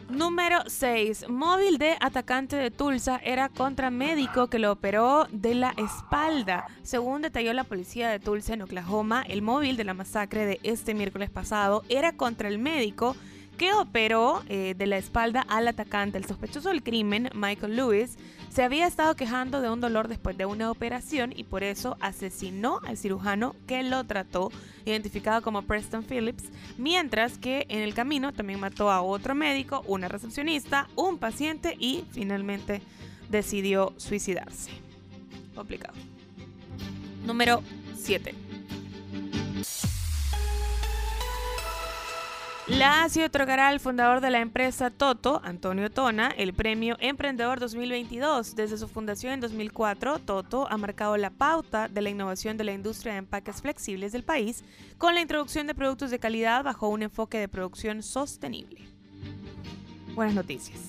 Número 6. Móvil de atacante de Tulsa era contra médico que lo operó de la espalda. Según detalló la policía de Tulsa en Oklahoma, el móvil de la masacre de este miércoles pasado era contra el médico que operó eh, de la espalda al atacante. El sospechoso del crimen, Michael Lewis, se había estado quejando de un dolor después de una operación y por eso asesinó al cirujano que lo trató, identificado como Preston Phillips, mientras que en el camino también mató a otro médico, una recepcionista, un paciente y finalmente decidió suicidarse. Complicado. Número 7. La ASI otorgará al fundador de la empresa Toto, Antonio Tona, el premio Emprendedor 2022. Desde su fundación en 2004, Toto ha marcado la pauta de la innovación de la industria de empaques flexibles del país con la introducción de productos de calidad bajo un enfoque de producción sostenible. Buenas noticias.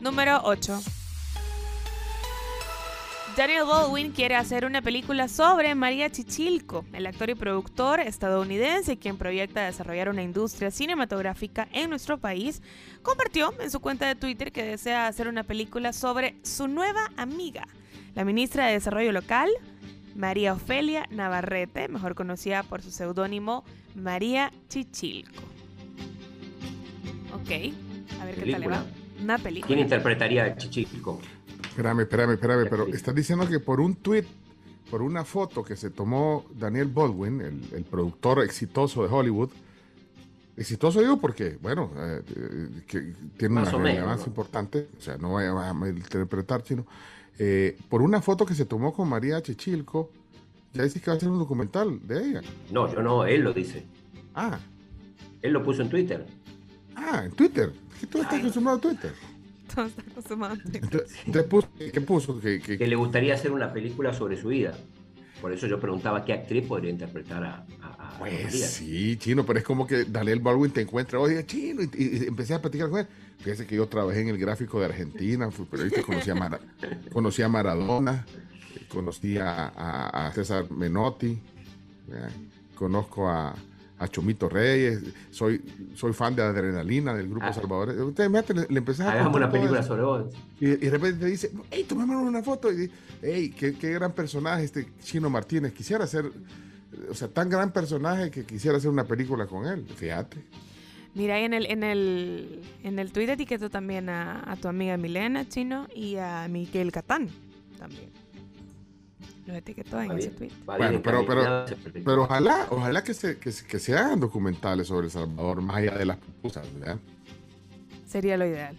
Número 8. Daniel Baldwin quiere hacer una película sobre María Chichilco, el actor y productor estadounidense quien proyecta desarrollar una industria cinematográfica en nuestro país, compartió en su cuenta de Twitter que desea hacer una película sobre su nueva amiga, la ministra de Desarrollo Local, María Ofelia Navarrete, mejor conocida por su seudónimo María Chichilco. Ok, a ver qué tal le va. Una película. ¿Quién interpretaría a Chichico? Espérame, espérame, espérame, pero estás diciendo que por un tweet, por una foto que se tomó Daniel Baldwin, el, el productor exitoso de Hollywood, exitoso digo porque, bueno, eh, que tiene Más una relevancia importante, o sea, no vaya a interpretar chino, eh, por una foto que se tomó con María Chichilco, ya dices que va a hacer un documental de ella. No, yo no, él lo dice. Ah. Él lo puso en Twitter. Ah, en Twitter. Que tú estás acostumbrado a Twitter. Todo está acostumbrado a Twitter. Entonces, entonces puso- ¿qué puso? Que, le gustaría hacer una película sobre su vida. Por eso yo preguntaba qué actriz podría interpretar a, a- a Pues sí, chino, pero es como que Daniel Baldwin te encuentra, oye, chino, y, y empecé a platicar con él. Fíjese que yo trabajé en el gráfico de Argentina, fui periodista, conocí a, Mara- conocí a Maradona, conocí a, a- a César Menotti, ¿verdad? conozco a, a Chomito Reyes, soy, soy fan de Adrenalina del grupo Ah. Salvador. Ustedes me le, le empezás a Hagamos una película eso. sobre vos. Y, y de repente te dice, hey, tomémonos una foto. Y dice, hey, qué, qué gran personaje este Chino Martínez. Quisiera ser, o sea, tan gran personaje que quisiera hacer una película con él. Fíjate. Mira, ahí en el, en el, en el tweet etiquetó también a, a tu amiga Milena Chino y a Miguel Catán también. Los etiquetó en ese tweet. Bueno, pero, pero, pero ojalá, ojalá que se, que, se- que se hagan documentales sobre El Salvador, más allá de las pupusas, ¿verdad? Sería lo ideal.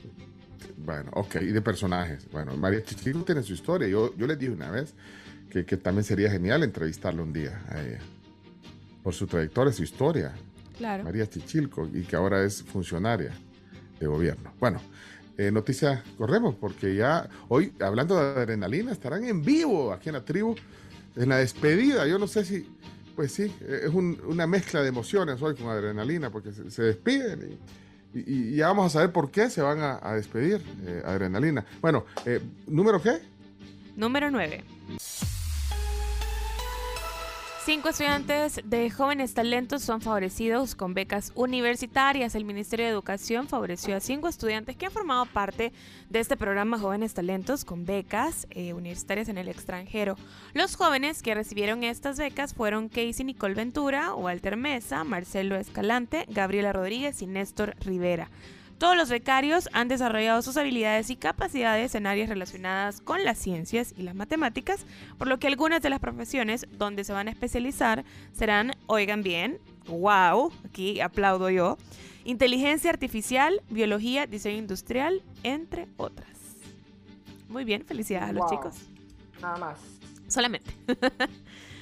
Bueno, ok, y de personajes. Bueno, María Chichilco tiene su historia. Yo, yo les dije una vez que, que también sería genial entrevistarla un día a ella. Por su trayectoria, su historia. Claro. María Chichilco, y que ahora es funcionaria de gobierno. Bueno, eh, noticia, corremos, porque ya hoy, hablando de adrenalina, estarán en vivo aquí en la tribu, en la despedida. Yo no sé si, pues sí, es un- una mezcla de emociones hoy con adrenalina, porque se, despiden y, ya vamos a saber por qué se van a, a despedir, eh, adrenalina. Bueno, eh, ¿número qué? Número 9. Cinco estudiantes de jóvenes talentos son favorecidos con becas universitarias. El Ministerio de Educación favoreció a cinco estudiantes que han formado parte de este programa Jóvenes Talentos con becas eh, universitarias en el extranjero. Los jóvenes que recibieron estas becas fueron Casey Nicole Ventura, Walter Mesa, Marcelo Escalante, Gabriela Rodríguez y Néstor Rivera. Todos los becarios han desarrollado sus habilidades y capacidades en áreas relacionadas con las ciencias y las matemáticas, por lo que algunas de las profesiones donde se van a especializar serán, oigan bien, wow, aquí aplaudo yo, inteligencia artificial, biología, diseño industrial, entre otras. Muy bien, felicidades a los Wow. chicos. Nada más. Solamente.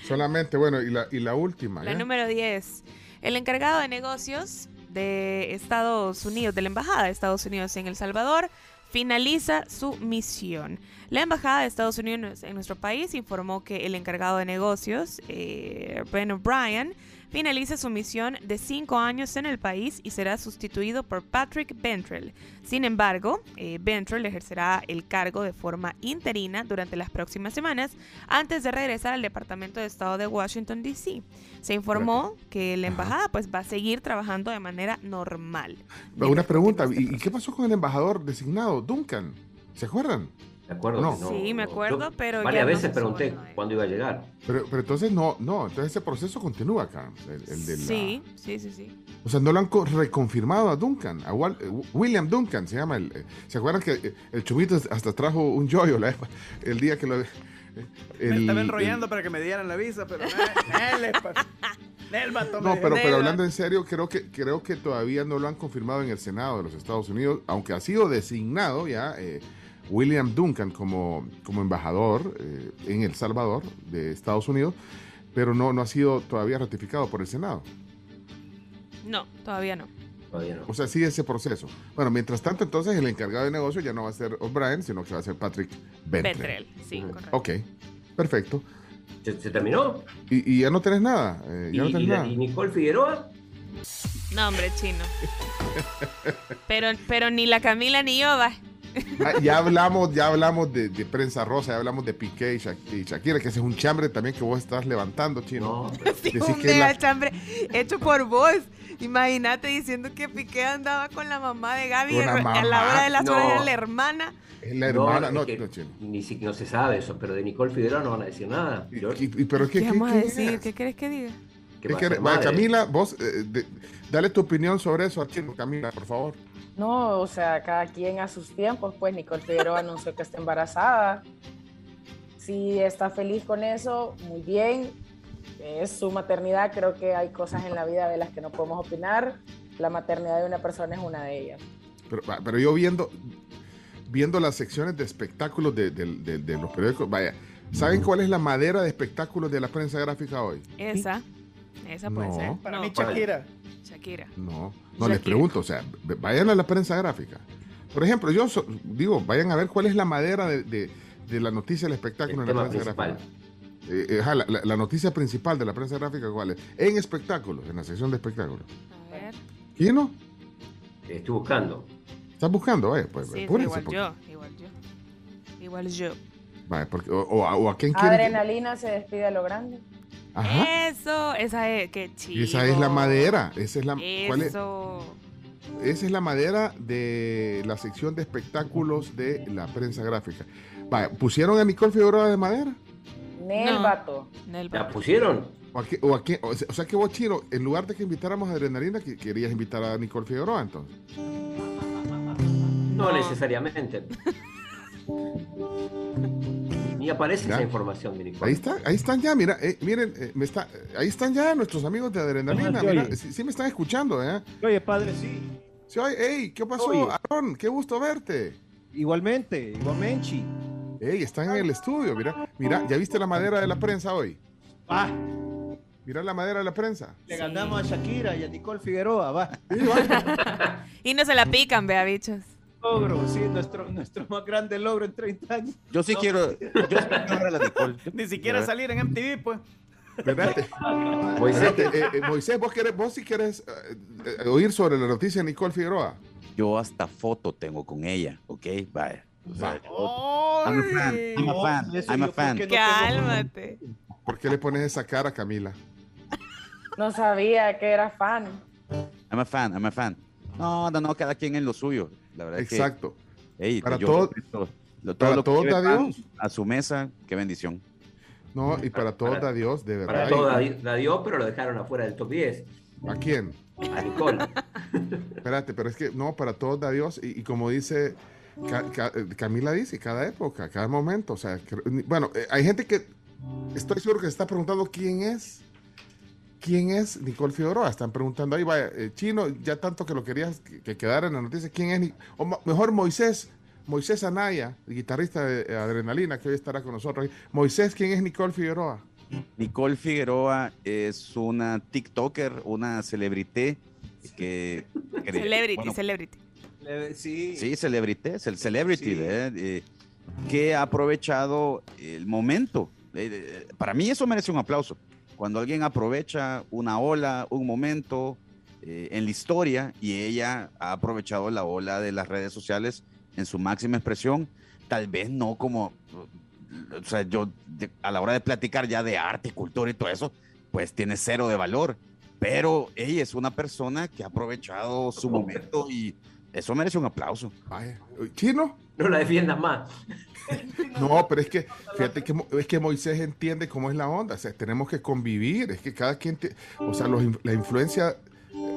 Solamente, bueno, y la, y la última. La ¿eh? número 10. El encargado de negocios de Estados Unidos, de la Embajada de Estados Unidos en El Salvador, finaliza su misión. La Embajada de Estados Unidos en nuestro país informó que el encargado de negocios, eh, Ben O'Brien, finaliza su misión de cinco años en el país y será sustituido por Patrick Bentrell. Sin embargo, eh, Bentrell ejercerá el cargo de forma interina durante las próximas semanas antes de regresar al Departamento de Estado de Washington, D.C. Se informó que la embajada pues, va a seguir trabajando de manera normal. Una pregunta, ¿y, y qué pasó con el embajador designado, Duncan? ¿Se acuerdan? De acuerdo. No. que no- Sí, me acuerdo, pero ya Varias veces pregunté cuándo iba a llegar. Pero, pero entonces no, no, entonces ese proceso continúa acá. El, el de la- Sí, sí, sí, sí. O sea, no lo han co- reconfirmado a Duncan, a Wal- eh, William Duncan se llama. El, eh, ¿Se acuerdan que eh, el chumito hasta trajo un yoyo la el día que lo... me estaba el- enrollando para que me dieran la visa, pero No, pero, pero hablando en serio, creo que, creo que todavía no lo han confirmado en el Senado de los Estados Unidos, aunque ha sido designado ya eh, William Duncan como, como embajador eh, en El Salvador de Estados Unidos, pero no, no ha sido todavía ratificado por el Senado. No, todavía no. Todavía no. O sea, sigue ese proceso. Bueno, mientras tanto, entonces el encargado de negocio ya no va a ser O'Brien, sino que va a ser Patrick Bentley. Bentrell, sí, correcto. Ok, perfecto. ¿Se, se terminó? Y, y ya no tenés nada. eh, ¿Y, ya no tenés y- nada. y Nicole Figueroa? No, hombre, chino. Pero, pero ni la Camila ni yo, va. Ah, ya hablamos, ya hablamos de, de prensa rosa, ya hablamos de Piqué y, Sha- y Shakira, que ese es un chambre también que vos estás levantando, chino. Sí, Decís un que mega la- chambre hecho por vos. Imagínate diciendo que Piqué andaba con la mamá de Gaby a la hora de las No. horas era la hermana. Es la hermana, es no, que no, chino. Ni si no se sabe eso, pero de Nicole Figueroa no van a decir nada. Yo- Y, y- pero ¿Qué, ¿qué, qué, vamos a decir? es? ¿Qué quieres que diga? ¿qué ¿Qué va a quiere- ser Vaya, madre? Camila, vos, eh, de- dale tu opinión sobre eso chino, Camila, por favor. No, o sea, cada quien a sus tiempos, pues Nicole Figueroa anunció que está embarazada. Si está feliz con eso, muy bien. Es su maternidad, creo que hay cosas en la vida de las que no podemos opinar. La maternidad de una persona es una de ellas. Pero, va, pero yo viendo, viendo las secciones de espectáculos de, de- de- de los periódicos, vaya, ¿saben cuál es la madera de espectáculos de la prensa gráfica hoy? Esa. Esa puede No. ser. Para No, mí, Shakira. Shakira. No, no les Shakira. pregunto, o sea, vayan a la prensa gráfica. Por ejemplo, yo so- digo, vayan a ver cuál es la madera de, de- de la noticia del espectáculo El en la tema prensa principal. gráfica. Eh, eh, la, la- la noticia principal de la prensa gráfica, ¿cuál es? En espectáculos, en la sección de espectáculos. A ver. ¿Quién no? Estoy buscando. ¿Estás buscando? Vaya, pues, Sí, sí, igual porque- yo. Igual yo. Igual yo. vaya, porque- o, o a, o a quién quiere. Adrenalina se despide a lo grande. Ajá. Eso, esa es, qué chido. Esa es la madera. Esa es la, ¿cuál es? Esa es la madera de la sección de espectáculos de la prensa gráfica. Vaya, ¿pusieron a Nicole Figueroa de madera? Nel No. vato. Nel ¿La pusieron? ¿O, a qué- o, a qué- o sea- o sea que vos, Chino, en lugar de que invitáramos a Adrenalina, que querías invitar a Nicole Figueroa, entonces. No necesariamente. Ni aparece Ya. esa información Nicole. Ahí está, ahí están ya, mira, eh, miren, eh, me está, eh, ahí están ya nuestros amigos de Adrenalina, Ajá, mira, sí, sí me están escuchando, ¿eh? Oye, padre, sí. Sí, oye, ey, ¿qué pasó, Oye. Aaron? Qué gusto verte. Igualmente, igualmente. Ey, están en el estudio, mira, mira, ¿ya viste la madera de la prensa hoy? Va, Mira la madera de la prensa. le ganamos a Shakira y a Nicole Figueroa, va. Y no se la pican, vea, bichos. Logro, sí, nuestro, nuestro más grande logro en 30 años. Yo sí No. quiero. Yo sí quiero ver a la Nicole. Ni siquiera salir en MTV, pues. Moisés. Espérate, eh, eh, Moisés, vos, querés, vos sí querés eh, eh, oír sobre la noticia de Nicole Figueroa. Yo hasta foto tengo con ella, ¿ok? Vaya. O sea, I'm a fan, I'm a fan, I'm a fan. no tengo- Cálmate. ¿Por qué le pones esa cara, Camila? No sabía que era fan. I'm a fan, I'm a fan. No, no, no, cada quien en lo suyo. La verdad es que- Exacto. Ey, Para yo todo- respeto lo- para lo que todo lleve da Dios. A su mesa, qué bendición. No, y para todos Para- da Dios, de verdad. Para todo la, la dio, pero lo dejaron afuera del top 10. ¿A quién? A Nicole. Espérate, pero es que no, para todos da Dios. Y, y como dice Ca- Ca- Camila, dice, cada época, cada momento. O sea, que- bueno, eh, hay gente que estoy seguro que se está preguntando quién es. ¿Quién es Nicole Figueroa? Están preguntando ahí, vaya, eh, Chino, ya tanto que lo querías que, que quedara en la noticia, ¿quién es? Ni- O mejor Moisés, Moisés Anaya, guitarrista de eh, Adrenalina, que hoy estará con nosotros. Moisés, ¿quién es Nicole Figueroa? Nicole Figueroa es una TikToker, una celebrité que... que- Celebrity, bueno, celebrity. Le- Sí. Sí, celebrity, es el celebrity. Eh, que ha aprovechado el momento. Eh, eh, para mí eso merece un aplauso. Cuando alguien aprovecha una ola, un momento eh, en la historia y ella ha aprovechado la ola de las redes sociales en su máxima expresión, tal vez no como, o sea, yo de- a la hora de platicar ya de arte, cultura y todo eso, pues tiene cero de valor. Pero ella es una persona que ha aprovechado su momento y eso merece un aplauso. Vaya. ¿Chino? No la defiendas más. No, pero es que, fíjate que, es que Moisés entiende cómo es la onda, o sea, tenemos que convivir, es que cada quien, te- o sea, los la influencia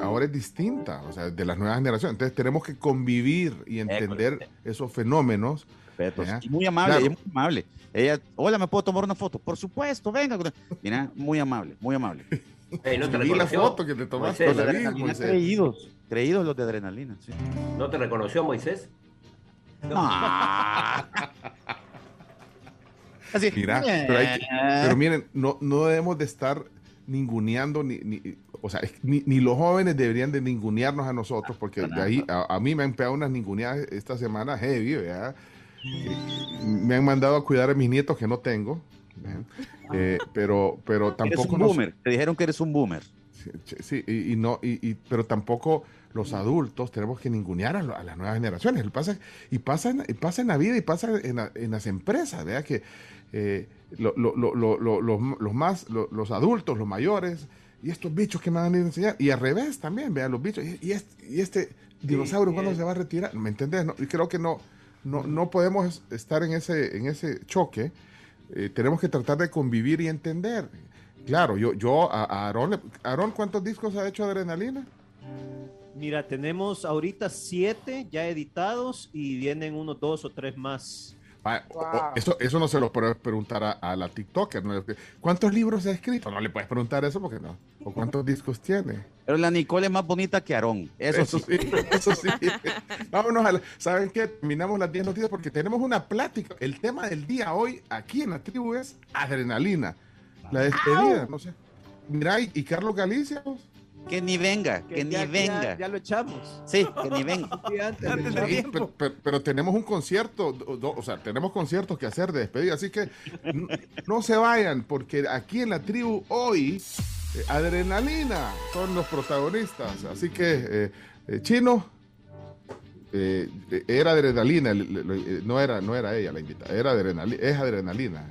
ahora es distinta, o sea, de las nuevas generaciones, entonces tenemos que convivir y entender esos fenómenos. Muy amable, Claro. ella es muy amable. Ella, hola, ¿me puedo tomar una foto? Por supuesto, venga. Mira, muy amable, muy amable. Ey, no te Vi la foto que te tomaste, Moisés, la vi, Adrenalina, Moisés. creídos, creídos los de adrenalina. sí. ¿No te reconoció Moisés? Así, Mira, pero, hay que- pero miren, no, no debemos de estar ninguneando, ni, ni- o sea, ni, ni los jóvenes deberían de ningunearnos a nosotros, porque de ahí a, a mí me han pegado unas ninguneadas esta semana heavy, ¿verdad? Me han mandado a cuidar a mis nietos que no tengo, ¿verdad? Eh, pero, pero Eres tampoco un nos- boomer. Te dijeron que eres un boomer. Sí, sí, y, y no, y, y- pero tampoco los adultos tenemos que ningunear a, lo- a las nuevas generaciones. Y pasa, y pasa, en, pasa en la vida y pasa en, la- en las empresas, ¿verdad? Que eh, lo- lo- lo- lo- lo- los, los más, lo- los adultos, los mayores, y estos bichos que me van a ir a enseñar, y al revés también, vean los bichos, y, y este, y este dinosaurio, ¿cuándo se va a retirar? ¿Me entendés? No, y creo que no, no, no podemos estar en ese, en ese choque. Eh, tenemos que tratar de convivir y entender. Claro, yo, yo a, a Aarón, Aarón, ¿cuántos discos ha hecho Adrenalina? Mira, tenemos ahorita siete ya editados y vienen unos dos o tres más. Ah, o- eso, eso no se lo puedes preguntar a, a la TikToker. ¿no? ¿Cuántos libros ha escrito? No le puedes preguntar eso porque no. ¿O cuántos discos tiene? Pero la Nicole es más bonita que Aarón. Eso, Eso sí. sí, eso sí. Vámonos a la- ¿Saben qué? Terminamos las 10 noticias porque tenemos una plática. El tema del día hoy aquí en la tribu es adrenalina. La despedida, no sé. Mira, y, y Carlos Galicia. pues. Que ni venga, que, ni ya, venga. Ya, ya lo echamos. Sí, que ni venga. Antes pero, pero- pero tenemos un concierto, do- o sea, tenemos conciertos que hacer de despedida, así que no se vayan, porque aquí en la tribu hoy, eh, Adrenalina son los protagonistas, así que, eh, eh, Chino, eh, era Adrenalina, el- el- el- no era, no era ella la invitada, era Adrenalina, es Adrenalina.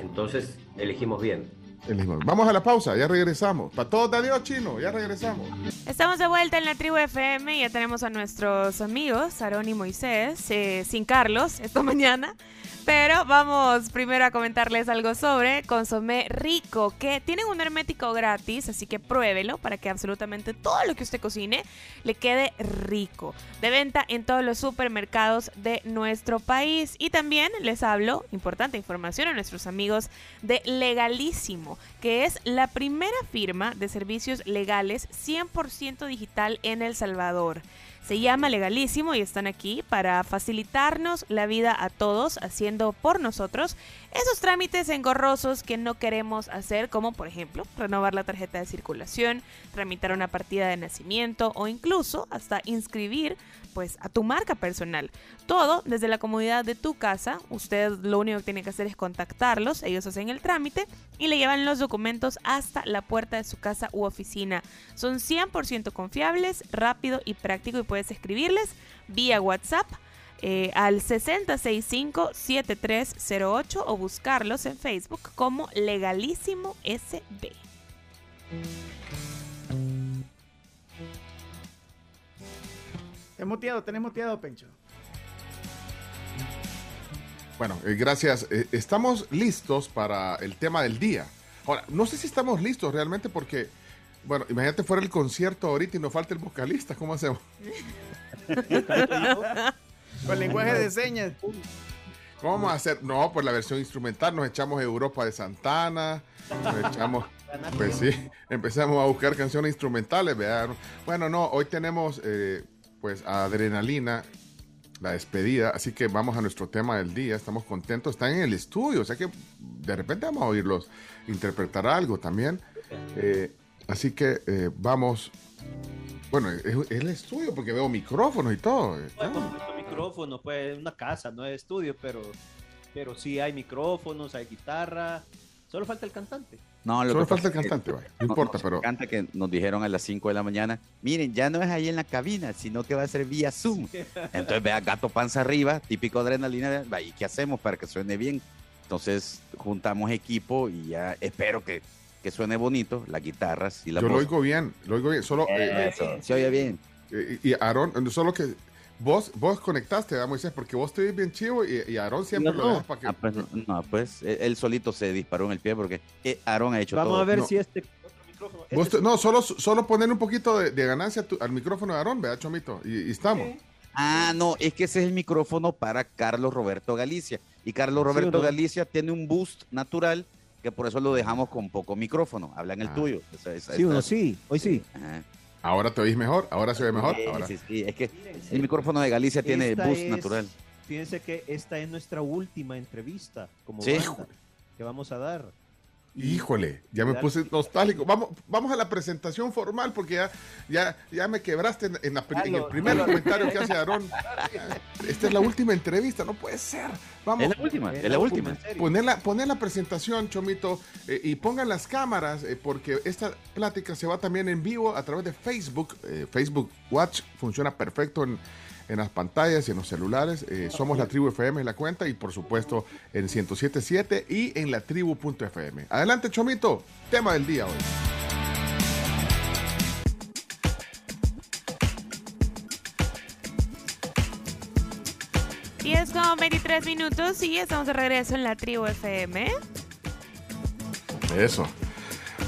Entonces elegimos bien. El. Vamos a la pausa, ya regresamos. Para todos, adiós, chino, ya regresamos. Estamos de vuelta en la tribu FM y ya tenemos a nuestros amigos, Aarón y Moisés, eh, sin Carlos, esta mañana. Pero vamos primero a comentarles algo sobre Consomé Rico, que tienen un hermético gratis, así que pruébelo para que absolutamente todo lo que usted cocine le quede rico. De venta en todos los supermercados de nuestro país. Y también les hablo, importante información, a nuestros amigos de Legalísimo, que es la primera firma de servicios legales 100% digital en El Salvador. Se llama Legalísimo y están aquí para facilitarnos la vida a todos, haciendo por nosotros esos trámites engorrosos que no queremos hacer, como por ejemplo renovar la tarjeta de circulación, tramitar una partida de nacimiento o incluso hasta inscribir pues a tu marca personal. Todo desde la comodidad de tu casa. Usted lo único que tiene que hacer es contactarlos, ellos hacen el trámite y le llevan los documentos hasta la puerta de su casa u oficina. Son 100% confiables, rápido y práctico y puedes escribirles vía WhatsApp eh, al 6065-7308 o buscarlos en Facebook como Legalísimo SB. Te muteado, tenés muteado, Pencho. Bueno, eh, gracias. Eh, estamos listos para el tema del día. Ahora, no sé si estamos listos realmente porque, bueno, imagínate fuera el concierto ahorita y nos falta el vocalista, ¿cómo hacemos? Con lenguaje de señas. ¿Cómo vamos a hacer? No, pues la versión instrumental, nos echamos Europa de Santana, nos echamos, pues sí, empezamos a buscar canciones instrumentales, vean. Bueno, no, hoy tenemos eh, pues Adrenalina, la despedida, así que vamos a nuestro tema del día, estamos contentos, están en el estudio, o sea que de repente vamos a oírlos interpretar algo también. Eh, así que eh, vamos, bueno, es, es el estudio porque veo micrófonos y todo. eh. Hemos puesto micrófonos, pues una casa, no es estudio, pero, pero sí hay micrófonos, hay guitarra. Solo falta el cantante. No, lo Solo que falta el pasa es que- cantante, vaya, no importa, nos pero- encanta que nos dijeron a las 5 de la mañana, miren, ya no es ahí en la cabina, sino que va a ser vía Zoom. Entonces, vea, gato panza arriba, típico adrenalina, ¿y qué hacemos para que suene bien? Entonces, juntamos equipo y ya espero que, que suene bonito, las guitarras y la Yo lo oigo bien, lo oigo bien, solo... eh, Eso, se oye bien. eh, Y, y Aarón, solo que vos, vos conectaste, ¿verdad, Moisés? Porque vos te ves bien chivo y, y Aarón siempre No, lo dejas para que... Ah, pues, no, pues él solito se disparó en el pie porque eh, Aaron ha hecho Vamos todo. a ver No. si este. Vos este te- no, solo, solo poner un poquito de, de ganancia a tu- al micrófono de Aarón, ¿verdad, Chomito? Y, y estamos. Ah, no, es que ese es el micrófono para Carlos Roberto Galicia. Y Carlos Roberto no? Galicia tiene un boost natural que por eso lo dejamos con poco micrófono. Habla en el Ah. tuyo. Esa- Sí, uno sí, hoy sí. Ajá. Ahora te oís mejor, ahora se ve mejor. Sí, Ahora. sí, sí, es que el micrófono de Galicia tiene Esta boost es- natural. Fíjense que esta es nuestra última entrevista como Sí. banda que vamos a dar. Híjole, ya me puse nostálgico. Vamos, vamos a la presentación formal porque ya, ya, ya me quebraste en, en la en el primer comentario que hace Aarón. Esta es la última entrevista, no puede ser. Vamos. Es la última, es la última. Poner la, poner la presentación, Chomito, eh, y pongan las cámaras, eh, porque esta plática se va también en vivo a través de Facebook. Eh, Facebook Watch funciona perfecto en, en las pantallas y en los celulares. Eh, somos la tribu FM en la cuenta y por supuesto en 1077 y en la tribu.fm. Adelante, Chomito, tema del día hoy. Y es con 23 minutos y estamos de regreso en la tribu FM. Eso.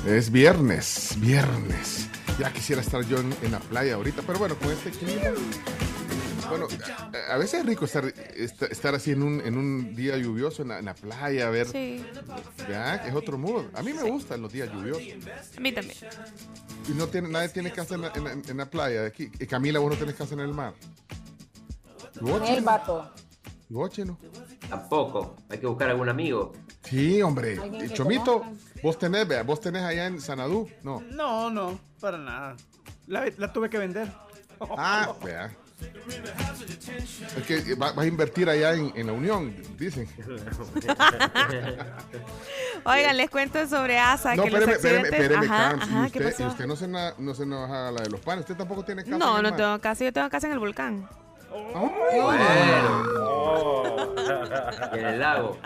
Es viernes, viernes. Ya quisiera estar yo en, en la playa ahorita, pero bueno, con este clima. Bueno, a, a veces es rico estar, est- estar así en un, en un día lluvioso en la, en la playa, ver. Sí, que es otro mood. A mí me gustan los días lluviosos. a mí también. Y no tiene, nadie tiene casa en la, en la- en la playa de aquí. Y Camila, vos no tenés casa en el mar. ¿Y vos, El vato. ¿Y vos, Chino? Tampoco. Hay que buscar algún amigo. Sí, hombre. Que Chomito, vos tenés, vea, vos tenés allá en Sanadú. No. No, no, para nada. La, la tuve que vender. Ah, vea. Es que va- vas a invertir allá en, en la Unión, dicen. Oigan, les cuento sobre ASA. No, que espéreme, espéreme, accidentes... espéreme, ajá, Carms, ajá, y ¿qué usted, pasó? y usted no se, na- no se enoja a la de los panes. Usted tampoco tiene casa. No, no mar. tengo casa, yo tengo casa en el volcán. Bueno. Y en el lago.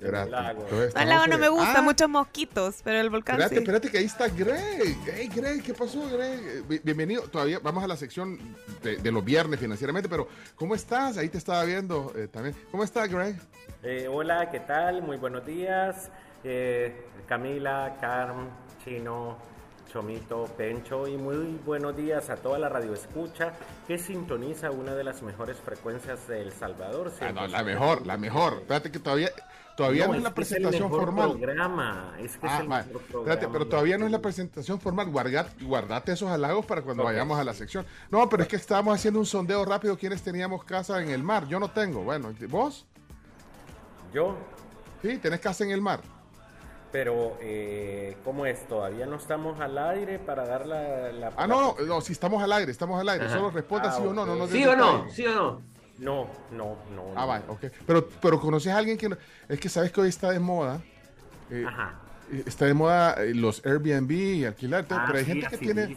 Entonces No, lago no me gusta, Ah, muchos mosquitos, pero el volcán Espérate, sí. espérate, que ahí está Greg. Hey, Greg, ¿qué pasó, Greg? Bi- Bienvenido. Todavía vamos a la sección de, de los viernes financieramente, pero ¿cómo estás? Ahí te estaba viendo eh, también. ¿Cómo estás, Greg? Eh, hola, ¿qué tal? Muy buenos días. Eh, Camila, Carm, Chino, Chomito, Pencho y muy buenos días a toda la radio escucha que sintoniza una de las mejores frecuencias de El Salvador. Ah, no, la mejor, la mejor. Espérate que todavía, todavía no, es la presentación mejor formal. programa, es que es Ah, el va. mejor Espérate, programa. pero todavía no es la presentación formal. Guarda- guardate esos halagos para cuando vayamos a la sección. No, pero es que estábamos haciendo un sondeo rápido. ¿Quiénes teníamos casa en el mar? Yo no tengo. Bueno, ¿vos? Yo, Sí, tenés casa en el mar. pero eh, ¿cómo es? Todavía no estamos al aire para dar la... la- Ah, no, no, no, si estamos al aire, estamos al aire. Ajá. Solo responda Ah, sí o no. no nos ¿Sí o no? detalles. ¿Sí o no? No, no, no. Ah, no. vale, ok. Pero, pero conoces a alguien que... no- Es que sabes que hoy está de moda. eh, Ajá. eh, Está de moda eh, los Airbnb y alquilar. Ah, pero hay sí, gente que tiene...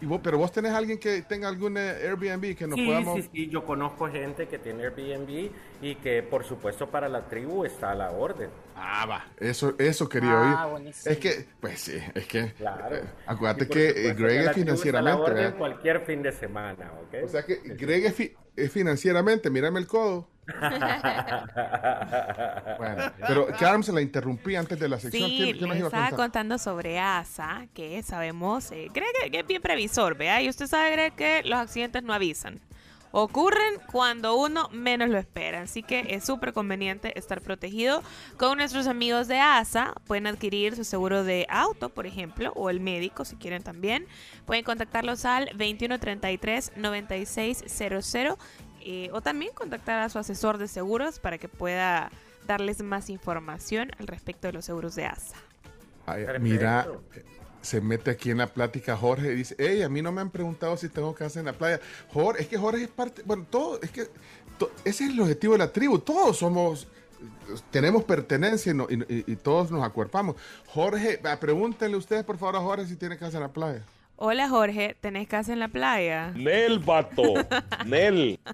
Y vos, pero vos tenés alguien que tenga algún eh, Airbnb que nos sí, podamos... sí, sí, yo conozco gente que tiene Airbnb y que por supuesto para la tribu está a la orden. Ah, va. Eso, eso quería Ah, oír. buenísimo. Es que, pues sí, es que... Claro. eh, acuérdate que supuesto Greg la es tribu está a la financieramente... orden cualquier fin de semana, ¿ok? O sea que Greg es, fi- es financieramente, mírame el codo. Bueno, pero se la interrumpí antes de la sección. Sí, ¿Qué, qué nos iba estaba contando sobre ASA, que sabemos, eh, Greg que es bien previsor, ¿vea? Y usted sabe, Greg, que los accidentes no avisan. Ocurren cuando uno menos lo espera, así que es súper conveniente estar protegido con nuestros amigos de ASA. Pueden adquirir su seguro de auto, por ejemplo, o el médico si quieren también. Pueden contactarlos al 2133-9600 eh, o también contactar a su asesor de seguros para que pueda darles más información al respecto de los seguros de ASA. Ay, mira, se mete aquí en la plática Jorge y dice, hey, a mí no me han preguntado si tengo casa en la playa. Jorge, es que Jorge es parte, bueno, todo, es que ese es el objetivo de la tribu, todos somos, tenemos pertenencia y, y- todos nos acuerpamos. Jorge, pregúntenle ustedes por favor a Jorge si tiene casa en la playa. Hola Jorge, ¿tenés casa en la playa? Nel, vato. Nel.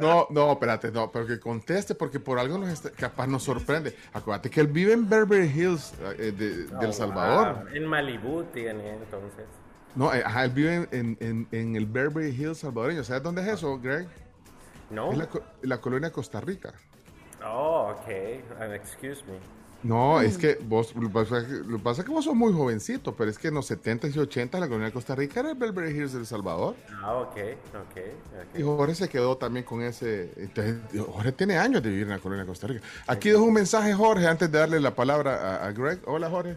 No, no, espérate, no, pero que conteste porque por algo nos está- capaz nos sorprende. Acuérdate que él vive en Beverly Hills eh, de, de El Oh, Salvador. wow. En Malibu tiene entonces. No, eh, ajá, él vive en, en- en- en el Beverly Hills salvadoreño. ¿Sabes dónde es eso, Greg? No. Es la, la colonia Costa Rica. Oh, ok. Uh, excuse me. No, es que vos, lo que pasa es que- lo que pasa es que vos sos muy jovencito, pero es que en los 70s y 80s la colonia de Costa Rica era el Beverly Hills del Salvador. Ah, ok, ok. Y Jorge se quedó también con ese. Entonces, Jorge tiene años de vivir en la colonia de Costa Rica. Aquí dejo un mensaje, Jorge, antes de darle la palabra a, a Greg. Hola, Jorge.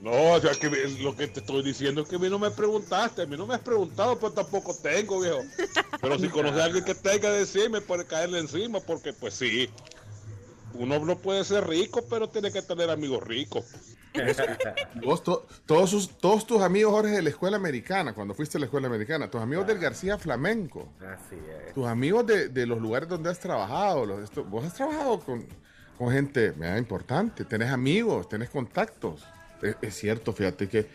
No, o sea, que lo que te estoy diciendo es que a mí no me preguntaste, a mí no me has preguntado, pues tampoco tengo, viejo. Pero si conoces a alguien que tenga, decirme, puede caerle encima, porque pues sí, uno no puede ser rico, pero tiene que tener amigos ricos. Vos, to- todos, sus- todos tus amigos, Jorge, de la escuela americana, cuando fuiste a la escuela americana, tus amigos del García Flamenco, Así es. tus amigos de, de los lugares donde has trabajado, los- esto- vos has trabajado con, con gente mira, importante, tenés amigos, tenés contactos. Es, es cierto, fíjate que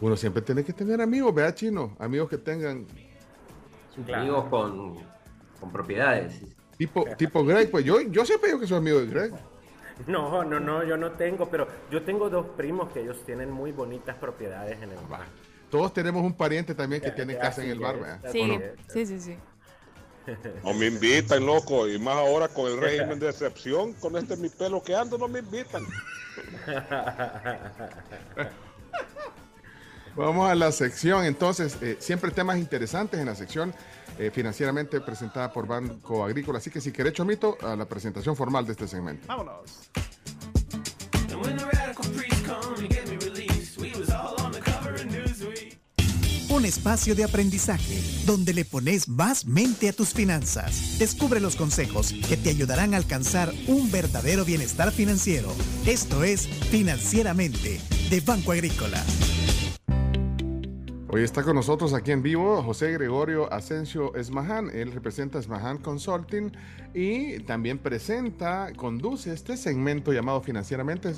uno siempre tiene que tener amigos, vea chino, amigos que tengan Amigos con, con propiedades. Tipo, tipo Greg, pues yo, yo siempre digo que soy amigo de Greg. No, no, no, yo no tengo, pero yo tengo dos primos que ellos tienen muy bonitas propiedades en el bar. Todos tenemos un pariente también que tiene casa en el bar, ¿verdad? es. Sí, sí, sí. No me invitan, loco, y más ahora con el régimen de excepción, con este mi pelo que ando, no me invitan. Vamos a la sección, entonces, eh, siempre temas interesantes en la sección eh, financieramente presentada por Banco Agrícola. Así que si querés, Chomito, a la presentación formal de este segmento. Vámonos. Un espacio de aprendizaje donde le pones más mente a tus finanzas. Descubre los consejos que te ayudarán a alcanzar un verdadero bienestar financiero. Esto es Financieramente de Banco Agrícola. Hoy está con nosotros aquí en vivo José Gregorio Asensio Esmahan. Él representa Esmahan Consulting y también presenta, conduce este segmento llamado Financieramente,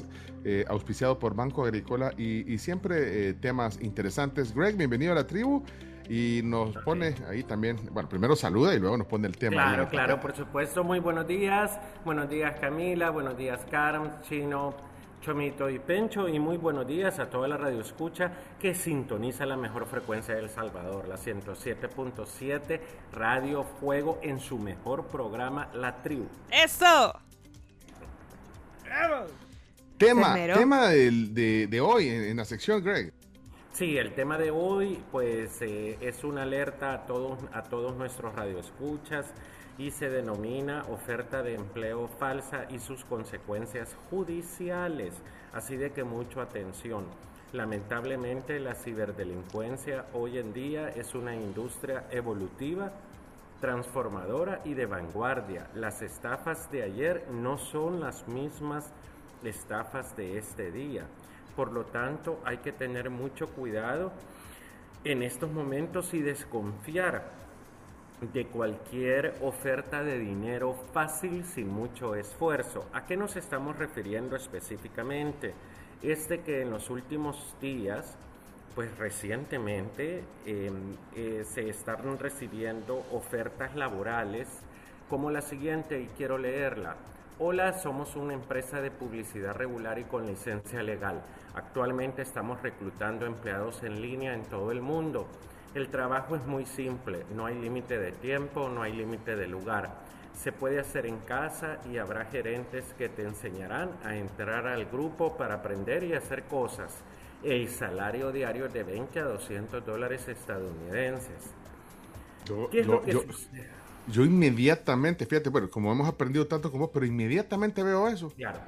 eh, auspiciado por Banco Agrícola y, y siempre eh, temas interesantes. Greg, bienvenido a la tribu. y nos pone ahí también, bueno, primero saluda y luego nos pone el tema. Claro, la claro, por supuesto. Muy buenos días. Buenos días Camila, buenos días Carmen, Chino, Chomito y Pencho. Y muy buenos días a toda la radio escucha que sintoniza la mejor frecuencia de El Salvador, la 107.7 Radio Fuego en su mejor programa, La Tribu. ¡Eso! Tema, tema del- de, de hoy en, en la sección, Greg. Sí, el tema de hoy pues eh, es una alerta a todos, a todos nuestros radioescuchas y se denomina oferta de empleo falsa y sus consecuencias judiciales. Así de que mucho atención. Lamentablemente la ciberdelincuencia hoy en día es una industria evolutiva, transformadora y de vanguardia. Las estafas de ayer no son las mismas estafas de este día. Por lo tanto, hay que tener mucho cuidado en estos momentos y desconfiar de cualquier oferta de dinero fácil sin mucho esfuerzo. ¿A qué nos estamos refiriendo específicamente? Es de que en los últimos días, pues recientemente, eh, eh, se están recibiendo ofertas laborales como la siguiente, y quiero leerla. Hola, somos una empresa de publicidad regular y con licencia legal. Actualmente estamos reclutando empleados en línea en todo el mundo. El trabajo es muy simple, no hay límite de tiempo, no hay límite de lugar. Se puede hacer en casa y habrá gerentes que te enseñarán a entrar al grupo para aprender y hacer cosas. El salario diario es de 20 a 200 dólares estadounidenses. ¿Qué es lo que yo, yo inmediatamente, fíjate, bueno, como hemos aprendido tanto como vos, pero inmediatamente veo eso. Claro.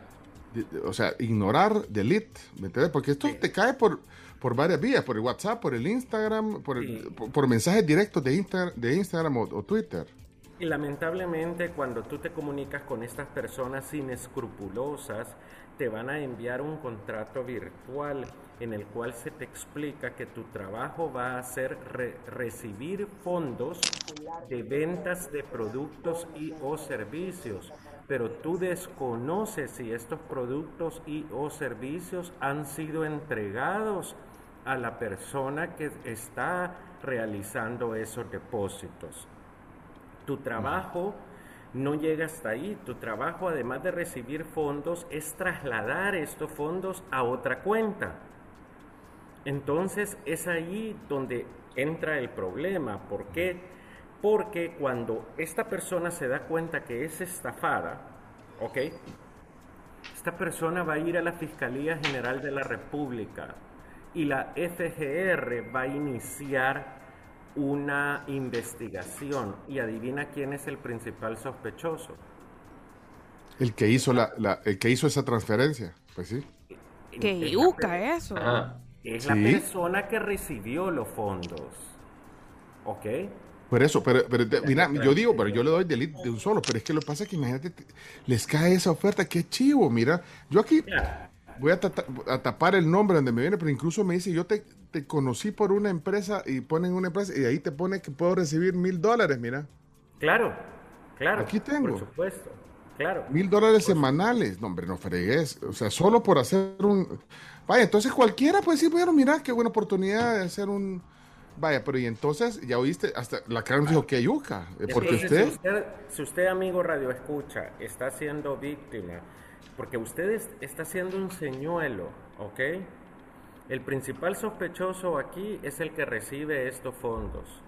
O sea, ignorar, delete, ¿me entiendes? Porque esto te cae por, por varias vías, por el WhatsApp, por el Instagram, por, el- por, por mensajes directos de, Insta- de Instagram o, o Twitter. Y lamentablemente cuando tú te comunicas con estas personas inescrupulosas, te van a enviar un contrato virtual en el cual se te explica que tu trabajo va a ser re- recibir fondos de ventas de productos y o servicios, pero tú desconoces si estos productos y o servicios han sido entregados a la persona que está realizando esos depósitos. Tu trabajo no llega hasta ahí. Tu trabajo, además de recibir fondos, es trasladar estos fondos a otra cuenta. Entonces es ahí donde entra el problema. ¿Por qué? Porque cuando esta persona se da cuenta que es estafada, ¿ok? Esta persona va a ir a la Fiscalía General de la República y la FGR va a iniciar una investigación y adivina quién es el principal sospechoso. El que hizo la, la- el que hizo esa transferencia, pues sí. ¡Qué Es la yuca eso! Es la Sí. persona que recibió los fondos. ¿Ok? Por eso, pero, pero te- mira, yo digo, pero yo le doy delete de un solo, pero es que lo que pasa es que imagínate, te- les cae esa oferta, qué chivo, mira, yo aquí voy a, tapar el nombre donde me viene, pero incluso me dice, yo te, te conocí por una empresa y ponen una empresa y ahí te pone que puedo recibir mil dólares, mira, Claro, claro. Aquí tengo. Por supuesto, claro. mil dólares semanales, no hombre, no fregues, o sea, solo por hacer un, vaya, entonces cualquiera puede decir, bueno, mira, qué buena oportunidad de hacer un, vaya, pero y entonces, ya oíste, hasta la Carmen dijo que yuca, porque Entonces, usted... Si usted, si usted, amigo Radio Escucha, está siendo víctima, porque usted es- está siendo un señuelo, ¿ok? El principal sospechoso aquí es el que recibe estos fondos.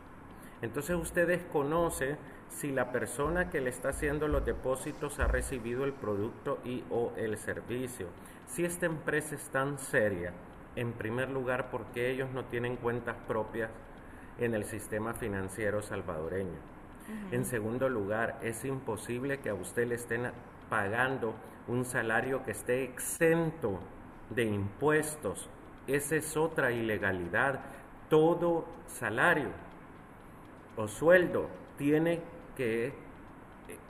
Entonces usted desconoce si la persona que le está haciendo los depósitos ha recibido el producto y o el servicio. Si esta empresa es tan seria, en primer lugar, porque ellos no tienen cuentas propias en el sistema financiero salvadoreño. En segundo lugar, es imposible que a usted le estén pagando un salario que esté exento de impuestos. Esa es otra ilegalidad. Todo salario o sueldo tiene que eh,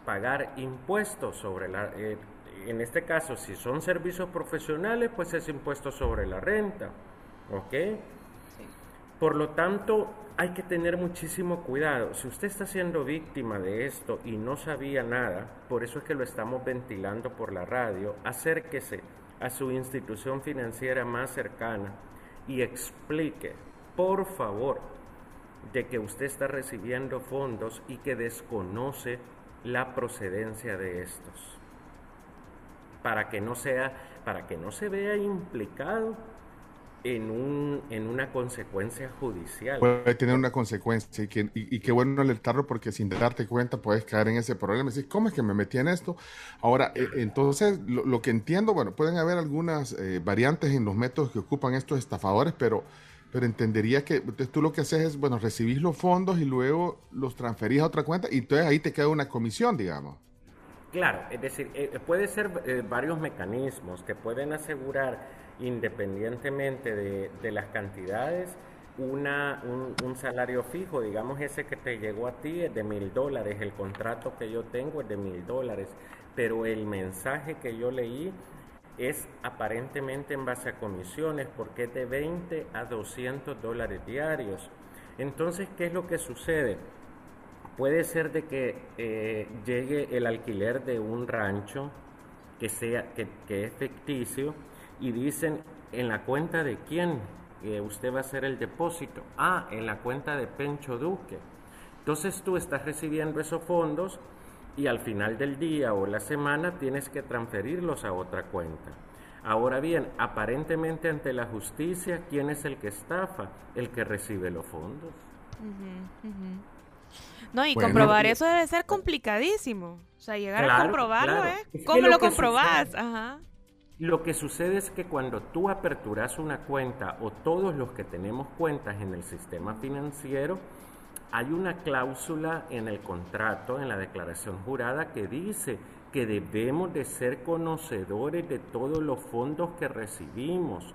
pagar impuestos sobre la... eh, en este caso, si son servicios profesionales, pues es impuesto sobre la renta. ¿Ok? Por lo tanto, hay que tener muchísimo cuidado. Si usted está siendo víctima de esto y no sabía nada, por eso es que lo estamos ventilando por la radio, acérquese a su institución financiera más cercana y explique, por favor, de que usted está recibiendo fondos y que desconoce la procedencia de estos. Para que no sea, para que no se vea implicado en, un, en una consecuencia judicial. Puede tener una consecuencia y, que, y, y qué bueno alertarlo porque sin darte cuenta puedes caer en ese problema. Decir, ¿cómo es que me metí en esto? Ahora, eh, entonces, lo, lo que entiendo, bueno, pueden haber algunas eh, variantes en los métodos que ocupan estos estafadores, pero, pero entendería que entonces, tú lo que haces es, bueno, recibís los fondos y luego los transferís a otra cuenta y entonces ahí te queda una comisión, digamos. Claro, es decir, eh, puede ser eh, varios mecanismos que pueden asegurar independientemente de, las cantidades una, un, salario fijo, digamos ese que te llegó a ti es de mil dólares, el contrato que yo tengo es de mil dólares, pero el mensaje que yo leí es aparentemente en base a comisiones porque es de 20 a 200 dólares diarios. Entonces, ¿qué es lo que sucede? Puede ser de que eh, llegue el alquiler de un rancho que, sea, que es ficticio y dicen en la cuenta de quién eh, usted va a hacer el depósito. Ah, en la cuenta de Pencho Duque. Entonces tú estás recibiendo esos fondos y al final del día o la semana tienes que transferirlos a otra cuenta. Ahora bien, aparentemente ante la justicia, ¿quién es el que estafa? El que recibe los fondos. No, y Bueno, comprobar eso debe ser complicadísimo. O sea, llegar a comprobarlo, claro. ¿eh? Es que ¿Cómo lo lo comprobás? sucede- Ajá. Lo que sucede es que cuando tú aperturas una cuenta o todos los que tenemos cuentas en el sistema financiero, hay una cláusula en el contrato, en la declaración jurada, que dice que debemos de ser conocedores de todos los fondos que recibimos,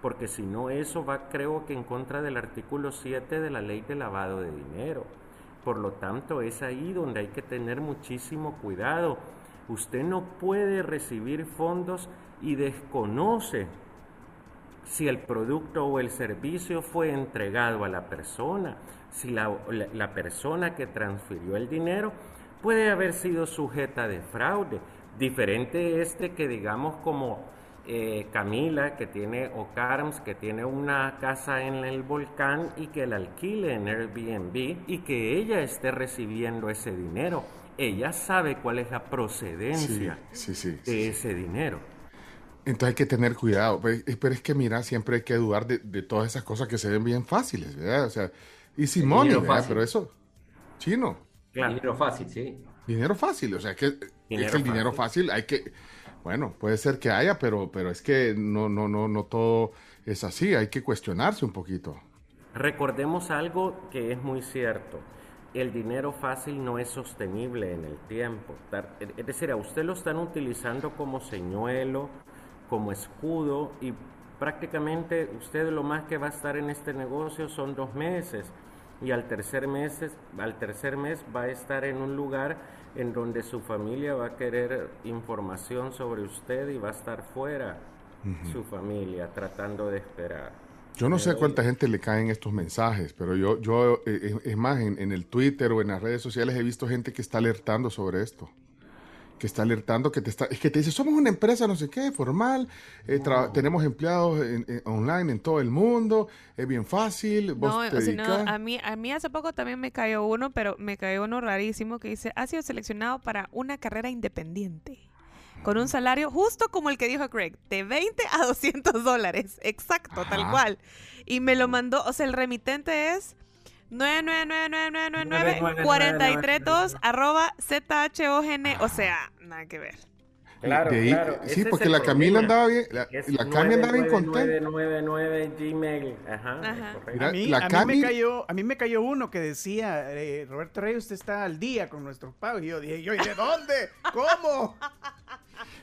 porque si no eso va creo que en contra del artículo 7 de la ley de lavado de dinero. Por lo tanto, es ahí donde hay que tener muchísimo cuidado. Usted no puede recibir fondos y desconoce si el producto o el servicio fue entregado a la persona, si la, la- la persona que transfirió el dinero puede haber sido sujeta de fraude. Diferente este que digamos como eh, Camila, que tiene, o Carms, que tiene una casa en el volcán y que la alquile en Airbnb y que ella esté recibiendo ese dinero. Ella sabe cuál es la procedencia Sí, sí, de ese dinero. Entonces hay que tener cuidado. Eh, Pero es que, mira, siempre hay que dudar de, de todas esas cosas que se ven bien fáciles, ¿verdad? O sea, y Simón, fácil. Pero eso, chino. Dinero fácil, sí. Dinero fácil, o sea, que, es Dinero que el dinero fácil hay que, bueno, puede ser que haya, pero, pero es que no, no, no, no todo es así, hay que cuestionarse un poquito. Recordemos algo que es muy cierto. El dinero fácil no es sostenible en el tiempo. Dar- Es decir, a usted lo están utilizando como señuelo, como escudo y prácticamente usted lo más que va a estar en este negocio son dos meses y al tercer mes, al tercer mes va a estar en un lugar en donde su familia va a querer información sobre usted y va a estar fuera su familia tratando de esperar. Yo no sé Pero- cuánta gente le caen estos mensajes, pero yo, yo eh, eh, es más, en, en el Twitter o en las redes sociales he visto gente que está alertando sobre esto. Que está alertando, que te está, es que te dice, somos una empresa no sé qué, formal, eh, tenemos empleados en- en- online en todo el mundo, es bien fácil, vos No, te o sea, no, dedicas. a mí, a mí hace poco también me cayó uno, pero me cayó uno rarísimo que dice, ha sido seleccionado para una carrera independiente, con un salario justo como el que dijo Craig, de 20 a 200 dólares, exacto, tal cual. Y me lo mandó, o sea, el remitente es 9999999 arroba ZHOGN, o sea, nada que ver. Claro, claro. sí, porque la Camila andaba bien, la, la Cami andaba bien contenta. 9999 Gmail. Ajá. Mira, a mí, me cayó, a mí me cayó uno que decía, eh, Roberto Reyes, usted está al día con nuestros pagos. Y yo dije, yo, ¿y de dónde? ¿Cómo?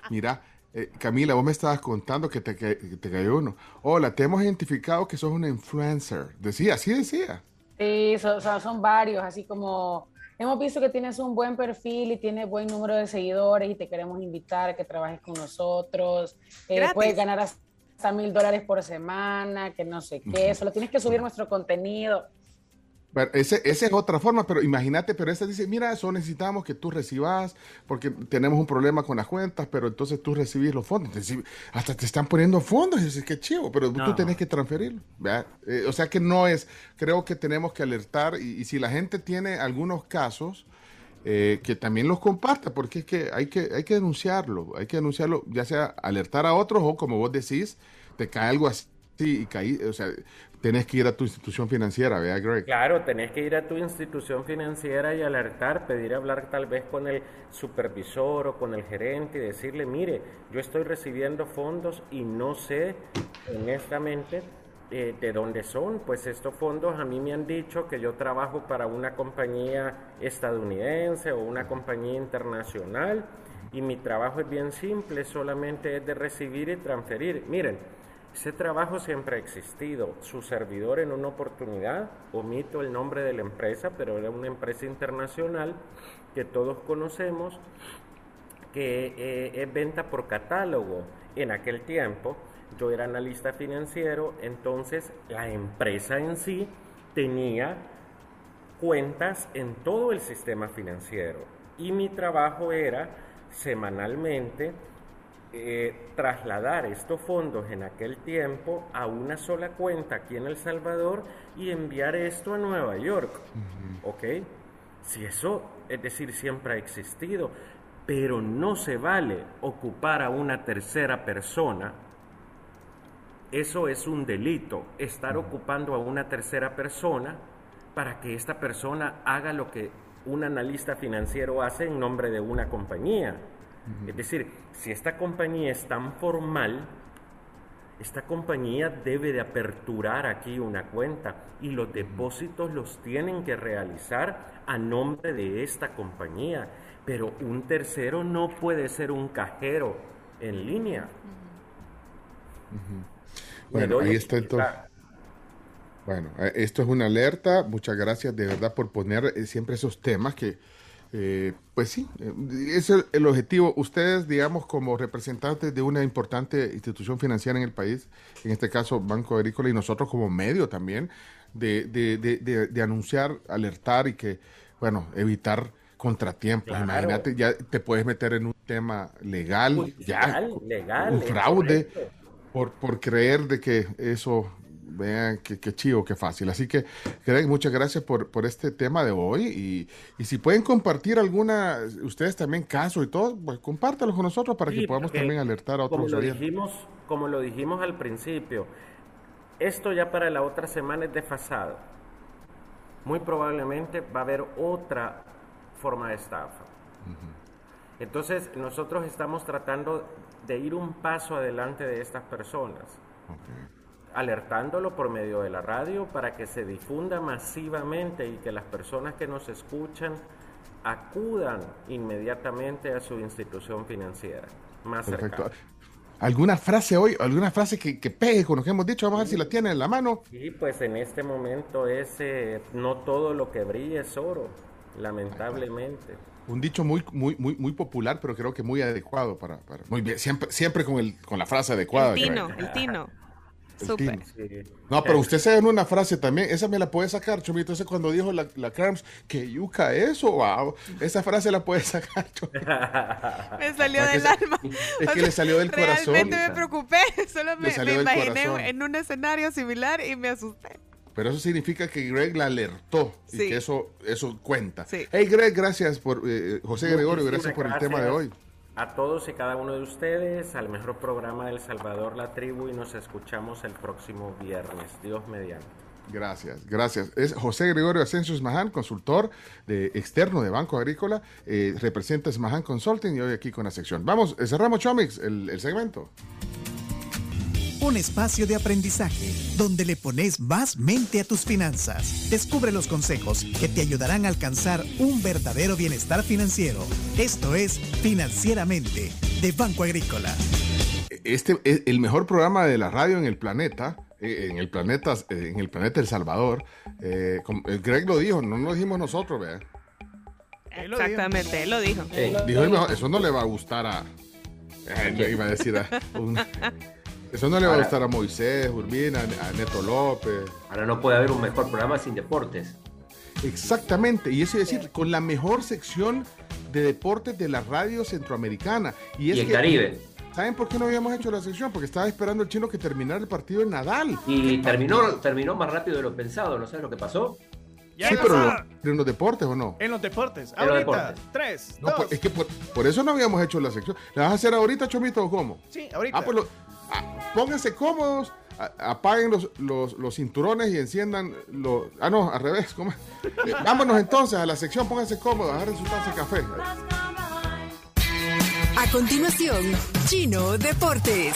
Mira, eh, Camila, vos me estabas contando que te, que te cayó uno. Hola, te hemos identificado que sos una influencer. Decía, así decía. Sí, so- so- son varios, así como hemos visto que tienes un buen perfil y tienes buen número de seguidores y te queremos invitar a que trabajes con nosotros. Eh, puedes ganar hasta mil dólares por semana, que no sé qué, solo tienes que subir nuestro contenido. Pero ese, esa es otra forma, pero imagínate, pero esta dice, mira, eso necesitamos que tú recibas, porque tenemos un problema con las cuentas, pero entonces tú recibís los fondos. Entonces, hasta te están poniendo fondos, y dices, qué chivo, pero tú No. tenés que transferirlo. Eh, o sea que no es, creo que tenemos que alertar, y, y si la gente tiene algunos casos, eh, que también los comparta, porque es que hay, que hay que denunciarlo, hay que denunciarlo, ya sea alertar a otros o como vos decís, te cae algo así y caí, o sea, tenés que ir a tu institución financiera, ¿verdad, Greg? Claro, tenés que ir a tu institución financiera y alertar, pedir hablar tal vez con el supervisor o con el gerente y decirle, mire, yo estoy recibiendo fondos y no sé honestamente eh, de dónde son. Pues estos fondos a mí me han dicho que yo trabajo para una compañía estadounidense o una compañía internacional y mi trabajo es bien simple, solamente es de recibir y transferir. Miren, ese trabajo siempre ha existido. Su servidor en una oportunidad, omito el nombre de la empresa, pero era una empresa internacional que todos conocemos, que eh, es venta por catálogo. En aquel tiempo yo era analista financiero, entonces la empresa en sí tenía cuentas en todo el sistema financiero y mi trabajo era semanalmente eh, trasladar estos fondos en aquel tiempo a una sola cuenta aquí en El Salvador y enviar esto a Nueva York. ¿Ok? Si eso, es decir, siempre ha existido, pero no se vale ocupar a una tercera persona. Eso es un delito, estar ocupando a una tercera persona para que esta persona haga lo que un analista financiero hace en nombre de una compañía. Es decir, si esta compañía es tan formal, esta compañía debe de aperturar aquí una cuenta y los depósitos los tienen que realizar a nombre de esta compañía. Pero un tercero no puede ser un cajero en línea. Bueno, ahí está entonces. Bueno, eh, esto es una alerta. Muchas gracias de verdad por poner eh, siempre esos temas que, eh, pues sí, eh, es el, objetivo. Ustedes, digamos, como representantes de una importante institución financiera en el país, en este caso Banco Agrícola, y nosotros como medio también, de, de, de, de- de anunciar, alertar y que, bueno, evitar contratiempos. Claro. Imagínate, ya te puedes meter en un tema legal, ya, Legal, un fraude por, por creer de que eso, vean que, que chivo, que fácil. Así que, Greg, muchas gracias por, por este tema de hoy. Y, y si pueden compartir alguna, ustedes también caso y todo, pues compártalos con nosotros para Sí, que podamos porque también alertar a como otros lo oyentes. dijimos Como lo dijimos al principio, esto ya para la otra semana es desfasado. Muy probablemente va a haber otra forma de estafa. Entonces, nosotros estamos tratando de ir un paso adelante de estas personas, alertándolo por medio de la radio para que se difunda masivamente y que las personas que nos escuchan acudan inmediatamente a su institución financiera más Perfecto. cercana. ¿Alguna frase hoy, alguna frase que, que pegue con lo que hemos dicho? Vamos a ver si la tiene en la mano. Y pues en este momento es eh, no todo lo que brilla es oro, lamentablemente. Un dicho muy, muy, muy, muy popular, pero creo que muy adecuado para, para- muy bien, siempre, siempre con el, con la frase adecuada. El tino, el tino. Súper. tino. No, pero usted se ganó una frase también, esa me la puede sacar, Chomito, ese cuando dijo la, la Carms, que yuca eso, wow, esa frase la puede sacar, Chomito. Me salió del alma. es O que sea, le salió del corazón. Realmente me preocupé. Solo me, me imaginé corazón. en un escenario similar y me asusté. Pero eso significa que Greg la alertó y Sí. que eso, eso cuenta. Sí. Hey Greg, gracias por, eh, José Gregorio, gracias por el tema de hoy. A todos y cada uno de ustedes, al mejor programa del Salvador La Tribu y nos escuchamos el próximo viernes. Dios mediante. Gracias, gracias. Es José Gregorio Asensio Esmaján, consultor de externo de Banco Agrícola, eh, representa Esmaján Consulting y hoy aquí con la sección. Vamos, cerramos Chomix, el, el segmento. Un espacio de aprendizaje donde le pones más mente a tus finanzas. Descubre los consejos que te ayudarán a alcanzar un verdadero bienestar financiero. Esto es Financieramente de Banco Agrícola. Este es el mejor programa de la radio en el planeta, eh, en el planeta, eh, en el planeta El Salvador. Eh, como- Greg lo dijo, no lo dijimos nosotros, vea. Exactamente, él lo dijo. Dijo el mejor, eso no le va a gustar a. eh, le iba a decir a. eso no le va a gustar a Moisés, Urbina, a Neto López. Ahora no puede haber un mejor programa sin deportes. Exactamente, y eso es decir, con la mejor sección de deportes de la radio centroamericana. Y, es Y el que- Caribe. ¿Saben por qué no habíamos hecho la sección? Porque estaba esperando el chino que terminara el partido de Nadal. Y ¿Qué terminó, partido? terminó más rápido de lo pensado, ¿no sabes lo que pasó? Ya Sí, pero, en los deportes o no. En los deportes. En los Ahorita. deportes. Tres, No, dos. pues, es que por, por eso no habíamos hecho la sección. ¿La vas a hacer ahorita, Chomito, o cómo? Sí, ahorita. Ah, pues lo- pónganse cómodos, apaguen los, los, los cinturones y enciendan los... Ah, no, al revés. ¿cómo? Eh, vámonos entonces a la sección, pónganse cómodos, agarren su taza de café. A continuación, Chino Deportes.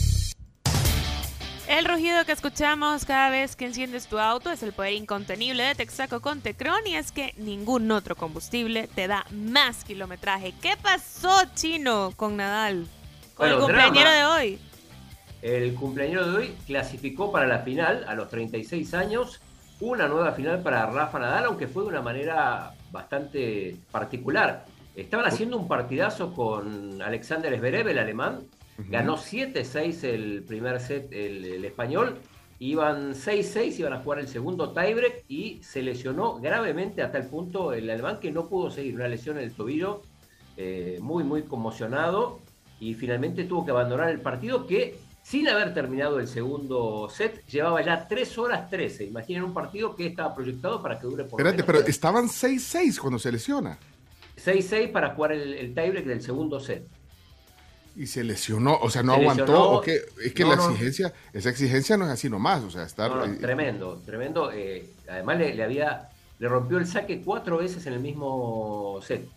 El rugido que escuchamos cada vez que enciendes tu auto es el poder incontenible de Texaco con Tecron y es que ningún otro combustible te da más kilometraje. ¿Qué pasó, Chino, con Nadal? Con el cumpleañero drama. de hoy. El cumpleañero de hoy clasificó para la final a los 36 años. Una nueva final para Rafa Nadal, aunque fue de una manera bastante particular. Estaban haciendo un partidazo con Alexander Zverev, el alemán. Ganó 7-6 el primer set el, el español. Iban 6-6, iban a jugar el segundo tiebreak y se lesionó gravemente hasta el punto el alemán que no pudo seguir. Una lesión en el tobillo eh, muy, muy conmocionado y finalmente tuvo que abandonar el partido que sin haber terminado el segundo set llevaba ya 3 horas 13. Imaginen un partido que estaba proyectado para que dure por Espérate, pero estaban 6-6 cuando se lesiona. 6-6 para jugar el, el tiebreak del segundo set. Y se lesionó, o sea, no Se aguantó. ¿o qué? Es que No, la no. exigencia, esa exigencia no es así nomás, o sea, estar... No, no, eh, tremendo, tremendo. eh, además le, le había, le rompió el saque cuatro veces en el mismo set.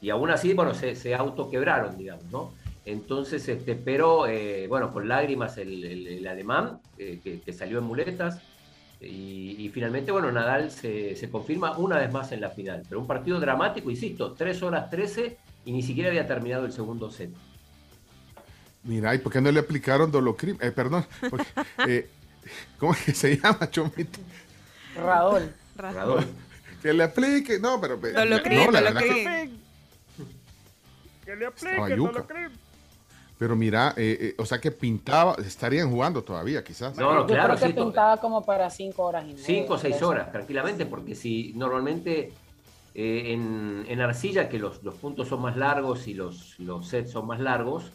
Y aún así, bueno, se, se autoquebraron, digamos, ¿no? Entonces, este, pero eh, bueno, con lágrimas el, el- el alemán, eh, que, que salió en muletas. Y, y finalmente, bueno, Nadal se, se confirma una vez más en la final. Pero un partido dramático, insisto, 3 horas 13 y ni siquiera había terminado el segundo set. Mira, ¿y por qué no le aplicaron dolocrim? Eh, perdón, porque, eh, ¿cómo es que se llama, Chomito? Radol. Radol. Que le aplique, no, pero... eh, Dolocrim, no, la verdad que- Dolocrim. Que le yuca. Dolocrim. Pero mira, eh, eh, o sea que pintaba, estarían jugando todavía, quizás. No, no, Yo claro, creo que sí, pintaba como para cinco horas y media. Cinco o seis horas, tranquilamente, porque si normalmente eh, en, en arcilla, que los, los puntos son más largos y los, los sets son más largos,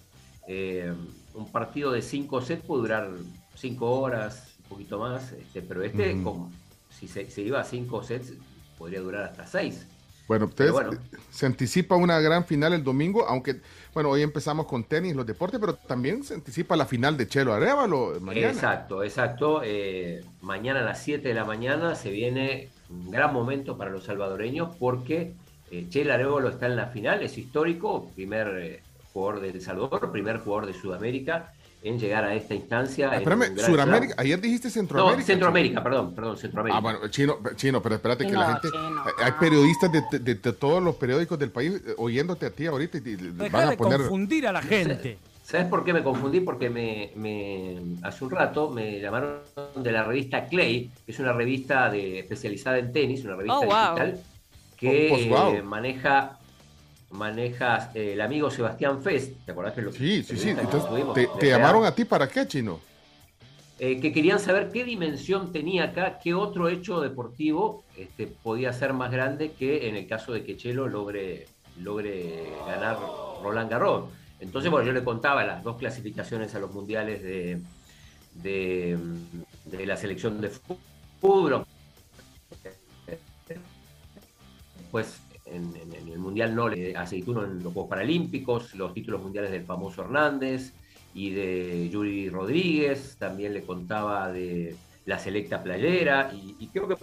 eh, un partido de cinco sets puede durar cinco horas, un poquito más, este, pero este, como, si se, se iba a cinco sets, podría durar hasta seis. Bueno, ustedes bueno. eh, se anticipa una gran final el domingo, aunque, bueno, hoy empezamos con tenis, los deportes, pero también se anticipa la final de Chelo Arevalo mañana. Exacto, exacto. Eh, mañana a las 7 de la mañana se viene un gran momento para los salvadoreños porque eh, Chela Arevalo está en la final, es histórico, primer eh, jugador de El Salvador, primer jugador de Sudamérica en llegar a esta instancia. Ah, espérame, Sudamérica, ayer dijiste Centroamérica. No, Centroamérica, perdón, perdón, Centroamérica. Ah, bueno, chino, chino, pero espérate que la gente. chino. hay- periodistas de, de- de todos los periódicos del país eh, oyéndote a ti ahorita y, van a poner. a la gente. ¿Sabes por qué me confundí? Porque me, me- hace un rato me llamaron de la revista Clay, que es una revista de, especializada en tenis, una revista Oh, wow. digital, que Oh, pues, wow. eh, maneja maneja eh, el amigo Sebastián Fest, ¿te acordás que lo Sí, sí, sí. Entonces, te, te llamaron a ti para qué, chino? eh, que querían saber qué dimensión tenía acá, qué otro hecho deportivo este, podía ser más grande que en el caso de que Chelo logre, logre ganar Roland Garros. Entonces, bueno, yo le contaba las dos clasificaciones a los mundiales de, de, de la selección de fútbol. Pues en, en- en el mundial no, le aceituno en los Juegos Paralímpicos, los títulos mundiales del famoso Hernández y de Yuri Rodríguez, también le contaba de la selecta playera y, y creo que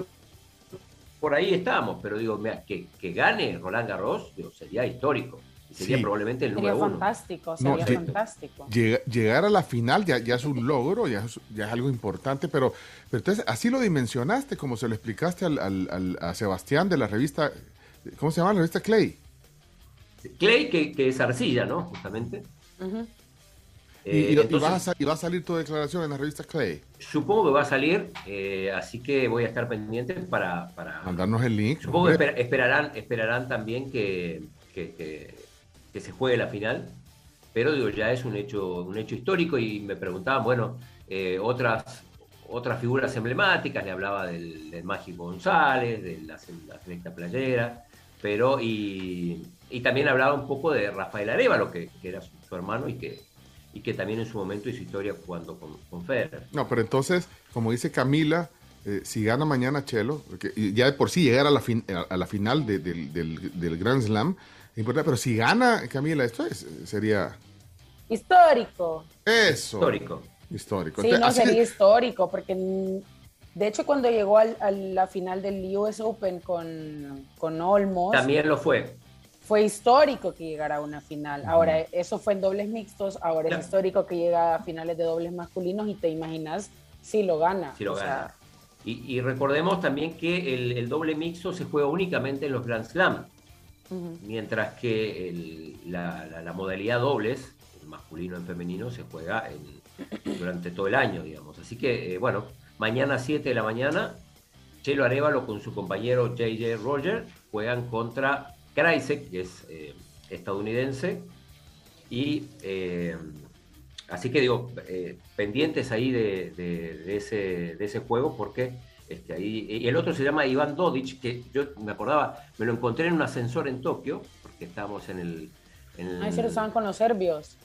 por ahí estamos, pero digo, mira, que, que gane Roland Garros digo, sería histórico sería Sí. probablemente el Sería número uno. fantástico, No, sería fantástico. Llega- llegar a la final ya, ya es un logro, ya es, ya es algo importante, pero, pero entonces así lo dimensionaste, como se lo explicaste al, al- al- a Sebastián de la revista, ¿cómo se llama la revista Clay? Clay, que, que es arcilla, ¿no? Justamente. Eh, y- y entonces- vas a, sa- y va a salir tu declaración en la revista Clay. Supongo que va a salir, eh, así que voy a estar pendiente para... para... Mandarnos el link. Supongo que esper- esperarán, esperarán también que, que, que- que se juegue la final, pero digo, ya es un hecho, un hecho histórico y me preguntaban, bueno, eh, otras, otras figuras emblemáticas, le hablaba del, del Mágico González, de la, la selecta playera, pero y, y también hablaba un poco de Rafael Arevalo, que, que era su, su hermano y que, y que también en su momento hizo historia jugando con, con Federer. No, pero entonces, como dice Camila, eh, si gana mañana Chelo, porque ya de por sí llegar a la, fin- a la final de- del, del- del Grand Slam, es importante, pero si gana Camila, esto es, sería Histórico. eso. Histórico. Histórico. Sí, no, así- sería histórico, porque de hecho cuando llegó al- a la final del US Open con, con Olmos, También lo fue. fue histórico que llegara a una final. Ahora, eso fue en dobles mixtos, ahora es histórico que llega a finales de dobles masculinos y te imaginas si lo gana. Si lo O sea, gana. Y, y recordemos también que el, el doble mixto se juega únicamente en los Grand Slam, mientras que el- la, la- la modalidad dobles, el masculino en femenino, se juega en- durante todo el año, digamos. Así que, eh, bueno, mañana 7 de la mañana, Chelo Arevalo con su compañero JJ Roger juegan contra Kreisek, que es eh, estadounidense, y eh, así que digo, eh, pendientes ahí de, de- de ese, de ese juego, porque este, ahí, y el otro se llama Iván Dodic, que yo me acordaba, me lo encontré en un ascensor en Tokio, porque estábamos en el... en el- Ahí se lo usaban con los serbios.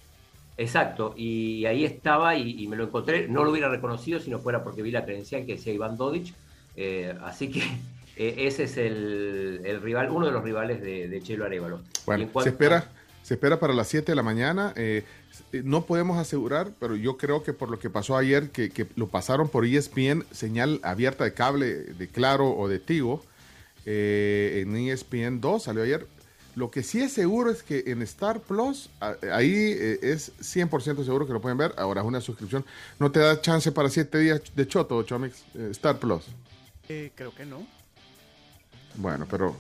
Exacto, y ahí estaba y, y me lo encontré, no lo hubiera reconocido si no fuera porque vi la credencial que decía Iván Dodic, eh, así que eh, ese es el, el rival, uno de los rivales de, de Chelo Arevalo. Bueno, cuanto- se espera, se espera para las 7 de la mañana. eh, no podemos asegurar, pero yo creo que por lo que pasó ayer, que, que lo pasaron por ESPN, señal abierta de cable de Claro o de Tigo, eh, en ESPN 2 salió ayer. Lo que sí es seguro es que en Star Plus, ahí eh, es 100% seguro que lo pueden ver. Ahora es una suscripción. No te da chance para 7 días de choto, Chomix, eh, Star Plus. Eh, creo que no. Bueno, pero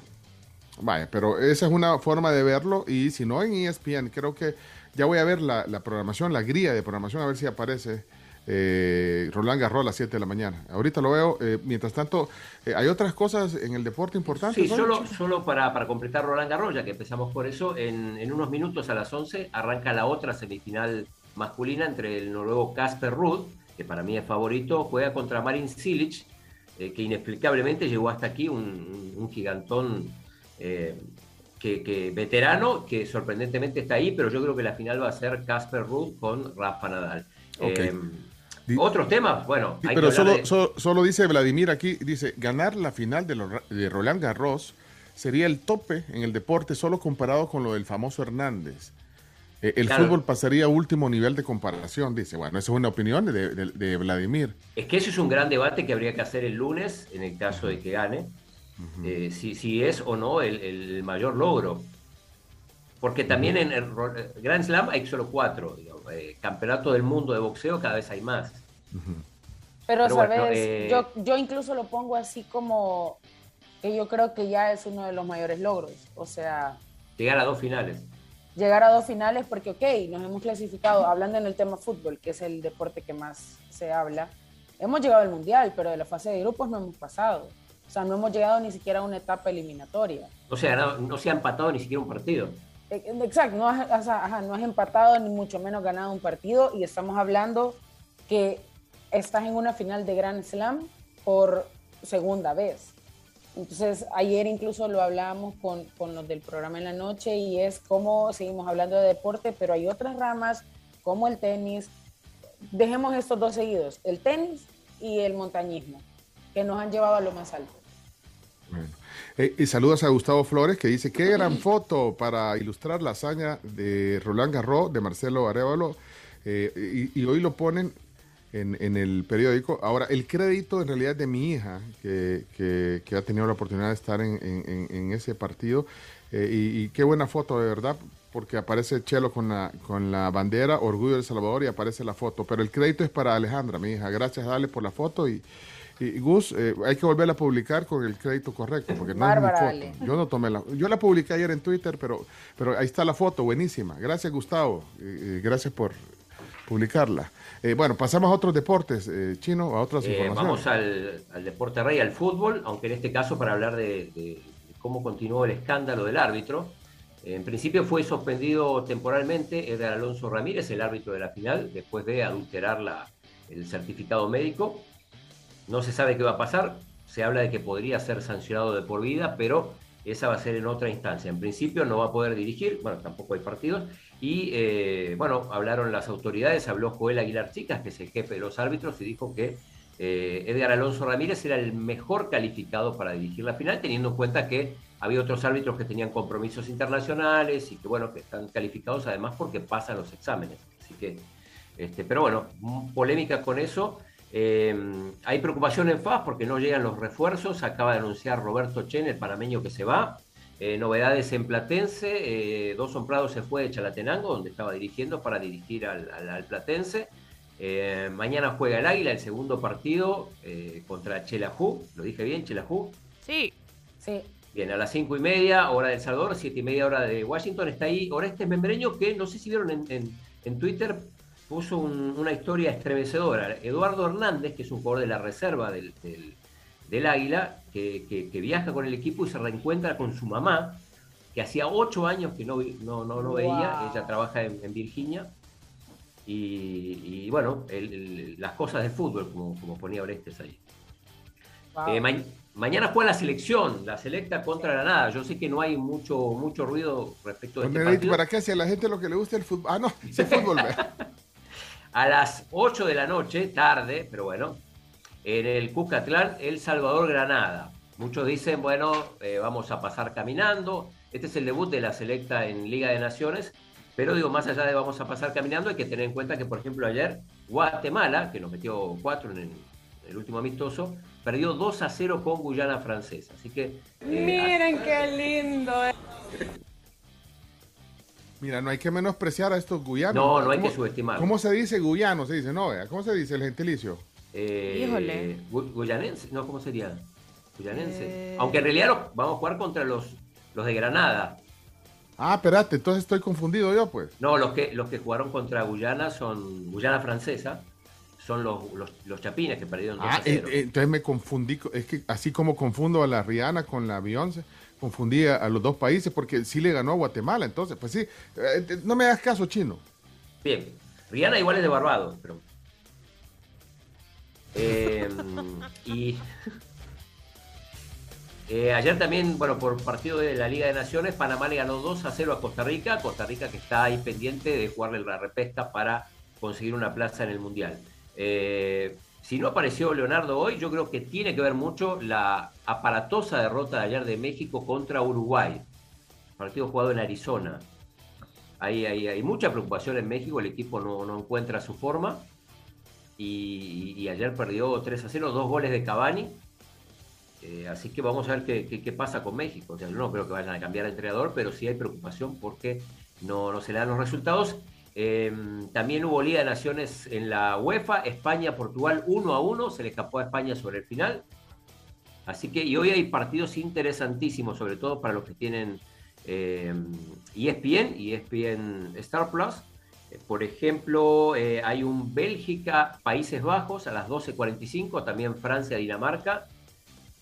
vaya, pero esa es una forma de verlo y si no en ESPN, creo que ya voy a ver la, la programación, la grilla de programación, a ver si aparece eh, Roland Garros a las 7 de la mañana. Ahorita lo veo, eh, mientras tanto, eh, hay otras cosas en el deporte importantes. Sí, solo, solo para, para completar Roland Garros, ya que empezamos por eso, en, en unos minutos a las 11 arranca la otra semifinal masculina entre el noruego Casper Ruud, que para mí es favorito, juega contra Marin Cilic, eh, que inexplicablemente llegó hasta aquí, un, gigantón que, que veterano, que sorprendentemente está ahí, pero yo creo que la final va a ser Casper Ruud con Rafa Nadal. Ok. Eh, Otros temas, bueno, Sí, hay pero que solo, de- solo, solo dice Vladimir aquí, dice, ganar la final de, lo- de Roland Garros sería el tope en el deporte solo comparado con lo del famoso Hernández. Eh, el Claro. fútbol pasaría a último nivel de comparación, dice. Bueno, esa es una opinión de, de- de Vladimir. Es que eso es un gran debate que habría que hacer el lunes, en el caso de que gane, eh, si, si es o no el, el mayor logro. Porque también en el Grand Slam hay solo cuatro. digamos, eh, campeonato del mundo de boxeo cada vez hay más. Pero, Pero bueno, sabes, eh, yo, yo incluso lo pongo así como que yo creo que ya es uno de los mayores logros. O sea, Llegar a dos finales. llegar a dos finales porque, ok, nos hemos clasificado, hablando en el tema fútbol, que es el deporte que más se habla, hemos llegado al Mundial, pero de la fase de grupos no hemos pasado. O sea, no hemos llegado ni siquiera a una etapa eliminatoria. No se ha, ganado- no se ha empatado ni siquiera un partido. Eh, Exacto, no has, empatado ni mucho menos ganado un partido y estamos hablando que estás en una final de Grand Slam por segunda vez. Entonces, ayer incluso lo hablábamos con, con los del programa en la noche y es como seguimos hablando de deporte, pero hay otras ramas como el tenis. Dejemos estos dos seguidos, el tenis y el montañismo, que nos han llevado a lo más alto. Eh, y saludos a Gustavo Flores que dice, qué gran foto para ilustrar la hazaña de Roland Garros, de Marcelo Arevalo. Eh, y, hoy lo ponen en, en el periódico. Ahora, el crédito en realidad de mi hija, que, que- ha tenido la oportunidad de estar en- en ese partido. Eh, y, y qué buena foto, de verdad, porque aparece Chelo con la, con la bandera, Orgullo del Salvador, y aparece la foto. Pero el crédito es para Alejandra, mi hija. Gracias, Dale, por la foto y, Y Gus, eh, hay que volverla a publicar con el crédito correcto, porque no Bárbara, es mi Ale. foto. Yo no tomé la, yo la publiqué ayer en Twitter, pero, pero ahí está la foto, buenísima. Gracias, Gustavo. Eh, gracias por publicarla. Eh, bueno, pasamos a otros deportes, eh, Chino, a otras Eh, informaciones. vamos al, al deporte rey, al fútbol, aunque en este caso para hablar de, de- de cómo continuó el escándalo del árbitro. En principio fue suspendido temporalmente Edgar Alonso Ramírez, el árbitro de la final, después de adulterar la- el certificado médico. No se sabe qué va a pasar, se habla de que podría ser sancionado de por vida, pero esa va a ser en otra instancia. En principio no va a poder dirigir, bueno, tampoco hay partidos. Y eh, bueno, hablaron las autoridades, habló Joel Aguilar Chicas, que es el jefe de los árbitros, y dijo que eh, Edgar Alonso Ramírez era el mejor calificado para dirigir la final, teniendo en cuenta que había otros árbitros que tenían compromisos internacionales y que bueno, que están calificados además porque pasan los exámenes. Así que, este, pero bueno, polémica con eso. Eh, hay preocupación en FAS porque no llegan los refuerzos. Acaba de anunciar Roberto Chen, el panameño que se va. Eh, novedades en Platense. Eh, Dawson Prado se fue de Chalatenango, donde estaba dirigiendo, para dirigir al, al- al Platense. Eh, mañana juega el Águila, el segundo partido eh, contra Chelajú. ¿Lo dije bien, Chelajú? Sí. Sí. Bien, a las cinco y media, hora de El Salvador, siete y media, hora de Washington. Está ahí Orestes Membreño, que no sé si vieron en, en- en Twitter, puso un- una historia estremecedora. Eduardo Hernández, que es un jugador de la reserva del, del- del Águila, que, que- que viaja con el equipo y se reencuentra con su mamá, que hacía ocho años que no, no, no, no veía. Wow. Ella trabaja en, en Virginia. Y, y, bueno, el- el- las cosas del fútbol, como, como ponía Orestes ahí. Wow. Eh, ma- mañana juega la selección, la selecta contra Granada. Yo sé que no hay mucho, mucho ruido respecto de este Ponele ahí, partido. ¿Para qué? Si a la gente lo que le gusta el fútbol. Ah, no, sí, fútbol. A las 8 de la noche, tarde, pero bueno, en el Cuscatlán, El Salvador Granada. Muchos dicen, bueno, eh, vamos a pasar caminando. Este es el debut de la selecta en Liga de Naciones. Pero digo, más allá de vamos a pasar caminando, hay que tener en cuenta que, por ejemplo, ayer Guatemala, que nos metió 4 en el, el último amistoso, perdió 2 a 0 con Guyana Francesa. Así que eh, Miren qué lindo. Mira, no hay que menospreciar a estos guyanos. No, no hay ¿Cómo- que subestimarlos. ¿Cómo se dice guyano? Se dice, no, vea, ¿cómo se dice el gentilicio? Eh, Híjole. gu- Guyanense, no, ¿cómo sería? Guyanense. Eh. Aunque en realidad vamos a jugar contra los, los de Granada. Ah, espérate, entonces estoy confundido yo, pues. No, los que, los que jugaron contra Guyana son Guyana Francesa, son los, los, los chapines que perdieron 2 Ah, a 0. eh, eh, entonces me confundí. co- Es que así como confundo a la Rihanna con la Beyoncé, confundí a, los dos países porque sí le ganó a Guatemala. Entonces, pues sí, eh, eh, no me hagas caso, chino. Bien, Rihanna igual es de Barbados, pero. Eh, y. Eh, ayer también, bueno, por partido de la Liga de Naciones, Panamá le ganó 2 a 0 a Costa Rica. Costa Rica que está ahí pendiente de jugarle la repesca para conseguir una plaza en el Mundial. Eh, si no apareció Leonardo hoy, yo creo que tiene que ver mucho la aparatosa derrota de ayer de México contra Uruguay. Partido jugado en Arizona. Hay, hay, mucha preocupación en México, el equipo no, encuentra su forma. Y, ayer perdió 3 a 0, dos goles de Cavani. Eh, así que vamos a ver qué, pasa con México. O sea, no creo que vayan a cambiar de entrenador, pero sí hay preocupación porque no se le dan los resultados. Eh, también hubo Liga de Naciones en la UEFA, España-Portugal 1 a 1, se le escapó a España sobre el final. Así que, y hoy hay partidos interesantísimos, sobre todo para los que tienen eh, ESPN y ESPN Star Plus. Eh, Por ejemplo, eh, hay un Bélgica-Países Bajos a las 12.45, también Francia-Dinamarca.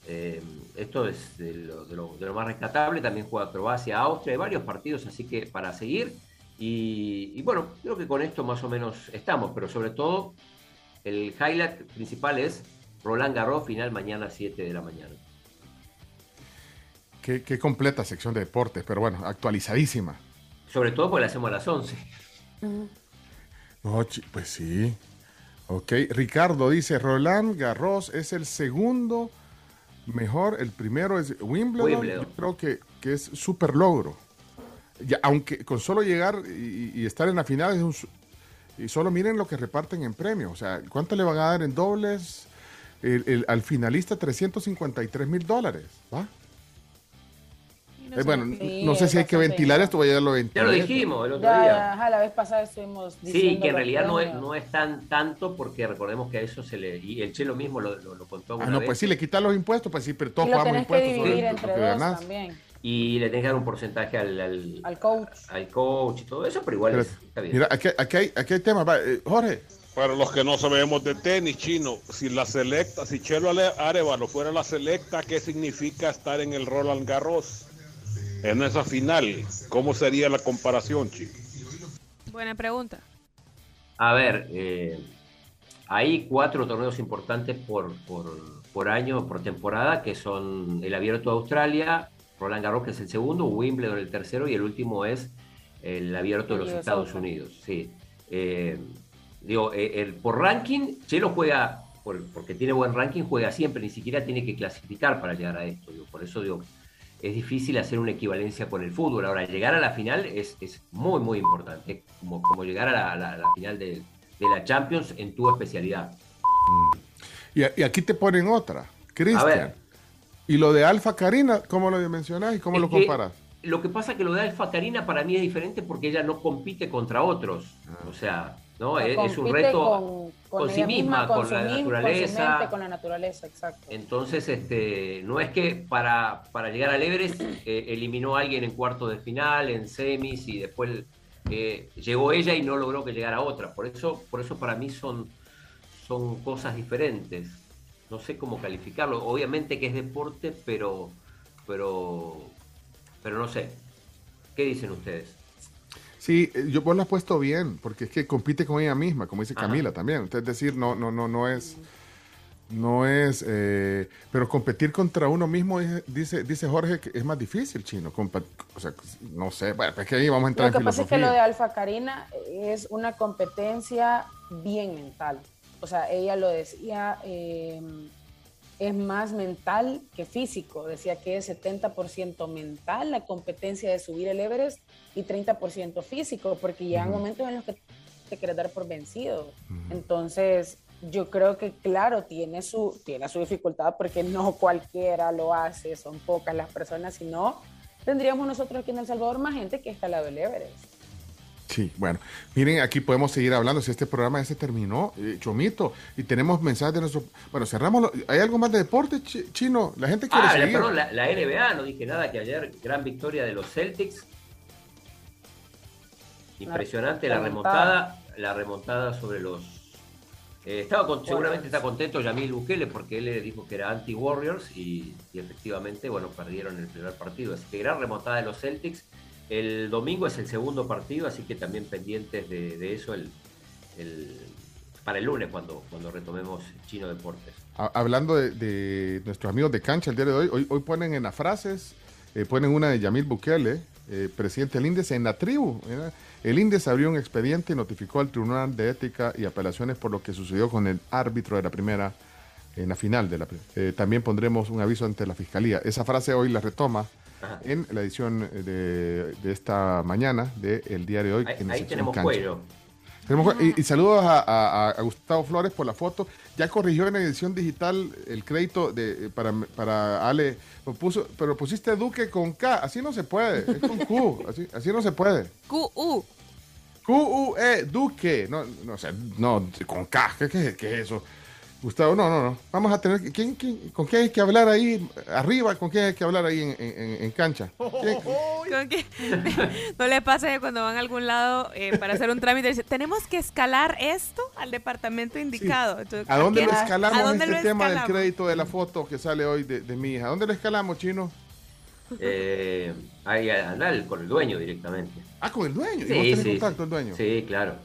Eh, esto es de lo- de lo más rescatable. También juega Croacia, Austria, hay varios partidos, así que para seguir. Y, y bueno, creo que con esto más o menos estamos, pero sobre todo el highlight principal es Roland Garros, final mañana 7 de la mañana. Qué, qué completa sección de deportes, pero bueno, actualizadísima. Sobre todo porque la hacemos a las 11. No, chi- pues sí. Ok, Ricardo dice, Roland Garros es el segundo mejor, el primero es Wimbledon. Wimbledon. Yo creo que, que es súper logro. Ya, aunque con solo llegar y, y estar en la final es un... Y solo miren lo que reparten en premios. O sea, ¿cuánto le van a dar en dobles? El- el- al finalista 353 mil dólares. ¿va? Eh, bueno, Sí, no sé si hay que ventilar esto, voy a lo Ya ventilar. lo dijimos el otro Ya, día. ajá, la vez pasada estuvimos Sí, diciendo que en realidad no es, no es tan tanto porque recordemos que a eso se le... Y el Chelo mismo lo, lo, lo contó Ah, alguna no, vez. pues sí, le quitan los impuestos, pues sí, pero todos Y lo pagamos tenés que impuestos sobre dividir lo entre que dos ganás. también. Y le tenés que dar un porcentaje al, al, Al coach. al coach y todo eso, pero igual Pero, es- está bien. Mira, aquí, aquí hay, aquí hay temas. va, eh, Jorge, Para los que no sabemos de tenis chino, si la selecta, si Chelo Arevalo fuera la selecta, ¿qué significa estar en el Roland Garros? En esa final, ¿cómo sería la comparación, chino? Buena pregunta. A ver, eh, hay cuatro torneos importantes por, por, por año, por temporada, que son el Abierto de Australia, Roland Garros, que es el segundo, Wimbledon el tercero, y el último es el Abierto de los Estados Open. Unidos. Sí. Eh, digo, eh, el, por ranking, Chelo juega, por- porque tiene buen ranking, juega siempre, ni siquiera tiene que clasificar para llegar a esto. digo, por eso digo, es difícil hacer una equivalencia con el fútbol. Ahora, llegar a la final es, es muy, muy importante, como, como llegar a la, final de, de la Champions en tu especialidad. y, y aquí te ponen otra. Cristian. Y lo de Alfa Karina, ¿cómo lo mencionás y cómo Es lo que comparas? Lo que pasa que lo de Alfa Karina para mí es diferente porque ella no compite contra otros. O sea, ¿no? Es, es un reto con, con con sí misma, con la misma, Con su naturaleza. mente, con la naturaleza, exacto. Entonces, este, no es que para, para llegar al Everest eh, eliminó a alguien en cuarto de final, en semis, y después eh, llegó ella y no logró que llegara otra. Por eso, por eso para mí son, son cosas diferentes. No sé cómo calificarlo. Obviamente que es deporte, pero, pero, pero no sé. ¿Qué dicen ustedes? Sí, eh, yo vos lo has puesto bien, porque es que compite con ella misma, como dice Ajá. Camila también. Entonces, es decir, no, no, no, no es, no es, eh, pero competir contra uno mismo, es- dice, dice Jorge, que es más difícil, chino. compa- o sea, no sé, bueno, es que ahí vamos a entrar Lo que en pasa es que lo de Alfa Karina es una competencia bien mental. O sea, ella lo decía, eh, es más mental que físico. Decía que es 70% mental la competencia de subir el Everest y 30% físico, porque llegan Ujú. momentos en los que te quieres dar por vencido. Entonces, yo creo que, claro, tiene su, tiene su dificultad porque no cualquiera lo hace, son pocas las personas, si no, tendríamos nosotros aquí en El Salvador más gente que está al lado del Everest. Sí, bueno, miren, aquí podemos seguir hablando. Si este programa ya se terminó, eh, Chomito, y tenemos mensajes de nuestro. Bueno, cerramos. lo- ¿Hay algo más de deporte, Chi- chino? La gente quiere Ah, la, seguir. perdón, la, la NBA, no dije nada, que ayer gran victoria de los Celtics. Impresionante la remontada, la remontada sobre los... eh, estaba con- seguramente está contento Yamil Bukele porque él le dijo que era anti-Warriors y, y efectivamente, bueno, perdieron el primer partido. Así que gran remontada de los Celtics. El domingo es el segundo partido, así que también pendientes de, eso el, para el lunes cuando, cuando retomemos Chino Deportes. Ha- Hablando de, nuestros amigos de cancha el día de hoy, hoy, hoy ponen en las frases, eh, ponen una de Yamil Bukele, eh, presidente del INDES, en la tribu. El INDES abrió un expediente y notificó al Tribunal de Ética y Apelaciones por lo que sucedió con el árbitro de la primera, en la final de la eh, También pondremos un aviso ante la Fiscalía. Esa frase hoy la retoma Ajá. en la edición eh, de, de esta mañana del diario de hoy. Ahí, en la ahí sección tenemos cancha. cuello. Tenemos- y, y saludos a, a- a Gustavo Flores por la foto. Ya corrigió en edición digital el crédito de, para, para Ale. Puso, pero pusiste Duque con K. Así no se puede. Es con Q. Así, así no se puede. QU. Q-U-E, Duque. No, no, o sea, no, con K. ¿Qué, qué- qué es eso? Gustavo, no, no, no. Vamos a tener. que- ¿quién, quién, ¿Con quién hay que hablar ahí arriba? ¿Con quién hay que hablar ahí en, en- en cancha? ¿Quién- no le pasa que cuando van a algún lado eh, para hacer un trámite dice, tenemos que escalar esto al departamento indicado. Entonces, ¿A dónde ¿a lo escalamos ¿a dónde este lo tema del crédito de la foto que sale hoy de, de mi hija? ¿A dónde lo escalamos, chino? Eh, ahí andar con el dueño directamente. Ah, con el dueño. ¿Y Sí, vos tenés sí, contacto sí. al dueño? Sí, claro.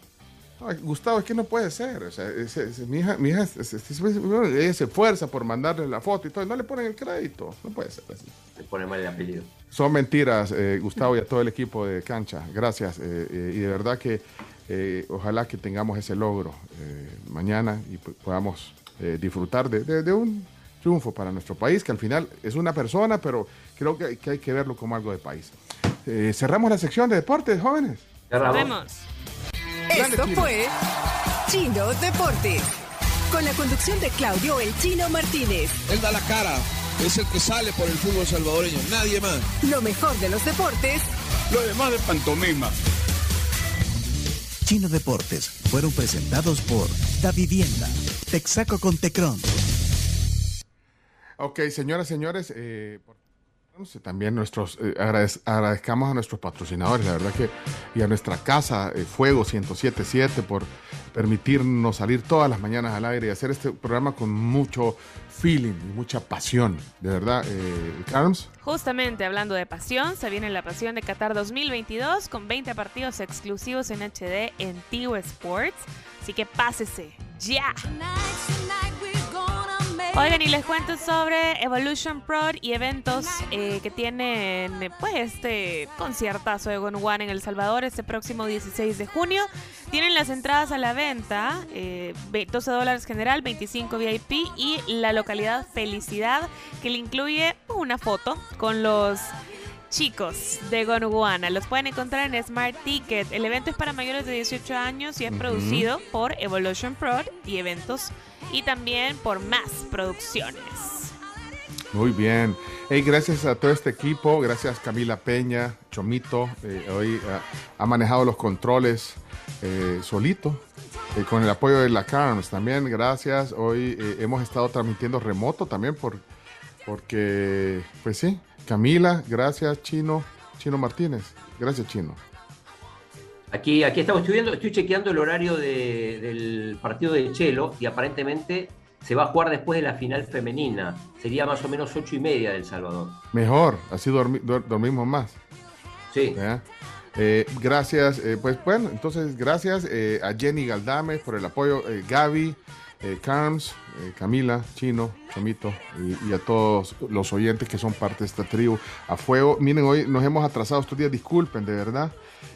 Ay, Gustavo, es que no puede ser. O sea, es- es- mi hija, mi hija es- es- es- bueno, ella se esfuerza por mandarle la foto y todo. y No le ponen el crédito. No puede ser así. Le pone mal el apellido. Son mentiras, eh, Gustavo y a todo el equipo de cancha. Gracias. eh, eh, y de verdad que eh, ojalá que tengamos ese logro eh, mañana y podamos eh, disfrutar de, de- de un triunfo para nuestro país, que al final es una persona, pero creo que, que hay que verlo como algo de país. Eh, cerramos la sección de deportes, jóvenes. Vemos. Esto fue Chino Deportes. Con la conducción de Claudio El Chino Martínez. Él da la cara es el que sale por el fútbol salvadoreño, nadie más. Lo mejor de los deportes Lo demás de pantomima. Chino Deportes fueron presentados por Da Vivienda, Texaco con Tecron. Ok, señoras, señores, eh, por- también nuestros eh, agradez- agradezcamos a nuestros patrocinadores, la verdad que, y a nuestra casa eh, Fuego 1077 por permitirnos salir todas las mañanas al aire y hacer este programa con mucho feeling y mucha pasión, de verdad. Eh, Carms, Justamente hablando de pasión, se viene la pasión de Qatar 2022 con 20 partidos exclusivos en HD en Tigo Sports. Así que pásese ya. Oigan, y les cuento sobre Evolution Pro y eventos eh, que tienen pues este conciertazo de One en El Salvador este próximo 16 de junio. Tienen las entradas a la venta, eh, ve- 12 dólares general, 25 VIP y la localidad Felicidad que le incluye una foto con los chicos de Gonuguana. Los pueden encontrar en Smart Ticket. El evento es para mayores de 18 años y es producido por Evolution Pro y Eventos y también por Más Producciones. muy bien. Hey, gracias a todo este equipo, gracias Camila Peña, Chomito, eh, hoy eh, ha manejado los controles eh, solito. eh, con el apoyo de la Carms también, gracias. Hoy eh, hemos estado transmitiendo remoto también por, porque, pues sí, Camila, gracias Chino, Chino Martínez, gracias Chino. Aquí, aquí estamos estudiando, estoy chequeando el horario de- del partido de Chelo y aparentemente se va a jugar después de la final femenina. Sería más o menos ocho y media del Salvador. Mejor, así dormi- dor- dormimos más. Sí. Eh, gracias, eh, pues bueno, entonces gracias eh, a Jenny Galdames por el apoyo, Gaby, eh, eh, Camila, Chino, Chomito y, y a todos los oyentes que son parte de esta tribu a fuego. Miren, hoy nos hemos atrasado estos días, disculpen, de verdad.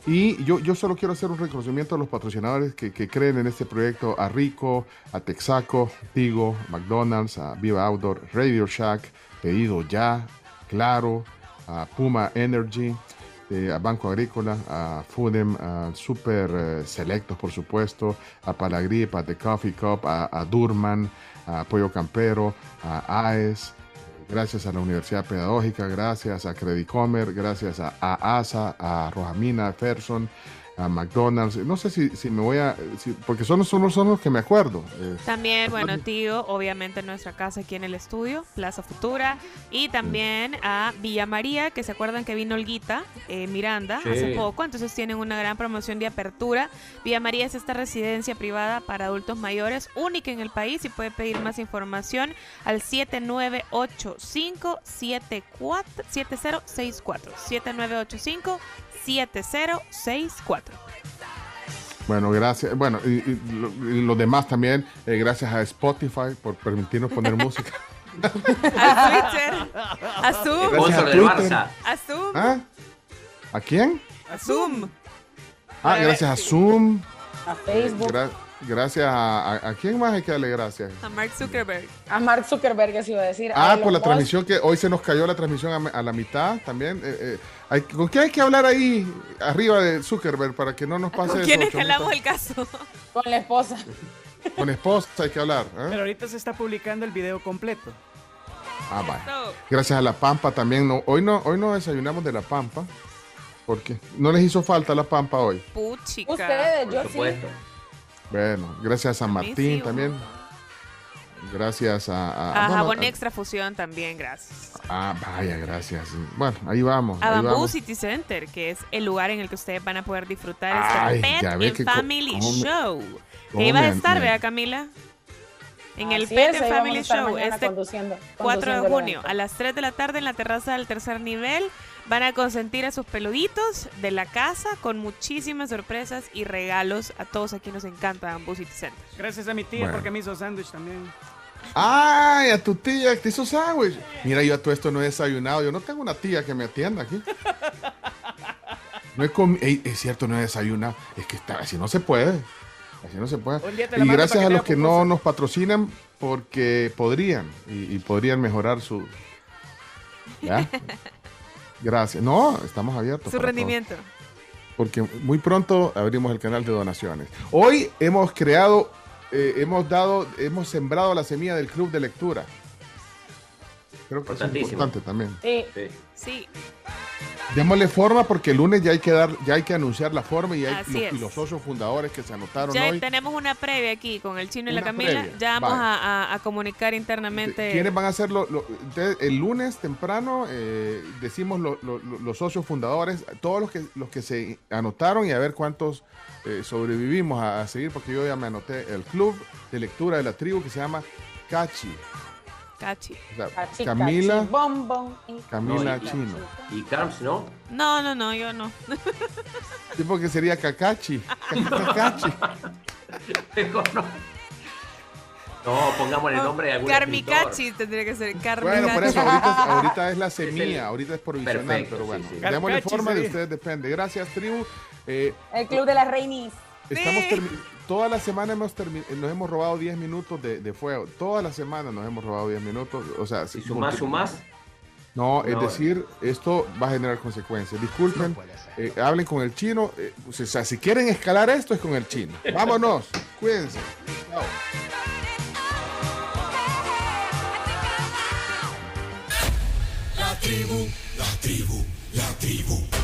Y yo, yo solo quiero hacer un reconocimiento a los patrocinadores que, que creen en este proyecto, a Rico, a Texaco, Tigo, McDonald's, a Viva Outdoor, Radio Shack, Pedido Ya, Claro, a Puma Energy, eh, a Banco Agrícola, a Foodem, a Super eh, Selectos, por supuesto, a Palagrip, a The Coffee Cup, a, Durman, a Pollo Campero, a AES, gracias a la Universidad Pedagógica, gracias a Credicomer, gracias a, a ASA, a Rojamina, a Ferson, a McDonald's. No sé si, si me voy a... si- porque son, son, son los que me acuerdo. eh, También, bueno, tío, obviamente en nuestra casa aquí en el estudio, Plaza Futura, y también a Villa María, que se acuerdan que vino Olguita eh, Miranda Sí. hace poco, entonces tienen una gran promoción de apertura. Villa María es esta residencia privada para adultos mayores, única en el país, y puede pedir más información al 7985 7064 7985 7064 Bueno, gracias. Bueno, y, y y los demás también, eh, gracias a Spotify por permitirnos poner música. A Twitter, a Zoom, Gracias a Twitter. A Zoom, ¿Ah? ¿A quién? a Zoom. Ah, gracias a Zoom. A Facebook. Gra- gracias a, a, ¿a quién más hay que darle gracias? A Mark Zuckerberg. A Mark Zuckerberg, eso iba a decir. Ah, por la Musk. transmisión que hoy se nos cayó la transmisión a, la mitad también. eh, eh, hay- ¿Con quién hay que hablar ahí arriba de Zuckerberg para que no nos pase ¿Con eso? quién escalamos el caso? Con la esposa. Con esposa hay que hablar. ¿eh? Pero ahorita se está publicando el video completo. Ah, vaya. Gracias a la Pampa también. No, hoy no, hoy no desayunamos de la Pampa. Porque no les hizo falta la Pampa hoy. Puchica. Ustedes, yo supuesto. Bueno, gracias a Martín sí, también. Gracias a. a- A bueno, Jabón a- Extra Fusión también, gracias. Ah, vaya, gracias. Bueno, ahí vamos. A ahí Bamboo vamos. City Center, que es el lugar en el que ustedes van a poder disfrutar Ay, este Pet and que Family cómo Show. Que iba a estar, ¿verdad, Camila? En el Pet es, and Family Show, este conduciendo- 4 de junio a las 3 de la tarde en la terraza del tercer nivel. Van a consentir a sus peluditos de la casa con muchísimas sorpresas y regalos a todos aquí nos encanta Bamboo City Center. Gracias a mi tía Bueno. porque me hizo sándwich también. Ay, a tu tía que te hizo sándwich. Mira, yo a todo esto no he desayunado. Yo no tengo una tía que me atienda aquí. No he Ey, es cierto, no he desayunado. Es que está, así no se puede. Así no se puede. Y gracias a los que no nos patrocinan porque podrían y, y podrían mejorar su. ¿Ya? Gracias. No, estamos abiertos. Su rendimiento. todo. Porque muy pronto abrimos el canal de donaciones. Hoy hemos creado, eh, hemos dado, hemos sembrado la semilla del club de lectura. Creo que es importante también. Sí. Sí. Démosle forma porque el lunes ya hay que dar, ya hay que anunciar la forma y hay los, es. y los socios fundadores que se anotaron Ya hoy. tenemos una previa aquí con el chino y la Camila. previa, Ya vamos a, a- a comunicar internamente. ¿Quiénes van a hacerlo? Lo- el lunes temprano eh, decimos lo- lo- lo- los socios fundadores, todos los que los que se anotaron y a ver cuántos eh, sobrevivimos a, a seguir, porque yo ya me anoté el club de lectura de la tribu que se llama Cachi. Cachi. O sea, Cachi, Camila, cachi, y- Camila No, y- Chino. Y Carms, ¿no? No, no, no, yo no. Sí, porque sería Cacachi. Cacachi. No. No, pongámosle el nombre de algún Carmicachi tendría que ser. Carmicachi. Bueno, por eso ahorita, ahorita es la semilla, ahorita es provisional, Perfecto, pero bueno, sí, sí. démosle forma de sería. ustedes depende. Gracias, tribu. Eh, El Club de las Reinis. Estamos Sí. Toda la semana hemos nos hemos robado 10 minutos de, de fuego. Toda la semana nos hemos robado 10 minutos. O sea, ¿Y sumás, sumás? No, es decir, esto va a generar consecuencias. Disculpen, eh, hablen con el chino. eh, o sea, si quieren escalar esto es con el chino. Vámonos, cuídense. Chao. La tribu, la tribu, la tribu.